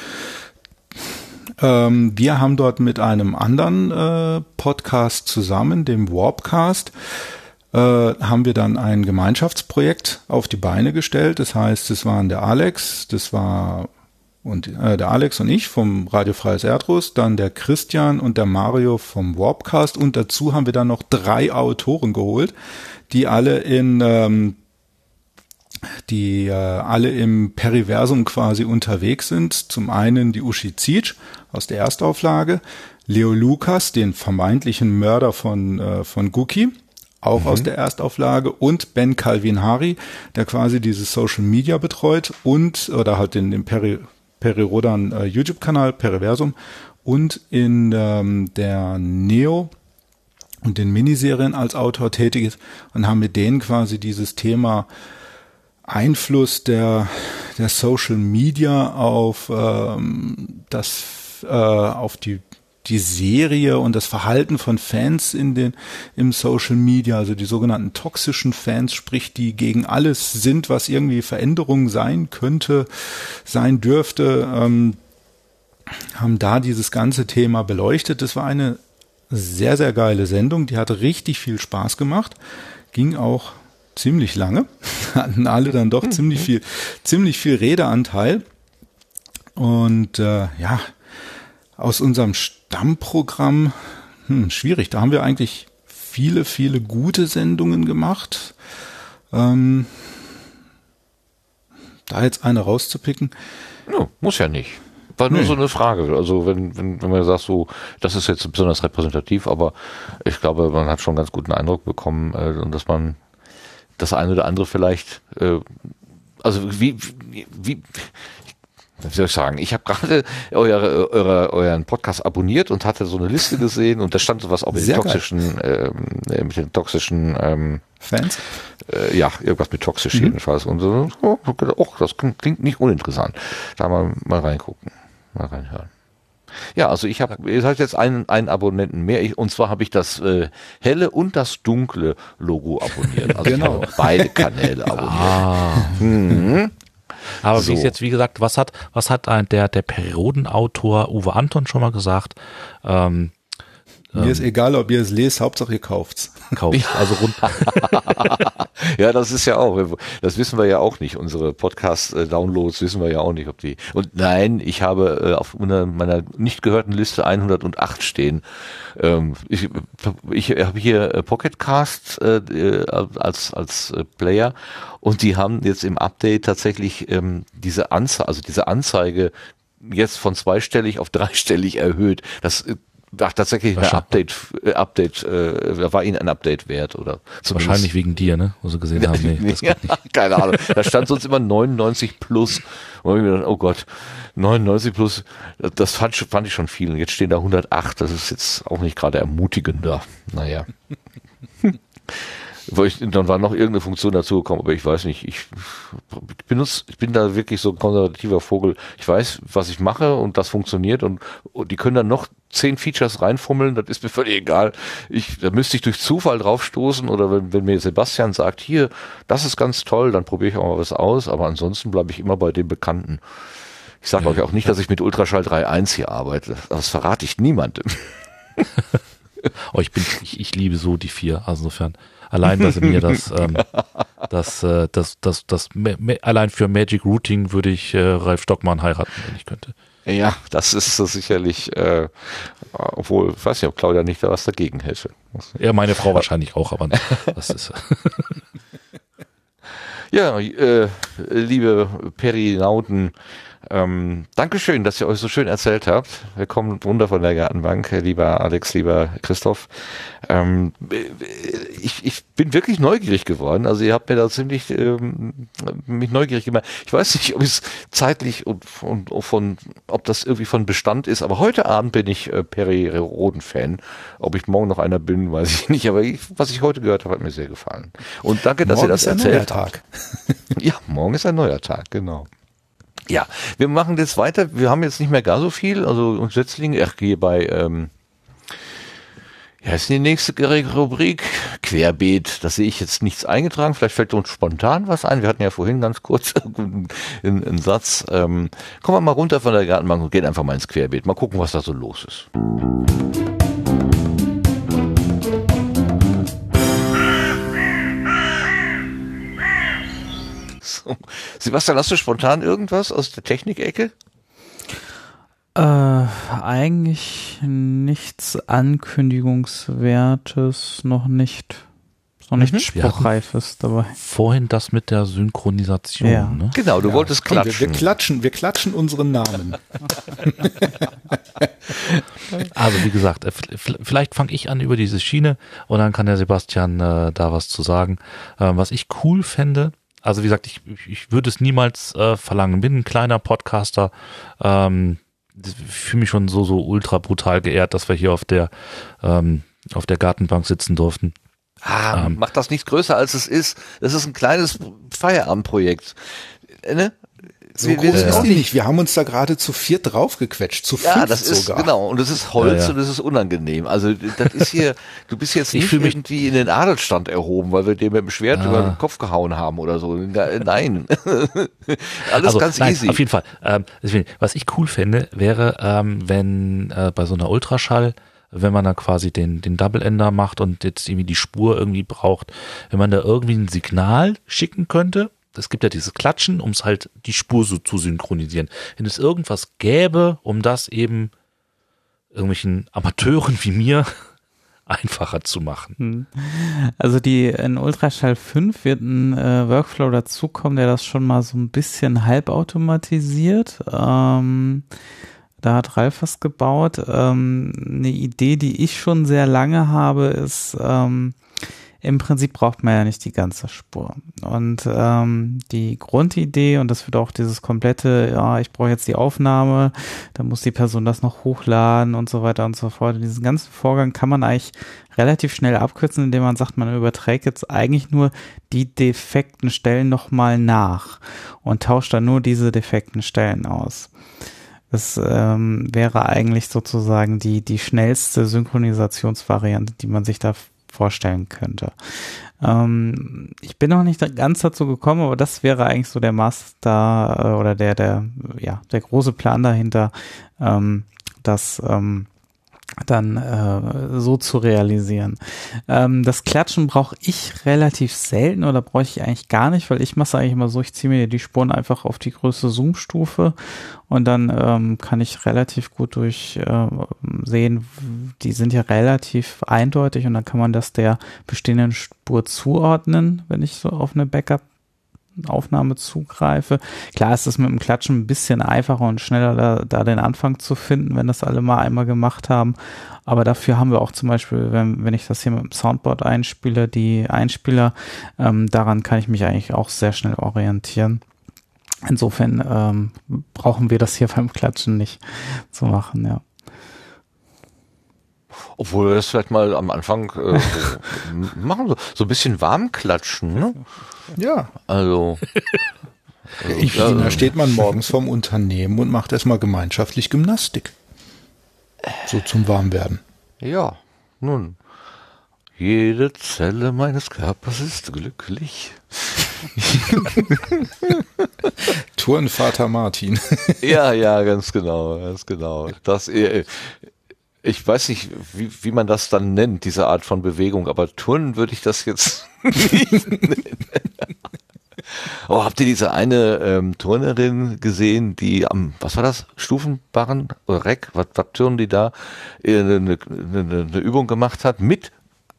Speaker 5: ähm, wir haben dort mit einem anderen äh, Podcast zusammen, dem Warpcast, äh, haben wir dann ein Gemeinschaftsprojekt auf die Beine gestellt. Das heißt, es waren der Alex, das war und äh, der Alex und ich vom Radio Freies Erdrus, dann der Christian und der Mario vom Warpcast und dazu haben wir dann noch drei Autoren geholt, die alle in ähm, die äh, alle im Periversum quasi unterwegs sind. Zum einen die Uschi Zietsch aus der Erstauflage, Leo Lukas, den vermeintlichen Mörder von, äh, von Guki, auch mhm. aus der Erstauflage und Ben Calvin Hari, der quasi dieses Social Media betreut und oder halt in dem Peri, Perirodan äh, YouTube-Kanal Periversum und in ähm, der Neo und den Miniserien als Autor tätig ist und haben mit denen quasi dieses Thema Einfluss der, der Social Media auf ähm, das äh, auf die die Serie und das Verhalten von Fans in den, im Social Media, also die sogenannten toxischen Fans, sprich, die gegen alles sind, was irgendwie Veränderung sein könnte, sein dürfte, ähm, haben da dieses ganze Thema beleuchtet. Das war eine sehr, sehr geile Sendung, die hatte richtig viel Spaß gemacht, ging auch ziemlich lange, <laughs> hatten alle dann doch <laughs> ziemlich viel, ziemlich viel Redeanteil. Und äh, ja, aus unserem Stammprogramm, hm, schwierig. Da haben wir eigentlich viele, viele gute Sendungen gemacht. Ähm, da jetzt eine rauszupicken.
Speaker 1: No, muss ja nicht. War nur nee. so eine Frage. Also wenn, wenn, wenn man sagt, so, das ist jetzt besonders repräsentativ, aber ich glaube, man hat schon einen ganz guten Eindruck bekommen, äh, dass man das eine oder andere vielleicht, äh, also wie, wie, wie wie soll ich sagen, ich habe gerade eure, eure, euren Podcast abonniert und hatte so eine Liste gesehen und da stand sowas auch mit den toxischen, ähm, äh, mit den toxischen ähm,
Speaker 5: Fans?
Speaker 1: Äh, ja, irgendwas mit toxisch mhm. jedenfalls. Und so, oh, oh, das klingt nicht uninteressant. Da mal, mal reingucken, mal reinhören. Ja, also ich habe, ihr seid jetzt einen, einen Abonnenten mehr, ich, und zwar habe ich das äh, helle und das dunkle Logo abonniert. Also genau. beide Kanäle <laughs> abonniert. Ah.
Speaker 4: Mhm. Aber so. wie ist jetzt, wie gesagt, was hat, was hat ein, der, der Periodenautor Uwe Anton schon mal gesagt? Ähm,
Speaker 5: mir ähm, ist egal, ob ihr es lest, Hauptsache ihr kauft's. <laughs>
Speaker 1: Kauft, also rund. <laughs> ja, das ist ja auch, das wissen wir ja auch nicht. Unsere Podcast-Downloads wissen wir ja auch nicht, ob die. Und nein, ich habe äh, auf meiner nicht gehörten Liste 108 stehen. Ähm, ich ich habe hier äh, Pocketcast äh, als als Player und die haben jetzt im Update tatsächlich ähm, diese Anzeige, also diese Anzeige jetzt von zweistellig auf dreistellig erhöht. Das Ach, tatsächlich ein Update, äh, Update, äh, war Ihnen ein Update wert oder
Speaker 4: Wahrscheinlich wegen dir, ne? Wo sie gesehen haben, nee, <laughs> das
Speaker 1: geht nicht. Keine Ahnung. Da stand sonst immer 99 plus. Und ich mir gedacht, oh Gott, 99 plus, das fand, fand ich schon viel. Und jetzt stehen da 108, das ist jetzt auch nicht gerade ermutigender. Naja. <laughs> ich, dann war noch irgendeine Funktion dazugekommen, aber ich weiß nicht, ich benutze, ich bin da wirklich so ein konservativer Vogel. Ich weiß, was ich mache und das funktioniert und, und die können dann noch zehn Features reinfummeln, das ist mir völlig egal. Ich, da müsste ich durch Zufall draufstoßen oder wenn, wenn mir Sebastian sagt, hier, das ist ganz toll, dann probiere ich auch mal was aus, aber ansonsten bleibe ich immer bei dem Bekannten. Ich sage euch auch nicht, dass ich mit Ultraschall 3.1 hier arbeite. Das verrate ich niemandem. <laughs>
Speaker 4: oh, ich bin, ich, ich liebe so die vier. Also insofern, allein, dass mir das, <laughs> ähm, das, äh, das, das, das, das, allein für Magic Routing würde ich äh, Ralf Stockmann heiraten, wenn ich könnte.
Speaker 1: Ja, das ist so sicherlich, äh, obwohl, ich weiß nicht, ob Claudia nicht da was dagegen hätte.
Speaker 4: Ja, meine Frau wahrscheinlich auch, aber das ist. <laughs>
Speaker 1: ja, äh, liebe Perinauten, ähm, Dankeschön, dass ihr euch so schön erzählt habt. Willkommen Wunder von der Gartenbank, lieber Alex, lieber Christoph. Ähm, ich, ich bin wirklich neugierig geworden. Also ihr habt mir da ziemlich ähm, mich neugierig gemacht. Ich weiß nicht, ob es zeitlich und, und, und von, ob das irgendwie von Bestand ist, aber heute Abend bin ich äh, Peri-Roden-Fan. Ob ich morgen noch einer bin, weiß ich nicht. Aber ich, was ich heute gehört habe, hat mir sehr gefallen. Und danke, dass
Speaker 5: morgen
Speaker 1: ihr das
Speaker 5: ist ein
Speaker 1: erzählt
Speaker 5: neuer
Speaker 1: habt. <laughs> Ja, morgen ist ein neuer Tag, genau. Ja, wir machen jetzt weiter. Wir haben jetzt nicht mehr gar so viel. Also uns Setzlinge, ach, hier bei, ähm, ja, ist die nächste Rubrik Querbeet. Da sehe ich jetzt nichts eingetragen. Vielleicht fällt uns spontan was ein. Wir hatten ja vorhin ganz kurz <laughs> einen, einen Satz. Ähm, kommen wir mal runter von der Gartenbank und gehen einfach mal ins Querbeet. Mal gucken, was da so los ist. Sebastian, hast du spontan irgendwas aus der Technikecke?
Speaker 3: Äh, eigentlich nichts Ankündigungswertes, noch nicht. Noch nicht
Speaker 4: Mhm.
Speaker 3: Spruchreifes dabei.
Speaker 4: Vorhin das mit der Synchronisation,
Speaker 3: Ja.
Speaker 4: ne?
Speaker 1: Genau, du wolltest
Speaker 5: Komm, wir,
Speaker 1: klatschen.
Speaker 5: wir klatschen, wir klatschen unseren Namen. <laughs>
Speaker 4: Also wie gesagt, äh, vielleicht fange ich an über diese Schiene und dann kann der Sebastian äh, da was zu sagen. Ähm, was ich cool fände, also wie gesagt, ich, ich- ich würde es niemals äh, verlangen, bin ein kleiner Podcaster, ähm, ich fühle mich schon so, so ultra brutal geehrt, dass wir hier auf der, ähm, auf der Gartenbank sitzen durften.
Speaker 1: Ah,
Speaker 4: Ähm.
Speaker 1: mach das nicht größer als es ist. Das ist ein kleines Feierabendprojekt. Äh, Ne?
Speaker 5: So
Speaker 1: Wir-
Speaker 5: groß ist die
Speaker 1: nicht-
Speaker 5: nicht. Wir haben uns da gerade zu viert draufgequetscht, zu
Speaker 1: Ja,
Speaker 5: fünft
Speaker 1: das ist
Speaker 5: sogar.
Speaker 1: genau und das ist Holz
Speaker 4: Ja, ja.
Speaker 1: und das ist unangenehm. Also das ist hier, <laughs> du bist jetzt
Speaker 4: Ich
Speaker 1: nicht irgendwie in den Adelstand erhoben, weil wir dir mit dem Schwert
Speaker 4: Ah.
Speaker 1: über den Kopf gehauen haben oder so. Na, Nein, <laughs> alles
Speaker 4: also,
Speaker 1: ganz
Speaker 4: nein,
Speaker 1: easy.
Speaker 4: Auf jeden Fall. Ähm, was ich cool fände, wäre, ähm, wenn äh, bei so einer Ultraschall, wenn man da quasi den, den Double Ender macht und jetzt irgendwie die Spur irgendwie braucht, wenn man da irgendwie ein Signal schicken könnte. Es gibt ja dieses Klatschen, um es halt die Spur so zu synchronisieren. Wenn es irgendwas gäbe, um das eben irgendwelchen Amateuren wie mir <laughs> einfacher zu machen.
Speaker 3: Also die in Ultraschall 5 wird ein äh, Workflow dazukommen, der das schon mal so ein bisschen halbautomatisiert. Ähm, da hat Ralf was gebaut. Ähm, eine Idee, die ich schon sehr lange habe, ist, ähm, im Prinzip braucht man ja nicht die ganze Spur. Und ähm, die Grundidee, und das wird auch dieses komplette, ja, ich brauche jetzt die Aufnahme, dann muss die Person das noch hochladen und so weiter und so fort. Diesen ganzen Vorgang kann man eigentlich relativ schnell abkürzen, indem man sagt, man überträgt jetzt eigentlich nur die defekten Stellen nochmal nach und tauscht dann nur diese defekten Stellen aus. Das ähm, wäre eigentlich sozusagen die, die schnellste Synchronisationsvariante, die man sich da vorstellen könnte. Ähm, ich bin noch nicht ganz dazu gekommen, aber das wäre eigentlich so der Master äh, oder der, der, ja, der große Plan dahinter, ähm, das ähm, dann äh, so zu realisieren. Ähm, das Klatschen brauche ich relativ selten oder brauche ich eigentlich gar nicht, weil ich mache es eigentlich immer so, ich ziehe mir die Spuren einfach auf die größte Zoom-Stufe und dann ähm, kann ich relativ gut durch äh, sehen, die sind ja relativ eindeutig und dann kann man das der bestehenden Spur zuordnen, wenn ich so auf eine Backup Aufnahme zugreife. Klar ist es mit dem Klatschen ein bisschen einfacher und schneller, da, da den Anfang zu finden, wenn das alle mal einmal gemacht haben. Aber dafür haben wir auch zum Beispiel, wenn, wenn ich das hier mit dem Soundboard einspiele, die Einspieler, ähm, daran kann ich mich eigentlich auch sehr schnell orientieren. Insofern ähm, brauchen wir das hier <laughs> beim Klatschen nicht zu machen, ja.
Speaker 1: Obwohl wir das vielleicht mal am Anfang äh, so <laughs> machen, so, so ein bisschen warm klatschen, ne?
Speaker 5: Ja.
Speaker 1: Also.
Speaker 5: Ich, da steht man morgens vorm Unternehmen und macht erstmal gemeinschaftlich Gymnastik. So zum Warmwerden.
Speaker 1: Ja, nun. Jede Zelle meines Körpers ist glücklich. <laughs>
Speaker 5: Turnvater Martin.
Speaker 1: ja, ja, ganz genau, ganz genau. Das, äh, ich weiß nicht, wie, wie man das dann nennt, diese Art von Bewegung, aber Turnen würde ich das jetzt <laughs> nicht nennen. Oh, habt ihr diese eine ähm, Turnerin gesehen, die am, was war das, Stufenbarren? Oder Reck, was, was turnen die da, äh, eine, eine, eine Übung gemacht hat mit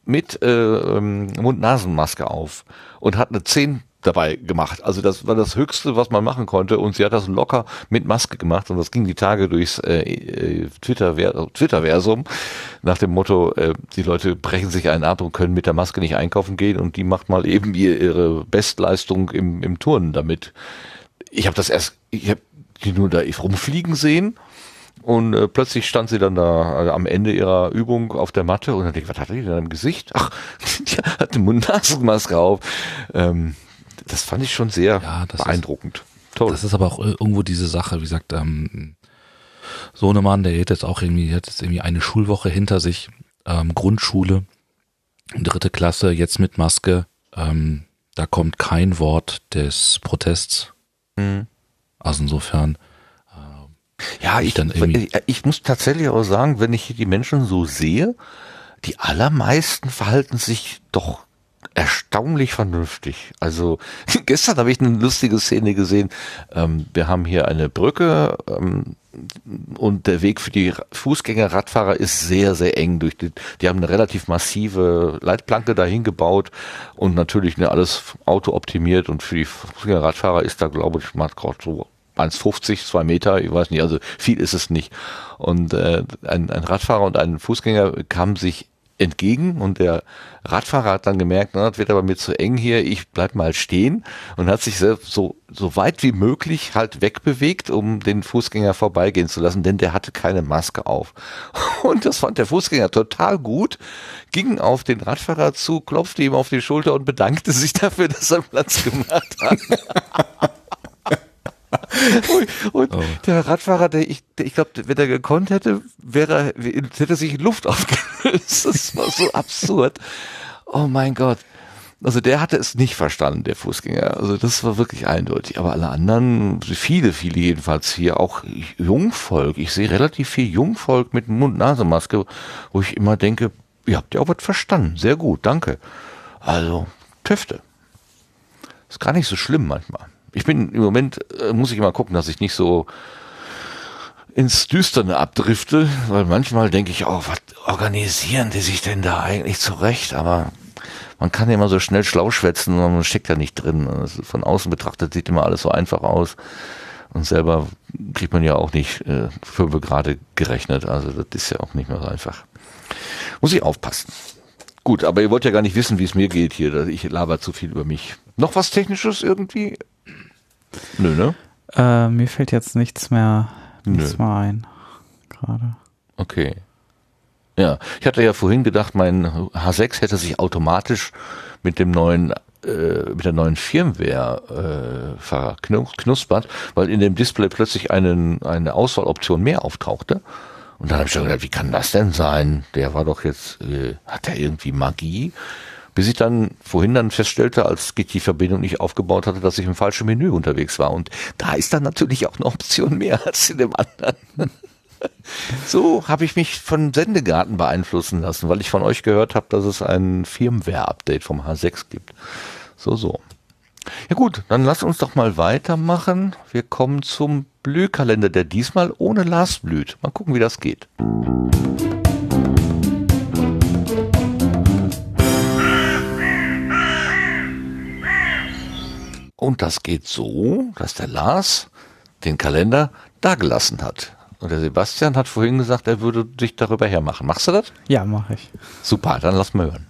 Speaker 1: mit äh, ähm, Mund-Nasen-Maske auf und hat eine 10 dabei gemacht. Also das war das Höchste, was man machen konnte und sie hat das locker mit Maske gemacht und das ging die Tage durchs äh, äh Twitter Twitterversum nach dem Motto, äh, die Leute brechen sich einen ab und können mit der Maske nicht einkaufen gehen und die macht mal eben ihre Bestleistung im, im Turnen damit. Ich habe das erst, ich habe die nur da rumfliegen sehen und äh, plötzlich stand sie dann da also am Ende ihrer Übung auf der Matte und dann denke ich, was hat die denn im Gesicht? Ach, <laughs> die hat eine Mund-Nasen-Maske auf. Ähm, das fand ich schon sehr ja, beeindruckend.
Speaker 4: Ist, Toll. Das ist aber auch irgendwo diese Sache, wie gesagt, ähm, Sohnemann, der hat jetzt auch irgendwie, hat jetzt irgendwie eine Schulwoche hinter sich, ähm, Grundschule, dritte Klasse, jetzt mit Maske. Ähm, da kommt kein Wort des Protests. Mhm. Also insofern
Speaker 1: ja, ich, dann irgendwie ich muss tatsächlich auch sagen, wenn ich die Menschen so sehe, die allermeisten verhalten sich doch erstaunlich vernünftig. Also <laughs> gestern habe ich eine lustige Szene gesehen. Ähm, wir haben hier eine Brücke ähm, und der Weg für die Fußgänger, Radfahrer ist sehr, sehr eng. Durch die, die haben eine relativ massive Leitplanke dahin gebaut und natürlich ne, alles Auto optimiert und für die Fußgänger, Radfahrer ist da, glaube ich, mal gerade so 1,50, zwei Meter, ich weiß nicht, also viel ist es nicht. Und äh, ein, ein Radfahrer und ein Fußgänger kamen sich entgegen und der Radfahrer hat dann gemerkt, na, das wird aber mir zu eng hier, ich bleib mal stehen und hat sich so, so weit wie möglich halt wegbewegt, um den Fußgänger vorbeigehen zu lassen, denn der hatte keine Maske auf. <laughs> Und das fand der Fußgänger total gut, ging auf den Radfahrer zu, klopfte ihm auf die Schulter und bedankte sich dafür, dass er Platz gemacht hat. <laughs> und oh. der Radfahrer, der ich, der, ich glaube, wenn er gekonnt hätte, wäre, hätte sich in Luft <laughs> aufgelöst. Das war so absurd. Oh mein Gott. Also der hatte es nicht verstanden, der Fußgänger. Also das war wirklich eindeutig. Aber alle anderen, viele, viele jedenfalls hier, auch Jungvolk. Ich sehe relativ viel Jungvolk mit Mund-Nase-Maske, wo ich immer denke, ihr habt ja auch was verstanden. Sehr gut, danke. Also, Töfte. Ist gar nicht so schlimm manchmal ich bin im Moment, äh, muss ich immer gucken, dass ich nicht so ins Düsterne abdrifte, weil manchmal denke ich, oh, was organisieren die sich denn da eigentlich zurecht? Aber man kann ja immer so schnell schlau schwätzen und man steckt ja nicht drin. Also von außen betrachtet sieht immer alles so einfach aus. Und selber kriegt man ja auch nicht äh, fünf gerade gerechnet. Also das ist ja auch nicht mehr so einfach. Muss ich aufpassen. Gut, aber ihr wollt ja gar nicht wissen, wie es mir geht hier. Ich laber zu viel über mich. Noch was Technisches irgendwie?
Speaker 3: Nö, ne? Äh, mir fällt jetzt nichts mehr, nichts mehr ein. Gerade.
Speaker 1: Okay. Ja, ich hatte ja vorhin gedacht, mein H6 hätte sich automatisch mit dem neuen äh, mit der neuen Firmware äh, verknuspert, weil in dem Display plötzlich einen, eine Auswahloption mehr auftauchte. Und dann habe ich schon gedacht, wie kann das denn sein? Der war doch jetzt, äh, hat der irgendwie Magie? Bis ich dann vorhin dann feststellte, als ich die Verbindung nicht aufgebaut hatte, dass ich im falschen Menü unterwegs war. Und da ist dann natürlich auch eine Option mehr als in dem anderen. <laughs> So habe ich mich von Sendegarten beeinflussen lassen, weil ich von euch gehört habe, dass es ein Firmware-Update vom H6 gibt. So, so. Ja gut, dann lass uns doch mal weitermachen. Wir kommen zum Blühkalender, der diesmal ohne Lars blüht. Mal gucken, wie das geht. Und das geht so, dass der Lars den Kalender da gelassen hat. Und der Sebastian hat vorhin gesagt, er würde dich darüber hermachen. Machst du das?
Speaker 3: Ja, mache ich.
Speaker 1: Super, dann lass mal hören.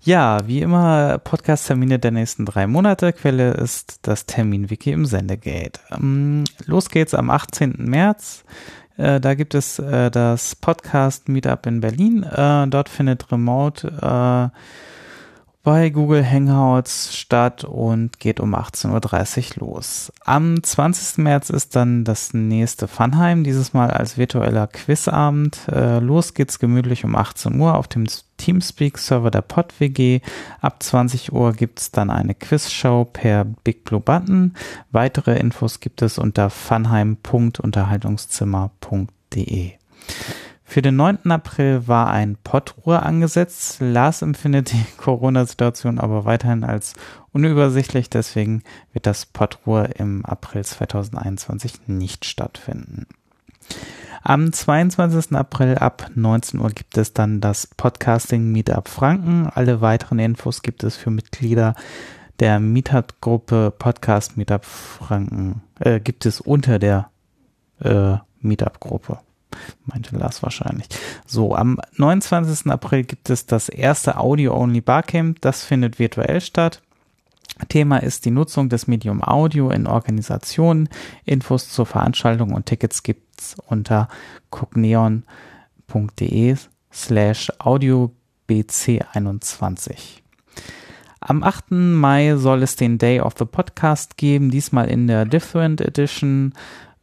Speaker 3: Ja, wie immer Podcast-Termine der nächsten drei Monate. Quelle ist das Termin-Wiki im Sendegate. Ähm, los geht's am 18. März Äh, da gibt es äh, das Podcast Meetup in Berlin. Äh, dort findet Remote bei Google Hangouts statt und geht um 18.30 Uhr los. Am 20. März ist dann das nächste Funheim, dieses Mal als virtueller Quizabend. Äh, los geht's gemütlich um 18 Uhr auf dem Teamspeak-Server der PodWG. Ab 20 Uhr gibt's dann eine Quizshow per Big Blue Button. Weitere Infos gibt es unter funheim.unterhaltungszimmer.de. Für den 9. April war ein Pottruhe angesetzt. Lars empfindet die <laughs> Corona-Situation aber weiterhin als unübersichtlich, deswegen wird das Pottruhe im April 2021 nicht stattfinden. Am 22. April ab 19 Uhr gibt es dann das Podcasting Meetup Franken. Alle weiteren Infos gibt es für Mitglieder der Meetup-Gruppe Podcast Meetup Franken, äh, gibt es unter der äh, Meetup-Gruppe meinte Lars wahrscheinlich. So, am 29. April gibt es das erste Audio-Only Barcamp. Das findet virtuell statt. Thema ist die Nutzung des Medium Audio in Organisationen. Infos zur Veranstaltung und Tickets gibt's unter cogneon.de slash audiobc21. Am 8. Mai soll es den Day of the Podcast geben, diesmal in der Different Edition.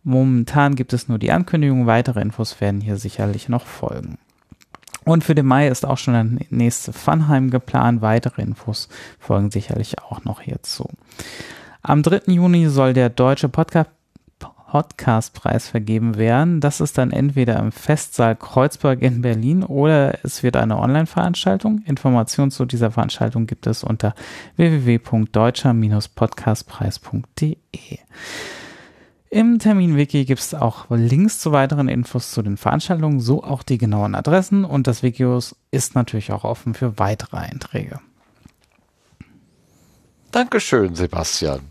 Speaker 3: Momentan gibt es nur die Ankündigung, weitere Infos werden hier sicherlich noch folgen. Und für den Mai ist auch schon der nächste Funheim geplant. Weitere Infos folgen sicherlich auch noch hierzu. Am 3. Juni soll der Deutsche Podcast Podcastpreis vergeben werden. Das ist dann entweder im Festsaal Kreuzberg in Berlin oder es wird eine Online-Veranstaltung. Informationen zu dieser Veranstaltung gibt es unter www.deutscher-podcastpreis.de. Im Termin-Wiki gibt es auch Links zu weiteren Infos zu den Veranstaltungen, so auch die genauen Adressen und das Wiki ist natürlich auch offen für weitere Einträge.
Speaker 1: Dankeschön, Sebastian.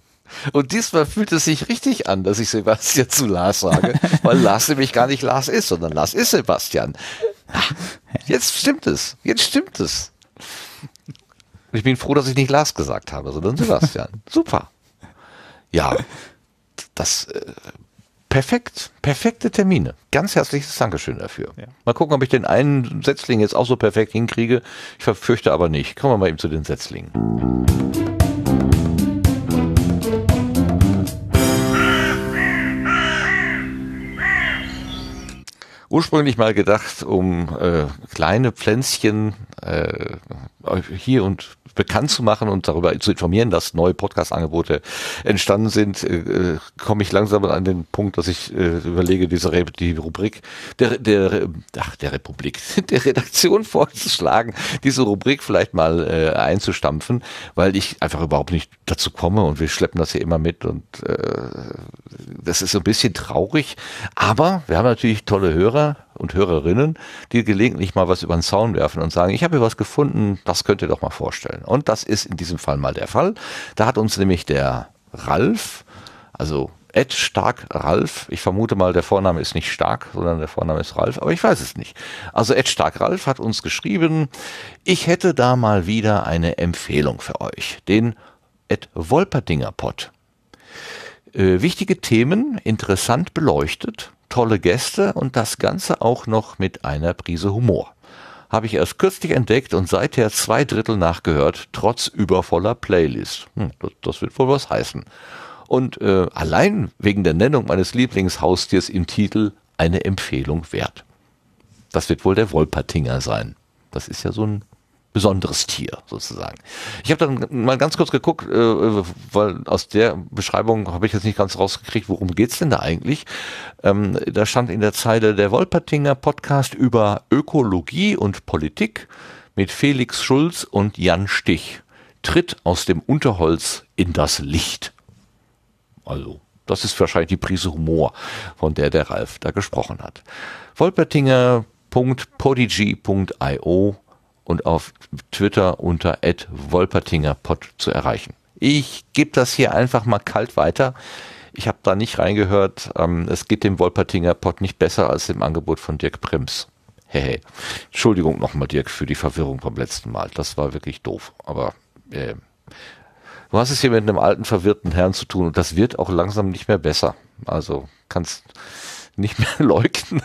Speaker 1: Und diesmal fühlt es sich richtig an, dass ich Sebastian zu Lars sage, <laughs> weil Lars nämlich gar nicht Lars ist, sondern Lars ist Sebastian. Jetzt stimmt es. Jetzt stimmt es. Ich bin froh, dass ich nicht Lars gesagt habe, sondern Sebastian. Super. Ja, das äh, perfekt, perfekte Termine. Ganz herzliches Dankeschön dafür. Ja. Mal gucken, ob ich den einen Setzling jetzt auch so perfekt hinkriege. Ich verfürchte aber nicht. Kommen wir mal eben zu den Setzlingen. ursprünglich mal gedacht, um äh, kleine Pflänzchen äh, hier und bekannt zu machen und darüber zu informieren, dass neue Podcast-Angebote entstanden sind, äh, komme ich langsam an den Punkt, dass ich äh, überlege, diese Re die Rubrik der, der, ach, der Republik, <laughs> der Redaktion vorzuschlagen, diese Rubrik vielleicht mal äh, einzustampfen, weil ich einfach überhaupt nicht dazu komme und wir schleppen das hier immer mit und äh, das ist so ein bisschen traurig, aber wir haben natürlich tolle Hörer und Hörerinnen, die gelegentlich mal was über den Zaun werfen und sagen, ich habe hier was gefunden, das könnt ihr doch mal vorstellen. Und das ist in diesem Fall mal der Fall. Da hat uns nämlich der Ralf, also Ed Stark Ralf, ich vermute mal, der Vorname ist nicht Stark, sondern der Vorname ist Ralf, aber ich weiß es nicht. Also Ed Stark Ralf hat uns geschrieben, ich hätte da mal wieder eine Empfehlung für euch, den Ed Wolperdinger Pott. Äh, wichtige Themen, interessant beleuchtet, tolle Gäste und das Ganze auch noch mit einer Prise Humor. Habe ich erst kürzlich entdeckt und seither zwei Drittel nachgehört, trotz übervoller Playlist. Hm, das, das, wird wohl was heißen. Und äh, allein wegen der Nennung meines Lieblingshaustiers im Titel eine Empfehlung wert. Das wird wohl der Wolpertinger sein. Das ist ja so ein besonderes Tier sozusagen. Ich habe dann mal ganz kurz geguckt, äh, weil aus der Beschreibung habe ich jetzt nicht ganz rausgekriegt, worum geht's denn da eigentlich? Ähm, da stand in der Zeile der Wolpertinger Podcast über Ökologie und Politik mit Felix Schulz und Jan Stich. Tritt aus dem Unterholz in das Licht. Also, das ist wahrscheinlich die Prise Humor, von der der Ralf da gesprochen hat. Wolpertinger.podigy.io und auf Twitter unter @wolpertingerpod zu erreichen. Ich gebe das hier einfach mal kalt weiter. Ich habe da nicht reingehört. Ähm, es geht dem Wolpertinger Pod nicht besser als dem Angebot von Dirk Prims. Hehe. Entschuldigung nochmal, Dirk, für die Verwirrung vom letzten Mal. Das war wirklich doof. Aber äh, du hast es hier mit einem alten, verwirrten Herrn zu tun und das wird auch langsam nicht mehr besser. Also kannst nicht mehr <laughs> leugnen.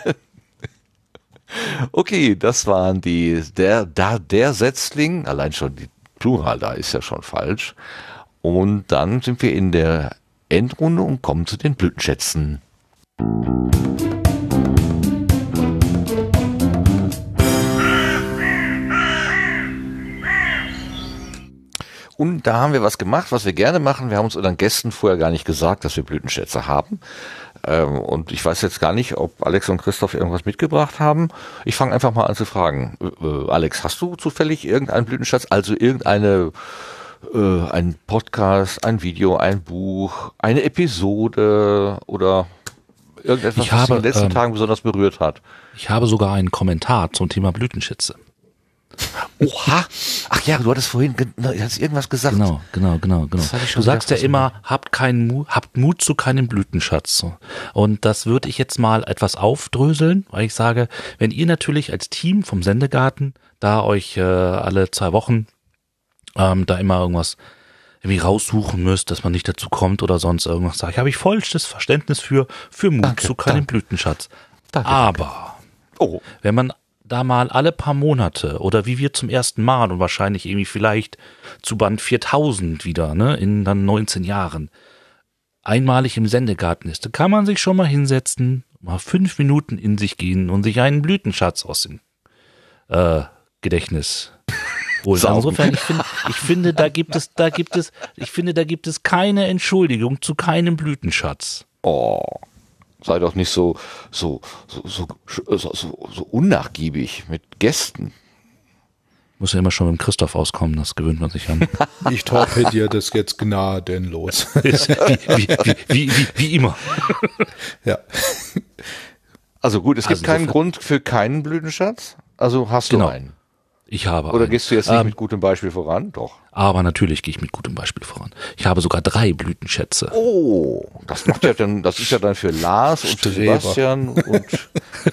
Speaker 1: Okay, das waren die, der, da, der Setzling, allein schon die Plural da ist ja schon falsch. Und dann sind wir in der Endrunde und kommen zu den Blütenschätzen. Und da haben wir was gemacht, was wir gerne machen. Wir haben uns unseren Gästen vorher gar nicht gesagt, dass wir Blütenschätze haben. Ähm, und ich weiß jetzt gar nicht, ob Alex und Christoph irgendwas mitgebracht haben. Ich fange einfach mal an zu fragen. Äh, äh, Alex, hast du zufällig irgendeinen Blütenschatz, also irgendeine äh, ein Podcast, ein Video, ein Buch, eine Episode oder irgendetwas,
Speaker 4: Ich
Speaker 1: was dich
Speaker 4: habe,
Speaker 1: in den letzten
Speaker 4: ähm,
Speaker 1: Tagen besonders berührt hat?
Speaker 4: Ich habe sogar einen Kommentar zum Thema Blütenschätze.
Speaker 1: Oha! Ach ja, du hattest vorhin du hast irgendwas gesagt.
Speaker 4: Genau, genau, genau, genau. Du sagst ja immer, habt keinen Mut, habt Mut zu keinem Blütenschatz. Und das würde ich jetzt mal etwas aufdröseln, weil ich sage, wenn ihr natürlich als Team vom Sendegarten da euch äh, alle zwei Wochen ähm, da immer irgendwas irgendwie raussuchen müsst, dass man nicht dazu kommt oder sonst irgendwas sage ich, habe ich vollstes Verständnis für, für Mut
Speaker 1: Danke,
Speaker 4: zu keinem
Speaker 1: danke.
Speaker 4: Blütenschatz.
Speaker 1: Danke,
Speaker 4: Aber
Speaker 1: Oh,
Speaker 4: wenn man da mal alle paar Monate oder wie wir zum ersten Mal und wahrscheinlich irgendwie vielleicht zu Band 4000 wieder, ne, in dann 19 Jahren, einmalig im Sendegarten ist, da kann man sich schon mal hinsetzen, mal fünf Minuten in sich gehen und sich einen Blütenschatz aus dem äh, Gedächtnis <laughs> holen. Insofern, ich finde, ich finde, da gibt es, da gibt es, ich finde, da gibt es keine Entschuldigung zu keinem Blütenschatz.
Speaker 1: oh. Sei doch nicht so, so, so, so, so, so, so unnachgiebig mit Gästen.
Speaker 4: Muss ja immer schon mit dem Christoph auskommen, das gewöhnt man sich an. <laughs>
Speaker 5: Ich torpediere das jetzt gnadenlos. <laughs>
Speaker 4: Wie, wie, wie, wie, wie immer.
Speaker 5: ja.
Speaker 1: Also gut, es gibt
Speaker 4: Also
Speaker 1: keinen Grund für keinen Blütenschatz. Also hast du
Speaker 4: Genau.
Speaker 1: einen.
Speaker 4: Ich habe
Speaker 1: Oder
Speaker 4: einen.
Speaker 1: gehst du jetzt nicht
Speaker 4: Ähm,
Speaker 1: mit gutem Beispiel voran? Doch.
Speaker 4: Aber natürlich gehe ich mit gutem Beispiel voran. Ich habe sogar drei Blütenschätze.
Speaker 1: Oh, das macht ja dann, das ist ja dann für Lars und
Speaker 5: Streber.
Speaker 1: Sebastian und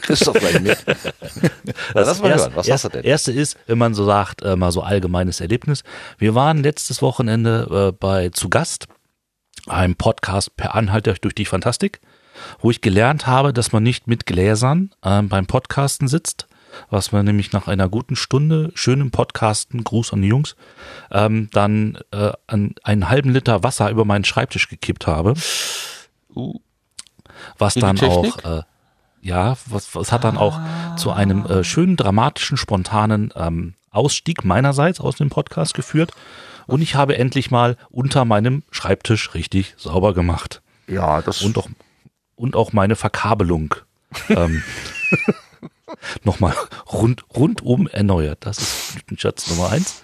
Speaker 1: Christoph gleich mit. <laughs> Lass mal
Speaker 4: erst-
Speaker 1: hören, was
Speaker 4: erst-
Speaker 1: hast du denn?
Speaker 4: erste ist, wenn man so sagt, äh, mal so allgemeines Erlebnis. Wir waren letztes Wochenende äh, bei zu Gast, einem Podcast per Anhalter durch die Fantastik, wo ich gelernt habe, dass man nicht mit Gläsern ähm, beim Podcasten sitzt, was man nämlich nach einer guten Stunde schönem Podcasten, Gruß an die Jungs, ähm, dann äh, an, einen halben Liter Wasser über meinen Schreibtisch gekippt habe.
Speaker 1: Uh.
Speaker 4: Was dann auch, äh, ja, was, was hat dann auch zu einem äh, schönen, dramatischen, spontanen ähm, Ausstieg meinerseits aus dem Podcast geführt. Und ich habe endlich mal unter meinem Schreibtisch richtig sauber gemacht.
Speaker 1: Ja, das
Speaker 4: Und auch, und auch meine Verkabelung ähm, <laughs> nochmal rund, rundum erneuert. Das ist Blütenschatz Nummer eins.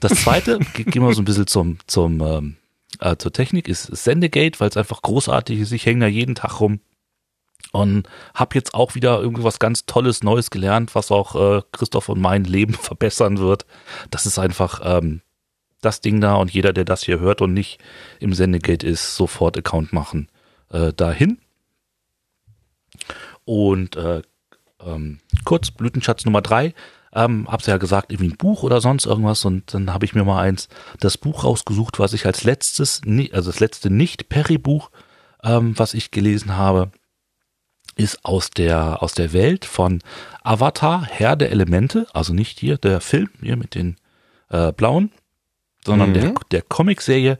Speaker 4: Das zweite, <laughs> ge- gehen wir so ein bisschen zum, zum, ähm, äh, zur Technik, ist Sendegate, weil es einfach großartig ist. Ich hänge da jeden Tag rum und habe jetzt auch wieder irgendwas ganz Tolles, Neues gelernt, was auch äh, Christoph und mein Leben <laughs> verbessern wird. Das ist einfach ähm, das Ding da und jeder, der das hier hört und nicht im Sendegate ist, sofort Account machen äh, dahin. Und äh, ähm, kurz, Blütenschatz Nummer drei. Ähm, hab's ja gesagt, irgendwie ein Buch oder sonst irgendwas und dann habe ich mir mal eins, das Buch rausgesucht, was ich als letztes, also das letzte Nicht-Perry-Buch, ähm, was ich gelesen habe, ist aus der, aus der Welt von Avatar, Herr der Elemente, also nicht hier der Film, hier mit den äh, blauen, sondern
Speaker 1: Mhm.
Speaker 4: der, der Comicserie.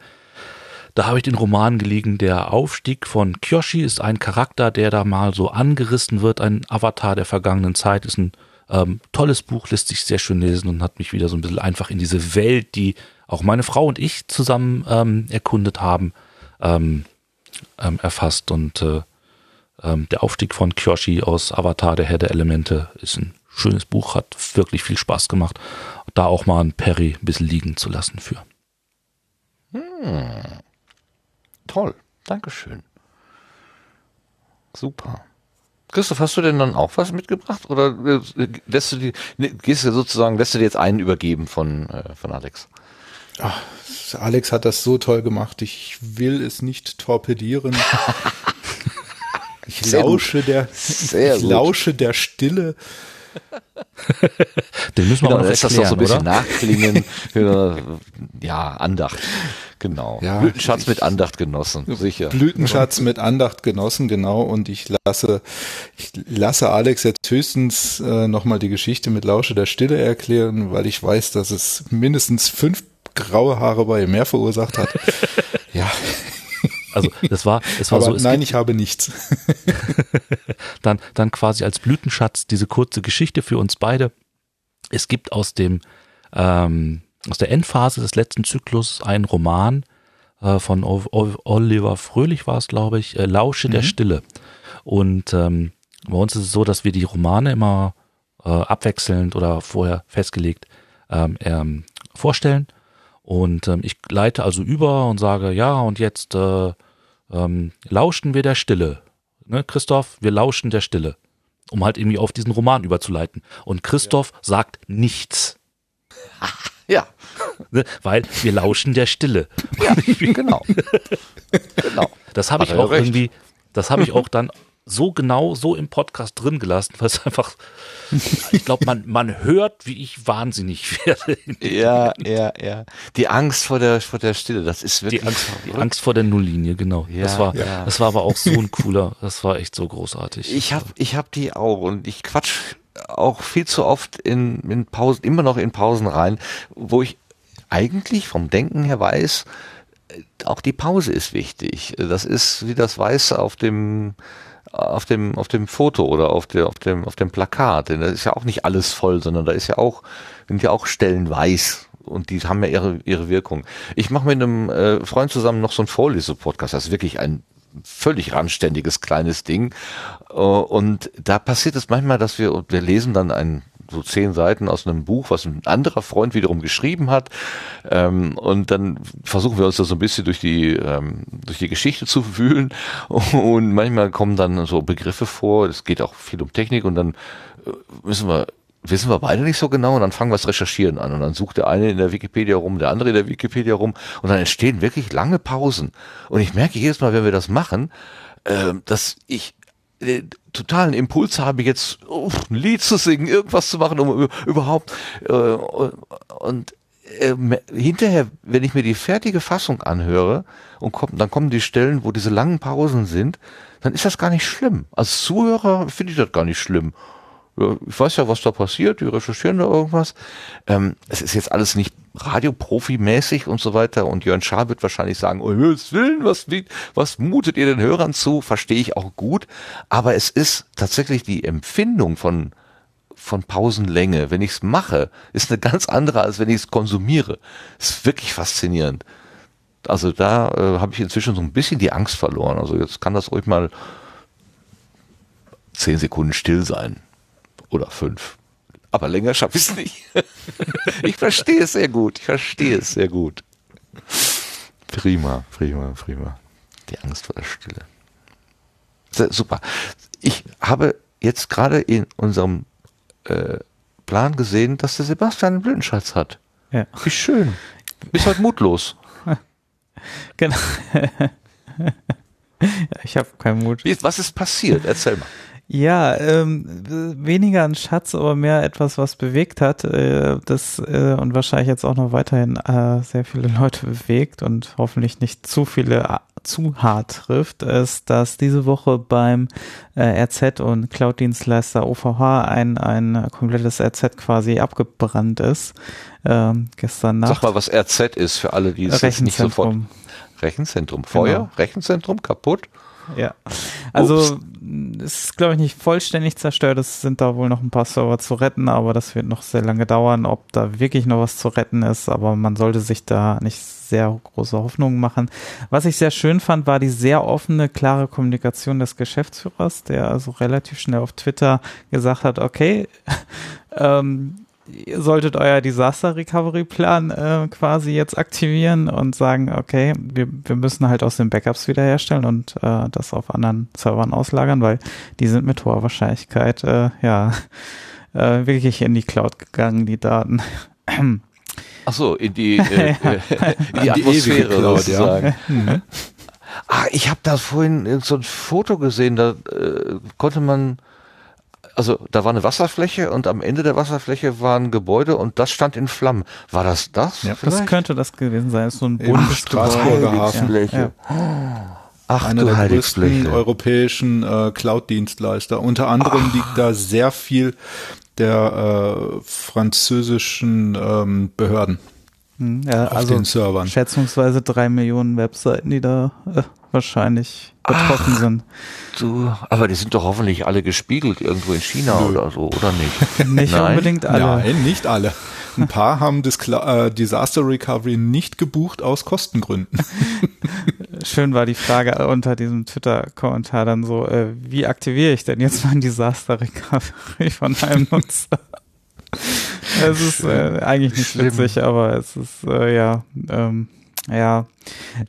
Speaker 4: Da habe ich den Roman gelegen, der Aufstieg von Kyoshi ist ein Charakter, der da mal so angerissen wird, ein Avatar der vergangenen Zeit, ist ein ähm, tolles Buch, lässt sich sehr schön lesen und hat mich wieder so ein bisschen einfach in diese Welt, die auch meine Frau und ich zusammen ähm, erkundet haben, ähm, ähm, erfasst. Und äh, ähm, der Aufstieg von Kyoshi aus Avatar, der Herr der Elemente, ist ein schönes Buch, hat wirklich viel Spaß gemacht. Da auch mal ein Perry ein bisschen liegen zu lassen für.
Speaker 1: Toll. Dankeschön. Super. Christoph, hast du denn dann auch was mitgebracht oder äh, lässt du die, ne, gehst du sozusagen, lässt du dir jetzt einen übergeben von, äh, von Alex?
Speaker 5: Ach, Alex hat das so toll gemacht. Ich will es nicht torpedieren. <laughs> Ich
Speaker 1: Sehr
Speaker 5: lausche der,
Speaker 1: Sehr
Speaker 5: ich
Speaker 1: gut.
Speaker 5: lausche der Stille <laughs>
Speaker 4: Den müssen wir
Speaker 1: Genau,
Speaker 4: aber noch
Speaker 1: lässt das doch so ein bisschen
Speaker 4: erklären, oder?
Speaker 1: nachklingen. <laughs> Für, ja, Andacht. Genau.
Speaker 5: Ja,
Speaker 1: Blütenschatz
Speaker 5: ich-
Speaker 1: mit Andacht genossen, sicher.
Speaker 5: Blütenschatz mit Andacht genossen, genau. Und ich lasse, ich lasse Alex jetzt höchstens äh, nochmal die Geschichte mit Lausche der Stille erklären, weil ich weiß, dass es mindestens fünf graue Haare bei ihm mehr verursacht hat. <laughs>
Speaker 4: Also das war, es war
Speaker 5: aber
Speaker 4: so, es
Speaker 5: nein, ich habe nichts. <laughs>
Speaker 4: dann, dann quasi als Blütenschatz diese kurze Geschichte für uns beide. Es gibt aus dem ähm, aus der Endphase des letzten Zyklus einen Roman äh, von O- O- Oliver Fröhlich war es, glaube ich, äh, Lausche der Stille. Und ähm, bei uns ist es so, dass wir die Romane immer äh, abwechselnd oder vorher festgelegt ähm, ähm, vorstellen. Und ähm, ich leite also über und sage, ja, und jetzt äh, ähm, lauschen wir der Stille. Ne, Christoph, wir lauschen der Stille. Um halt irgendwie auf diesen Roman überzuleiten. Und Christoph sagt nichts. <laughs>
Speaker 1: Ja,
Speaker 4: Ne, weil wir lauschen der Stille.
Speaker 1: ja, genau. <laughs> genau.
Speaker 4: Das habe ich
Speaker 1: ja
Speaker 4: auch
Speaker 1: recht.
Speaker 4: irgendwie, das habe ich auch dann so genau so im Podcast drin gelassen, weil es einfach, ich glaube, man, man hört, wie ich wahnsinnig werde.
Speaker 1: Ja, ja, ja. Die Angst vor der, vor der Stille, das ist wirklich
Speaker 4: Die Angst, die. Angst vor der Nulllinie, genau.
Speaker 1: Ja,
Speaker 4: das war,
Speaker 1: ja.
Speaker 4: das war aber auch so ein cooler, das war echt so großartig.
Speaker 1: Ich hab, ich hab die auch und ich quatsch auch viel zu oft in, in Pausen, immer noch in Pausen rein, wo ich eigentlich vom Denken her weiß, äh, auch die Pause ist wichtig. Das ist wie das Weiße auf dem, auf dem, auf dem Foto oder auf der, auf dem, auf dem Plakat. Denn da ist ja auch nicht alles voll, sondern da ist ja auch, sind ja auch Stellen weiß. Und die haben ja ihre, ihre Wirkung. Ich mache mit einem äh, Freund zusammen noch so einen Vorlese-Podcast. Das ist wirklich ein völlig randständiges kleines Ding. Äh, Und da passiert es manchmal, dass wir, wir lesen dann ein so zehn Seiten aus einem Buch, was ein anderer Freund wiederum geschrieben hat. Ähm, und dann versuchen wir uns da so ein bisschen durch die, ähm, durch die Geschichte zu wühlen. <laughs> Und manchmal kommen dann so Begriffe vor. Es geht auch viel um Technik und dann äh, müssen wir wissen wir beide nicht so genau und dann fangen wir das Recherchieren an und dann sucht der eine in der Wikipedia rum, der andere in der Wikipedia rum und dann entstehen wirklich lange Pausen. Und ich merke jedes Mal, wenn wir das machen, äh, dass ich äh, totalen Impuls habe, jetzt uh, ein Lied zu singen, irgendwas zu machen, um über- überhaupt äh, und äh, hinterher, wenn ich mir die fertige Fassung anhöre und komm, dann kommen die Stellen, wo diese langen Pausen sind, dann ist das gar nicht schlimm. Als Zuhörer finde ich das gar nicht schlimm. Ich weiß ja, was da passiert, die recherchieren da irgendwas. Ähm, es ist jetzt alles nicht Radioprofi-mäßig und so weiter. Und Jörn Schaar wird wahrscheinlich sagen, oh Willen, was, was mutet ihr den Hörern zu? Verstehe ich auch gut. Aber es ist tatsächlich die Empfindung von, von Pausenlänge, wenn ich es mache, ist eine ganz andere, als wenn ich es konsumiere. Ist wirklich faszinierend. Also da äh, habe ich inzwischen so ein bisschen die Angst verloren. Also jetzt kann das ruhig mal zehn Sekunden still sein. Oder fünf. Aber länger schaffe ich es nicht. <laughs> ich verstehe es sehr gut. Ich verstehe es sehr gut. Prima, prima, prima. Die Angst vor der Stille. Sehr, super. Ich habe jetzt gerade in unserem äh, Plan gesehen, dass der Sebastian einen Blütenschatz hat.
Speaker 3: Ja.
Speaker 1: Wie schön. Bist heute mutlos. <laughs>
Speaker 3: Genau. <laughs> Ich habe keinen Mut.
Speaker 1: Was ist passiert? Erzähl mal.
Speaker 3: Ja, ähm, weniger ein Schatz, aber mehr etwas, was bewegt hat, äh, das äh, und wahrscheinlich jetzt auch noch weiterhin äh, sehr viele Leute bewegt und hoffentlich nicht zu viele äh, zu hart trifft, ist, dass diese Woche beim äh, RZ und Cloud-Dienstleister OVH ein, ein komplettes RZ quasi abgebrannt ist. Ähm, gestern Nacht.
Speaker 1: Sag mal, was RZ ist für alle, die es nicht sofort.
Speaker 3: Rechenzentrum.
Speaker 1: Rechenzentrum. Feuer?
Speaker 3: Genau.
Speaker 1: Rechenzentrum kaputt?
Speaker 3: Ja. Also es ist, glaube ich, nicht vollständig zerstört. Es sind da wohl noch ein paar Server zu retten, aber das wird noch sehr lange dauern, ob da wirklich noch was zu retten ist. Aber man sollte sich da nicht sehr große Hoffnungen machen. Was ich sehr schön fand, war die sehr offene, klare Kommunikation des Geschäftsführers, der also relativ schnell auf Twitter gesagt hat, okay, <laughs> ähm, ihr solltet euer Disaster Recovery Plan äh, quasi jetzt aktivieren und sagen, okay, wir, wir müssen halt aus den Backups wiederherstellen und äh, das auf anderen Servern auslagern, weil die sind mit hoher Wahrscheinlichkeit äh, ja äh, wirklich in die Cloud gegangen, die Daten.
Speaker 1: Ach so, in die, äh, <laughs> äh, in die
Speaker 5: die
Speaker 1: Atmosphäre
Speaker 5: Cloud, ja.
Speaker 1: sozusagen. Ah, ich habe da vorhin irgend so ein Foto gesehen, da äh, konnte man, also da war eine Wasserfläche und am Ende der Wasserfläche war ein Gebäude und das stand in Flammen. War das das?
Speaker 5: Ja.
Speaker 3: Das könnte das gewesen sein. Das ist so ein buntes
Speaker 5: Straßburger. Hafen.
Speaker 1: Ach
Speaker 5: Einer
Speaker 1: du
Speaker 5: der größten europäischen äh, Cloud-Dienstleister. Unter anderem liegt da sehr viel der äh, französischen ähm, Behörden
Speaker 3: Hm, Ja,
Speaker 5: auf
Speaker 3: also
Speaker 5: den Servern.
Speaker 3: schätzungsweise drei Millionen Webseiten, die da äh, wahrscheinlich betroffen sind.
Speaker 1: Du, aber die sind doch hoffentlich alle gespiegelt irgendwo in China oder so, oder nicht? <laughs>
Speaker 3: Nicht
Speaker 1: Nein.
Speaker 3: unbedingt alle.
Speaker 5: Nein, nicht alle. Ein paar haben das Cla- äh, Disaster Recovery nicht gebucht aus Kostengründen. <laughs>
Speaker 3: Schön war die Frage unter diesem Twitter-Kommentar dann so, äh, wie aktiviere ich denn jetzt mein Disaster Recovery von einem Nutzer? <laughs> es ist äh, eigentlich nicht
Speaker 1: Schlimm.
Speaker 3: witzig, aber es ist, äh, ja, ähm, ja,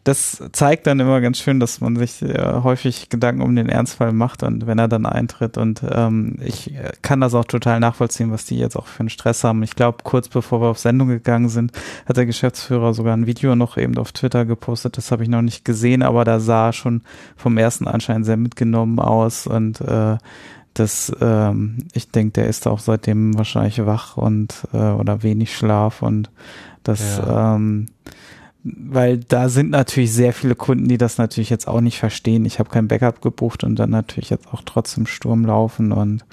Speaker 3: das zeigt dann immer ganz schön, dass man sich äh, häufig Gedanken um den Ernstfall macht und wenn er dann eintritt und ähm, ich äh, kann das auch total nachvollziehen, was die jetzt auch für einen Stress haben. Ich glaube, kurz bevor wir auf Sendung gegangen sind, hat der Geschäftsführer sogar ein Video noch eben auf Twitter gepostet, das habe ich noch nicht gesehen, aber da sah er schon vom ersten Anschein sehr mitgenommen aus und äh, das, ähm, ich denke, der ist auch seitdem wahrscheinlich wach und äh, oder wenig Schlaf und das, ähm, weil da sind natürlich sehr viele Kunden, die das natürlich jetzt auch nicht verstehen. Ich habe kein Backup gebucht und dann natürlich jetzt auch trotzdem Sturm laufen und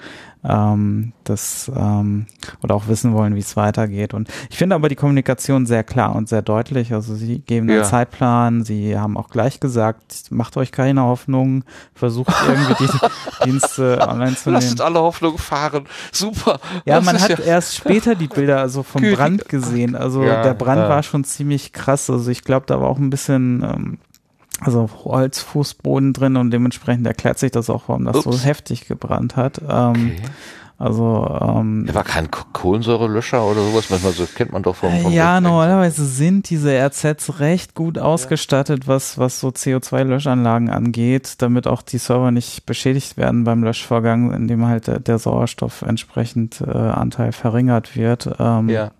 Speaker 3: ähm, das ähm, oder auch wissen wollen, wie es weitergeht. Und ich finde aber die Kommunikation sehr klar und sehr deutlich. Also sie geben einen
Speaker 1: Ja.
Speaker 3: Zeitplan, sie haben auch gleich gesagt, macht euch keine Hoffnung, versucht irgendwie die <laughs> Dienste online zu nehmen.
Speaker 1: Lasst alle Hoffnung fahren. Super.
Speaker 3: Ja,
Speaker 1: Das
Speaker 3: man hat erst später die Bilder also vom. Brand gesehen. Also
Speaker 1: Ja,
Speaker 3: der Brand
Speaker 1: ja.
Speaker 3: war schon ziemlich krass. Also ich glaube, da war auch ein bisschen ähm, also Holzfußboden drin und dementsprechend erklärt sich das auch, warum das so
Speaker 1: Ups.
Speaker 3: heftig gebrannt hat. Ähm, Also ähm,
Speaker 1: Da war kein Ko- Kohlensäurelöscher oder sowas, manchmal so kennt man doch vom, vom
Speaker 3: ja, normalerweise sind diese RZs recht gut ausgestattet, was, was so CO2-Löschanlagen angeht, damit auch die Server nicht beschädigt werden beim Löschvorgang, indem halt der, der Sauerstoff entsprechend äh, Anteil verringert wird. Ähm,
Speaker 1: Ja.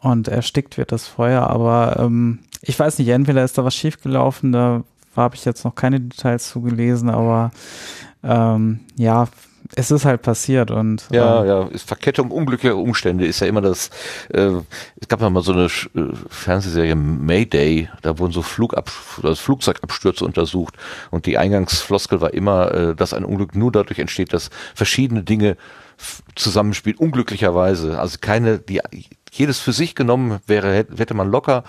Speaker 3: und erstickt wird das Feuer. Aber ähm, ich weiß nicht, entweder ist da was schiefgelaufen, da habe ich jetzt noch keine Details zugelesen, aber ähm, ja, es ist halt passiert und
Speaker 1: Ja,
Speaker 3: ähm,
Speaker 1: ja, ist Verkettung unglücklicher Umstände ist ja immer das, äh, es gab ja mal so eine Sch- äh, Fernsehserie Mayday, da wurden so Flugab das Flugzeugabstürze untersucht und die Eingangsfloskel war immer, äh, dass ein Unglück nur dadurch entsteht, dass verschiedene Dinge zusammenspielen, unglücklicherweise. Also keine, die jedes für sich genommen wäre, hätte hätte man locker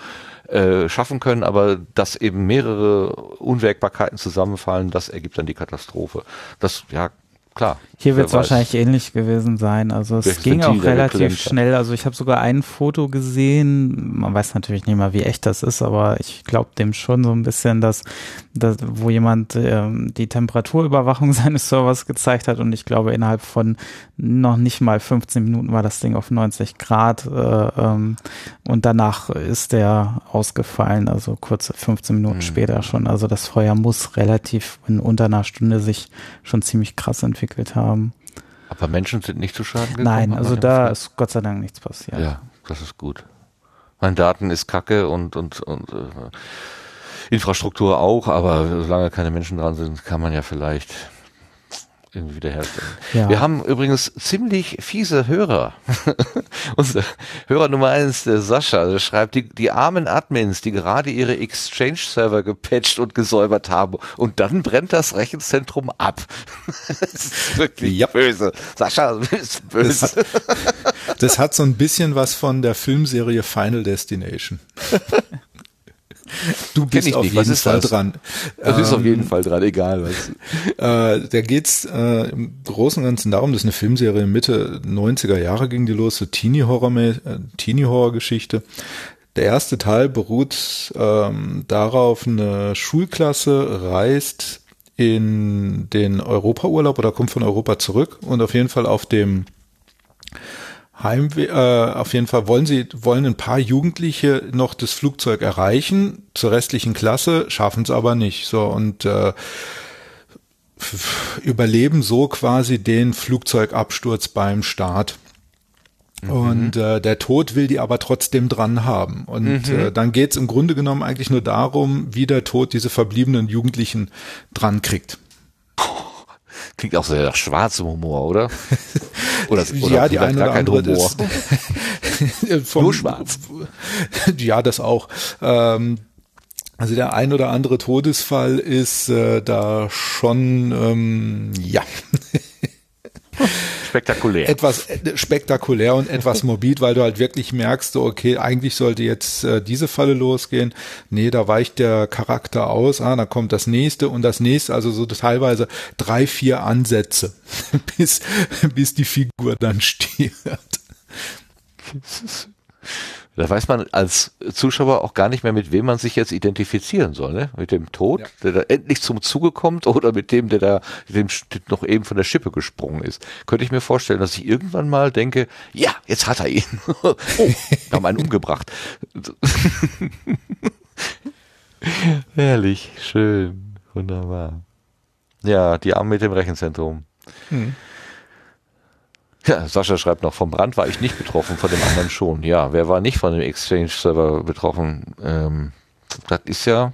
Speaker 1: äh, schaffen können, aber dass eben mehrere Unwägbarkeiten zusammenfallen, das ergibt dann die Katastrophe. Das, ja, klar.
Speaker 3: Hier wird es wahrscheinlich ähnlich gewesen sein. Also es ging auch relativ schnell. Also ich habe sogar ein Foto gesehen. Man weiß natürlich nicht mal, wie echt das ist, aber ich glaube dem schon so ein bisschen, dass, dass wo jemand ähm, die Temperaturüberwachung <laughs> seines Servers gezeigt hat und ich glaube innerhalb von noch nicht mal 15 Minuten war das Ding auf 90 Grad äh, ähm, und danach ist der ausgefallen, also kurze 15 Minuten
Speaker 1: Mhm.
Speaker 3: später schon. Also das Feuer muss relativ in unter einer Stunde sich schon ziemlich krass entwickelt haben.
Speaker 1: Aber Menschen sind nicht zu Schaden gekommen?
Speaker 3: Nein, also da ist Gott sei Dank nichts passiert.
Speaker 1: Ja, das ist gut. Mein Daten ist kacke und, und, und äh, Infrastruktur auch, aber solange keine Menschen dran sind, kann man ja vielleicht irgendwie wiederherstellen.
Speaker 3: Ja.
Speaker 1: Wir haben übrigens ziemlich fiese Hörer. <laughs> Unser Hörer Nummer eins, der Sascha, der schreibt, die, die armen Admins, die gerade ihre Exchange-Server gepatcht und gesäubert haben und dann brennt das Rechenzentrum ab. <laughs> das ist wirklich
Speaker 5: Ja.
Speaker 1: böse. Sascha, du bist böse.
Speaker 5: Das hat so ein bisschen was von der Filmserie Final Destination. <laughs> Du bist auf
Speaker 1: nicht. Was
Speaker 5: jeden
Speaker 1: ist
Speaker 5: Fall
Speaker 1: das?
Speaker 5: dran.
Speaker 1: Das ist auf
Speaker 5: Ähm,
Speaker 1: jeden Fall dran, egal was.
Speaker 5: Äh, da geht's äh, im Großen und Ganzen darum, das ist eine Filmserie Mitte 90er Jahre ging die los, so äh, Teenie-Horror-Geschichte. Der erste Teil beruht ähm, darauf, eine Schulklasse reist in den Europaurlaub oder kommt von Europa zurück und auf jeden Fall auf dem Heimweg, äh, auf jeden Fall wollen sie, wollen ein paar Jugendliche noch das Flugzeug erreichen, zur restlichen Klasse, schaffen es aber nicht. So, und äh, überleben so quasi den Flugzeugabsturz beim Start. Und äh, der Tod will die aber trotzdem dran haben. Und äh, dann geht's im Grunde genommen eigentlich nur darum, wie der Tod diese verbliebenen Jugendlichen dran kriegt.
Speaker 1: Klingt auch sehr nach schwarzem Humor, oder? <laughs>
Speaker 5: Oder, oder ja, die eine oder andere Humor. ist <laughs> vom,
Speaker 1: Nur schwarz. <laughs>
Speaker 5: Ja, das auch. Ähm, also der ein oder andere Todesfall ist äh, da schon, ähm, ja.
Speaker 1: Spektakulär.
Speaker 5: Etwas äh, spektakulär und etwas morbid, weil du halt wirklich merkst, so, okay, eigentlich sollte jetzt äh, diese Falle losgehen. Nee, da weicht der Charakter aus, ah, dann kommt das nächste und das nächste, also so teilweise drei, vier Ansätze, <laughs> bis, bis die Figur dann <laughs> stirbt.
Speaker 1: Da weiß man als Zuschauer auch gar nicht mehr, mit wem man sich jetzt identifizieren soll. Ne? Mit dem Tod, ja. der da endlich zum Zuge kommt <laughs> oder mit dem, der da dem noch eben von der Schippe gesprungen ist. Könnte ich mir vorstellen, dass ich irgendwann mal denke, ja, jetzt hat er ihn. <laughs> oh, wir haben einen umgebracht. <laughs> Herrlich, schön, wunderbar. Ja, die Arme mit dem Rechenzentrum. Hm. Ja, Sascha schreibt noch, vom Brand war ich nicht betroffen, von dem anderen schon. Ja, wer war nicht von dem Exchange-Server betroffen? Ähm, das ist ja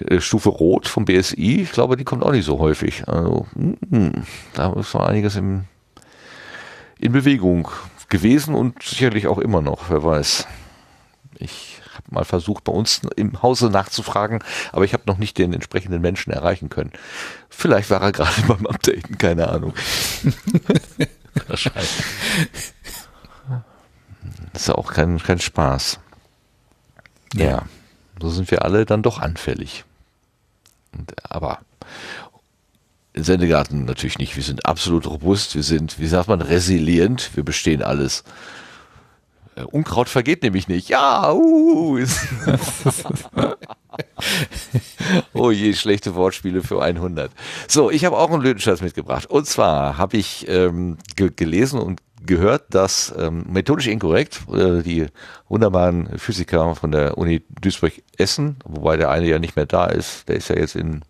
Speaker 1: äh, Stufe Rot vom BSI. Ich glaube, die kommt auch nicht so häufig. Also, mm, da ist noch einiges im, in Bewegung gewesen und sicherlich auch immer noch, wer weiß. Ich habe mal versucht, bei uns im Hause nachzufragen, aber ich habe noch nicht den entsprechenden Menschen erreichen können. Vielleicht war er <laughs> gerade beim Updaten, keine Ahnung. <laughs> Das ist ja auch kein, kein Spaß. Ja. ja. so sind wir alle dann doch anfällig. Und, aber Sendegarten natürlich nicht. Wir sind absolut robust, wir sind, wie sagt man, resilient, wir bestehen alles. Äh, Unkraut vergeht nämlich nicht. Ja, uh. <laughs> <laughs> oh je, schlechte Wortspiele für 100. So, ich habe auch einen Lötenschatz mitgebracht. Und zwar habe ich ähm, ge gelesen und gehört, dass ähm, methodisch inkorrekt äh, die wunderbaren Physiker von der Uni Duisburg-Essen, wobei der eine ja nicht mehr da ist, der ist ja jetzt in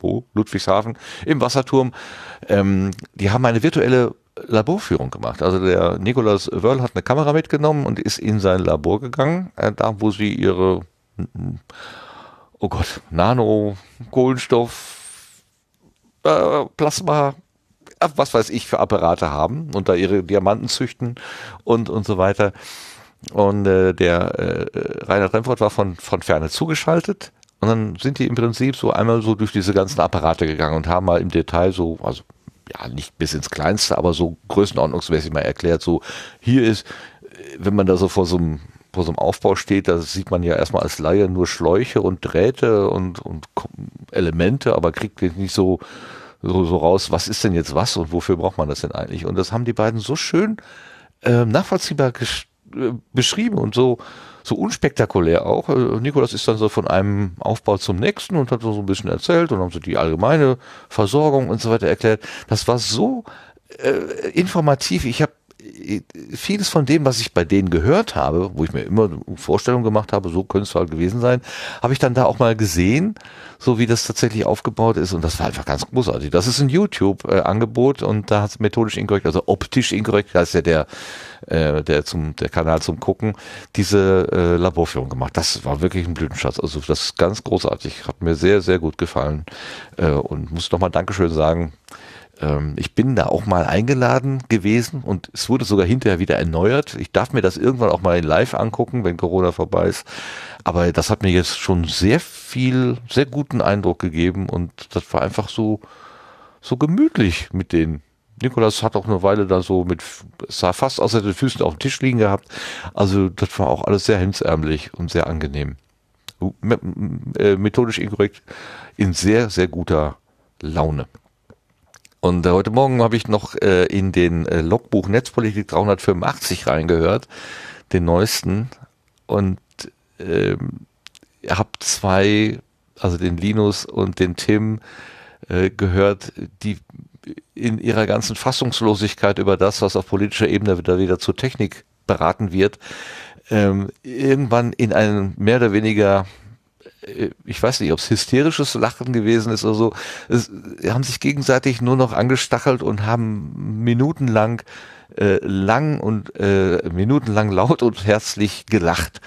Speaker 1: wo? Ludwigshafen, im Wasserturm, ähm, die haben eine virtuelle Laborführung gemacht. Also der Nicolas Wörl hat eine Kamera mitgenommen und ist in sein Labor gegangen, äh, da wo sie ihre oh Gott, Nano, Kohlenstoff, äh, Plasma, äh, was weiß ich für Apparate haben und da ihre Diamanten züchten und, und so weiter. Und äh, der äh, Reinhard Remford war von, von ferne zugeschaltet. Und dann sind die im Prinzip so einmal so durch diese ganzen Apparate gegangen und haben mal im Detail so, also ja, nicht bis ins Kleinste, aber so größenordnungsmäßig mal erklärt, so hier ist, wenn man da so vor so einem vor so einem Aufbau steht, da sieht man ja erstmal als Laie nur Schläuche und Drähte und, und Elemente, aber kriegt nicht so, so, so raus, was ist denn jetzt was und wofür braucht man das denn eigentlich? Und das haben die beiden so schön äh, nachvollziehbar äh, beschrieben und so, so unspektakulär auch. Äh, Nikolas ist dann so von einem Aufbau zum nächsten und hat so ein bisschen erzählt und haben so die allgemeine Versorgung und so weiter erklärt. Das war so äh, informativ. Ich habe vieles von dem, was ich bei denen gehört habe, wo ich mir immer Vorstellungen gemacht habe, so könnte es halt gewesen sein, habe ich dann da auch mal gesehen, so wie das tatsächlich aufgebaut ist und das war einfach ganz großartig. Das ist ein YouTube-Angebot und da hat es methodisch inkorrekt, also optisch inkorrekt, da ist ja der, äh, der zum der Kanal zum Gucken, diese äh, Laborführung gemacht. Das war wirklich ein Blütenschatz. Also das ist ganz großartig, hat mir sehr, sehr gut gefallen äh, und muss nochmal Dankeschön sagen ähm, ich bin da auch mal eingeladen gewesen und es wurde sogar hinterher wieder erneuert. Ich darf mir das irgendwann auch mal in live angucken, wenn Corona vorbei ist. Aber das hat mir jetzt schon sehr viel, sehr guten Eindruck gegeben und das war einfach so, so gemütlich mit denen. Nikolas hat auch eine Weile da so mit, sah fast aus, hätte Füßen auf dem Tisch liegen gehabt. Also das war auch alles sehr hemdsärmlich und sehr angenehm. Äh, methodisch inkorrekt in sehr, sehr guter Laune. Und äh, heute Morgen habe ich noch äh, in den äh, Logbuch Netzpolitik 385 reingehört, den neuesten, und ähm, habe zwei, also den Linus und den Tim, äh, gehört, die in ihrer ganzen Fassungslosigkeit über das, was auf politischer Ebene wieder, wieder zur Technik beraten wird, ähm, irgendwann in einen mehr oder weniger ich weiß nicht, ob es hysterisches Lachen gewesen ist oder so, es, haben sich gegenseitig nur noch angestachelt und haben minutenlang äh, lang und äh, minutenlang laut und herzlich gelacht.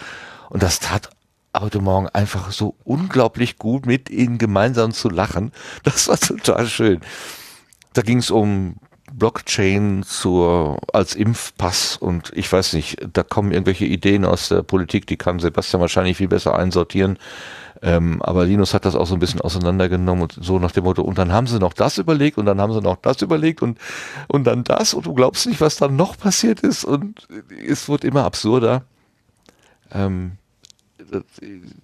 Speaker 1: Und das tat heute Morgen einfach so unglaublich gut, mit ihnen gemeinsam zu lachen. Das war total schön. Da ging es um Blockchain zur, als Impfpass und ich weiß nicht, da kommen irgendwelche Ideen aus der Politik, die kann Sebastian wahrscheinlich viel besser einsortieren. Ähm, aber Linus hat das auch so ein bisschen auseinandergenommen und so nach dem Motto, und dann haben sie noch das überlegt und dann haben sie noch das überlegt und, und dann das und du glaubst nicht, was dann noch passiert ist und es wird immer absurder. Ähm,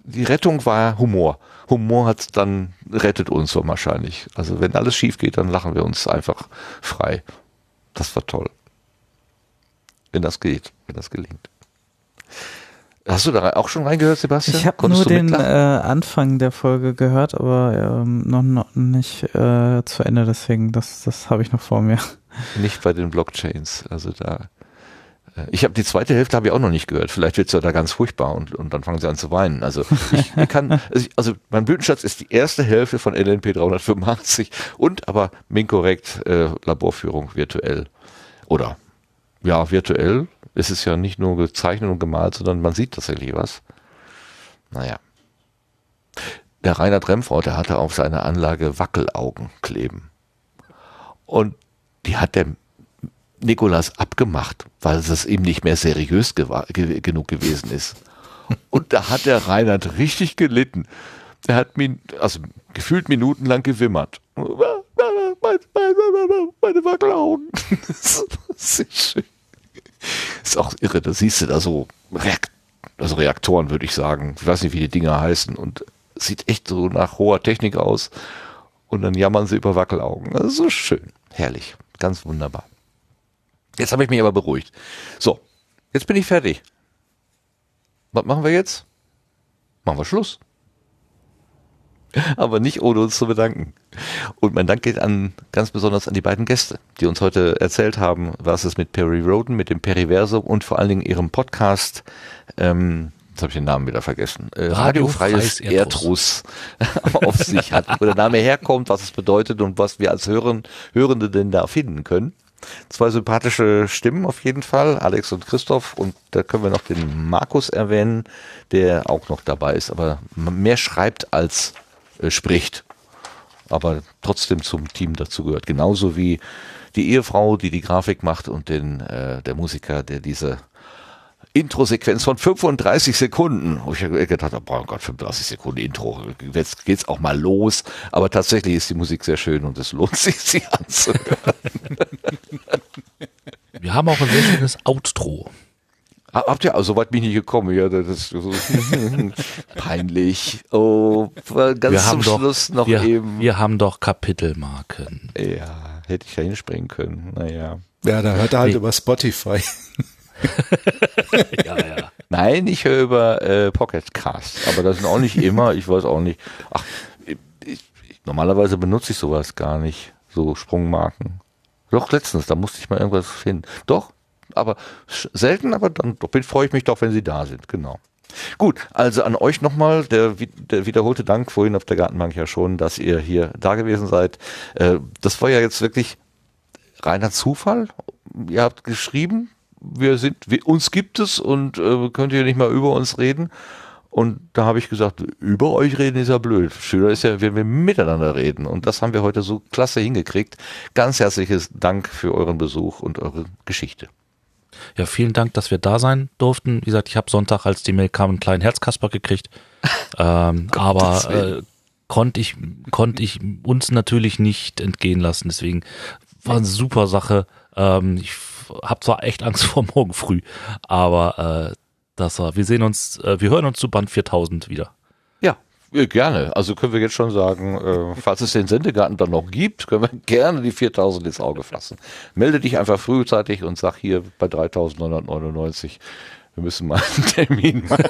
Speaker 1: die Rettung war Humor. Humor hat dann rettet uns so wahrscheinlich. Also wenn alles schief geht, dann lachen wir uns einfach frei. Das war toll. Wenn das geht, wenn das gelingt. Hast du da auch schon reingehört, Sebastian?
Speaker 3: Ich habe nur den äh, Anfang der Folge gehört, aber ähm, noch, noch nicht äh, zu Ende, deswegen, das, das habe ich noch vor mir. <laughs>
Speaker 1: Nicht bei den Blockchains. Also da ich habe die zweite Hälfte habe ich auch noch nicht gehört. Vielleicht wird es ja da ganz furchtbar und, und dann fangen sie an zu weinen. Also ich, <laughs> ich kann, also, ich, also mein Blütenschatz ist die erste Hälfte von LNP 385 und aber minkorrekt äh, Laborführung virtuell. Oder ja, virtuell ist es ja nicht nur gezeichnet und gemalt, sondern man sieht tatsächlich was. Naja. Der Rainer Dremfort, der hatte auf seiner Anlage Wackelaugen kleben. Und die hat der Nikolas abgemacht, weil es ihm nicht mehr seriös ge genug gewesen ist. <laughs> Und da hat der Reinhard richtig gelitten. Er hat min also gefühlt minutenlang gewimmert. <laughs> Meine Wackelaugen. <laughs> das ist schön. <laughs> Ist auch irre, da siehst du da so Reakt also Reaktoren, würde ich sagen. Ich weiß nicht, wie die Dinger heißen. Und sieht echt so nach hoher Technik aus. Und dann jammern sie über Wackelaugen. Das ist so schön. Herrlich. Ganz wunderbar. Jetzt habe ich mich aber beruhigt. So, jetzt bin ich fertig. Was machen wir jetzt? Machen wir Schluss. <laughs> Aber nicht ohne uns zu bedanken. Und mein Dank geht an ganz besonders an die beiden Gäste, die uns heute erzählt haben, was es mit Perry Roden, mit dem Periversum und vor allen Dingen ihrem Podcast, ähm, jetzt habe ich den Namen wieder vergessen, äh, radiofreies Erdruss <laughs> auf sich hat, wo der Name herkommt, was es bedeutet und was wir als Hören, Hörende denn da finden können. Zwei sympathische Stimmen auf jeden Fall, Alex und Christoph. Und da können wir noch den Markus erwähnen, der auch noch dabei ist, aber mehr schreibt als äh, spricht. Aber trotzdem zum Team dazu gehört. Genauso wie die Ehefrau, die die Grafik macht und den, äh, der Musiker, der diese Intro-Sequenz von 35 Sekunden. Wo ich gedacht habe, oh Gott, 35 Sekunden Intro, jetzt geht's auch mal los. Aber tatsächlich ist die Musik sehr schön und es lohnt <laughs> sich, sie anzuhören.
Speaker 4: Wir haben auch ein sehr schönes Outro.
Speaker 1: Habt ihr, also weit bin ich nicht gekommen, ja, das ist so <laughs> peinlich. Oh, ganz
Speaker 4: wir
Speaker 1: zum Schluss
Speaker 4: doch,
Speaker 1: noch
Speaker 4: wir,
Speaker 1: eben.
Speaker 4: Wir haben doch Kapitelmarken.
Speaker 1: Ja, hätte ich da hinspringen können, naja.
Speaker 5: Ja, da hört er halt nee. über Spotify. <laughs>
Speaker 1: ja, ja. Nein, ich höre über äh, Pocket Cast, aber das sind auch nicht immer, ich weiß auch nicht. Ach, ich, ich, normalerweise benutze ich sowas gar nicht, so Sprungmarken. Doch, letztens, da musste ich mal irgendwas finden. Doch, aber selten, aber dann freue ich mich doch, wenn sie da sind, genau. Gut, also an euch nochmal der, der wiederholte Dank vorhin auf der Gartenbank ja schon, dass ihr hier da gewesen seid. Äh, das war ja jetzt wirklich reiner Zufall. Ihr habt geschrieben, wir sind, wir, uns gibt es und äh, könnt ihr nicht mal über uns reden. Und da habe ich gesagt, über euch reden ist ja blöd. Schöner ist ja, wenn wir miteinander reden. Und das haben wir heute so klasse hingekriegt. Ganz herzliches Dank für euren Besuch und eure Geschichte.
Speaker 4: Ja, vielen Dank, dass wir da sein durften. Wie gesagt, ich habe Sonntag, als die Mail kam, einen kleinen Herzkasper gekriegt. <laughs> ähm, aber äh, konnte ich, konnte ich uns natürlich nicht entgehen lassen. Deswegen war eine super Sache. Ähm, ich habe zwar echt Angst <laughs> vor morgen früh, aber äh, das war. Wir sehen uns, äh, wir hören uns zu Band 4000 wieder.
Speaker 1: Gerne. Also können wir jetzt schon sagen, äh, falls es den Sendegarten dann noch gibt, können wir <laughs> gerne die 4000 ins Auge fassen. Melde dich einfach frühzeitig und sag hier bei 3999, wir müssen mal einen <laughs> Termin machen.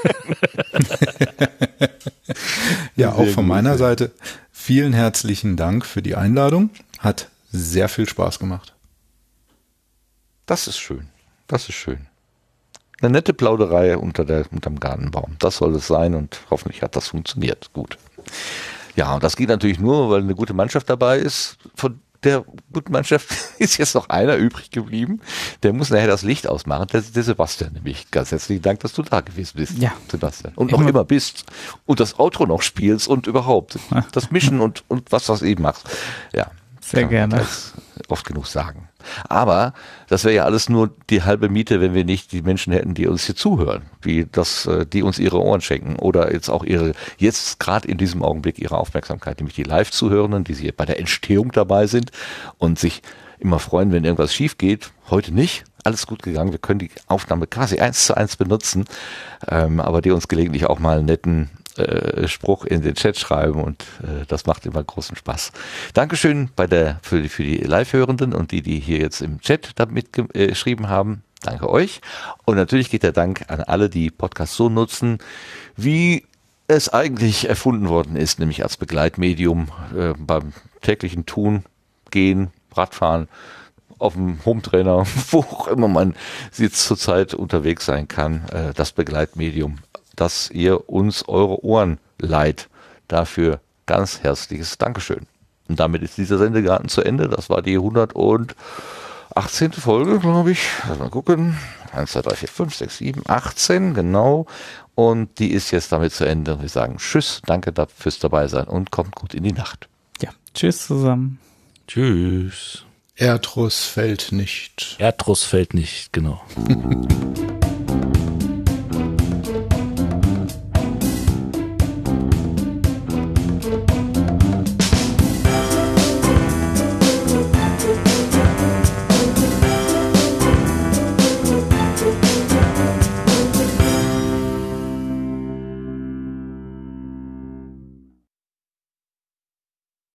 Speaker 5: ja, auch von meiner Seite vielen herzlichen Dank für die Einladung. Hat sehr viel Spaß gemacht.
Speaker 1: Das ist schön. Das ist schön. Eine nette Plauderei unter der, unterm Gartenbaum. Das soll es sein und hoffentlich hat das funktioniert. Gut. Ja, und das geht natürlich nur, weil eine gute Mannschaft dabei ist. Von der guten Mannschaft <laughs> ist jetzt noch einer übrig geblieben. Der muss nachher das Licht ausmachen. Der, der Sebastian nämlich. Ganz herzlichen Dank, dass du da gewesen bist,
Speaker 3: ja.
Speaker 1: Sebastian. Und immer. noch immer bist. Und das Outro noch spielst und überhaupt <laughs> das Mischen und, und was, was eben machst. Ja,
Speaker 3: Sehr gerne.
Speaker 1: das Oft genug sagen. Aber das wäre ja alles nur die halbe Miete, wenn wir nicht die Menschen hätten, die uns hier zuhören, die das, äh, die uns ihre Ohren schenken oder jetzt auch ihre, jetzt gerade in diesem Augenblick ihre Aufmerksamkeit, nämlich die Live-Zuhörenden, die hier bei der Entstehung dabei sind und sich immer freuen, wenn irgendwas schief geht. Heute nicht. Alles gut gegangen. Wir können die Aufnahme quasi eins zu eins benutzen, ähm, aber die uns gelegentlich auch mal einen netten äh, Spruch in den Chat schreiben und äh, das macht immer großen Spaß. Dankeschön bei der, für, die- für die Live-Hörenden und die, die hier jetzt im Chat damit ge- äh, geschrieben haben. Danke euch. Und natürlich geht der Dank an alle, die Podcast so nutzen, wie es eigentlich erfunden worden ist, nämlich als Begleitmedium äh, beim täglichen Tun, Gehen, Radfahren, auf dem Hometrainer, <laughs> wo auch immer man jetzt zurzeit unterwegs sein kann, äh, das Begleitmedium, dass ihr uns eure Ohren leiht. Dafür ganz herzliches Dankeschön. Und damit ist dieser Sendegarten zu Ende. Das war die 118. Folge, glaube ich. Lass mal gucken. 1, 2, 3, 4, 5, 6, 7, 18, genau. Und die ist jetzt damit zu Ende. Wir sagen Tschüss, danke da- fürs Dabeisein und kommt gut in die Nacht.
Speaker 3: Ja, tschüss zusammen.
Speaker 4: Tschüss.
Speaker 5: Erdruss fällt nicht.
Speaker 4: Erdruss fällt nicht, genau. <laughs>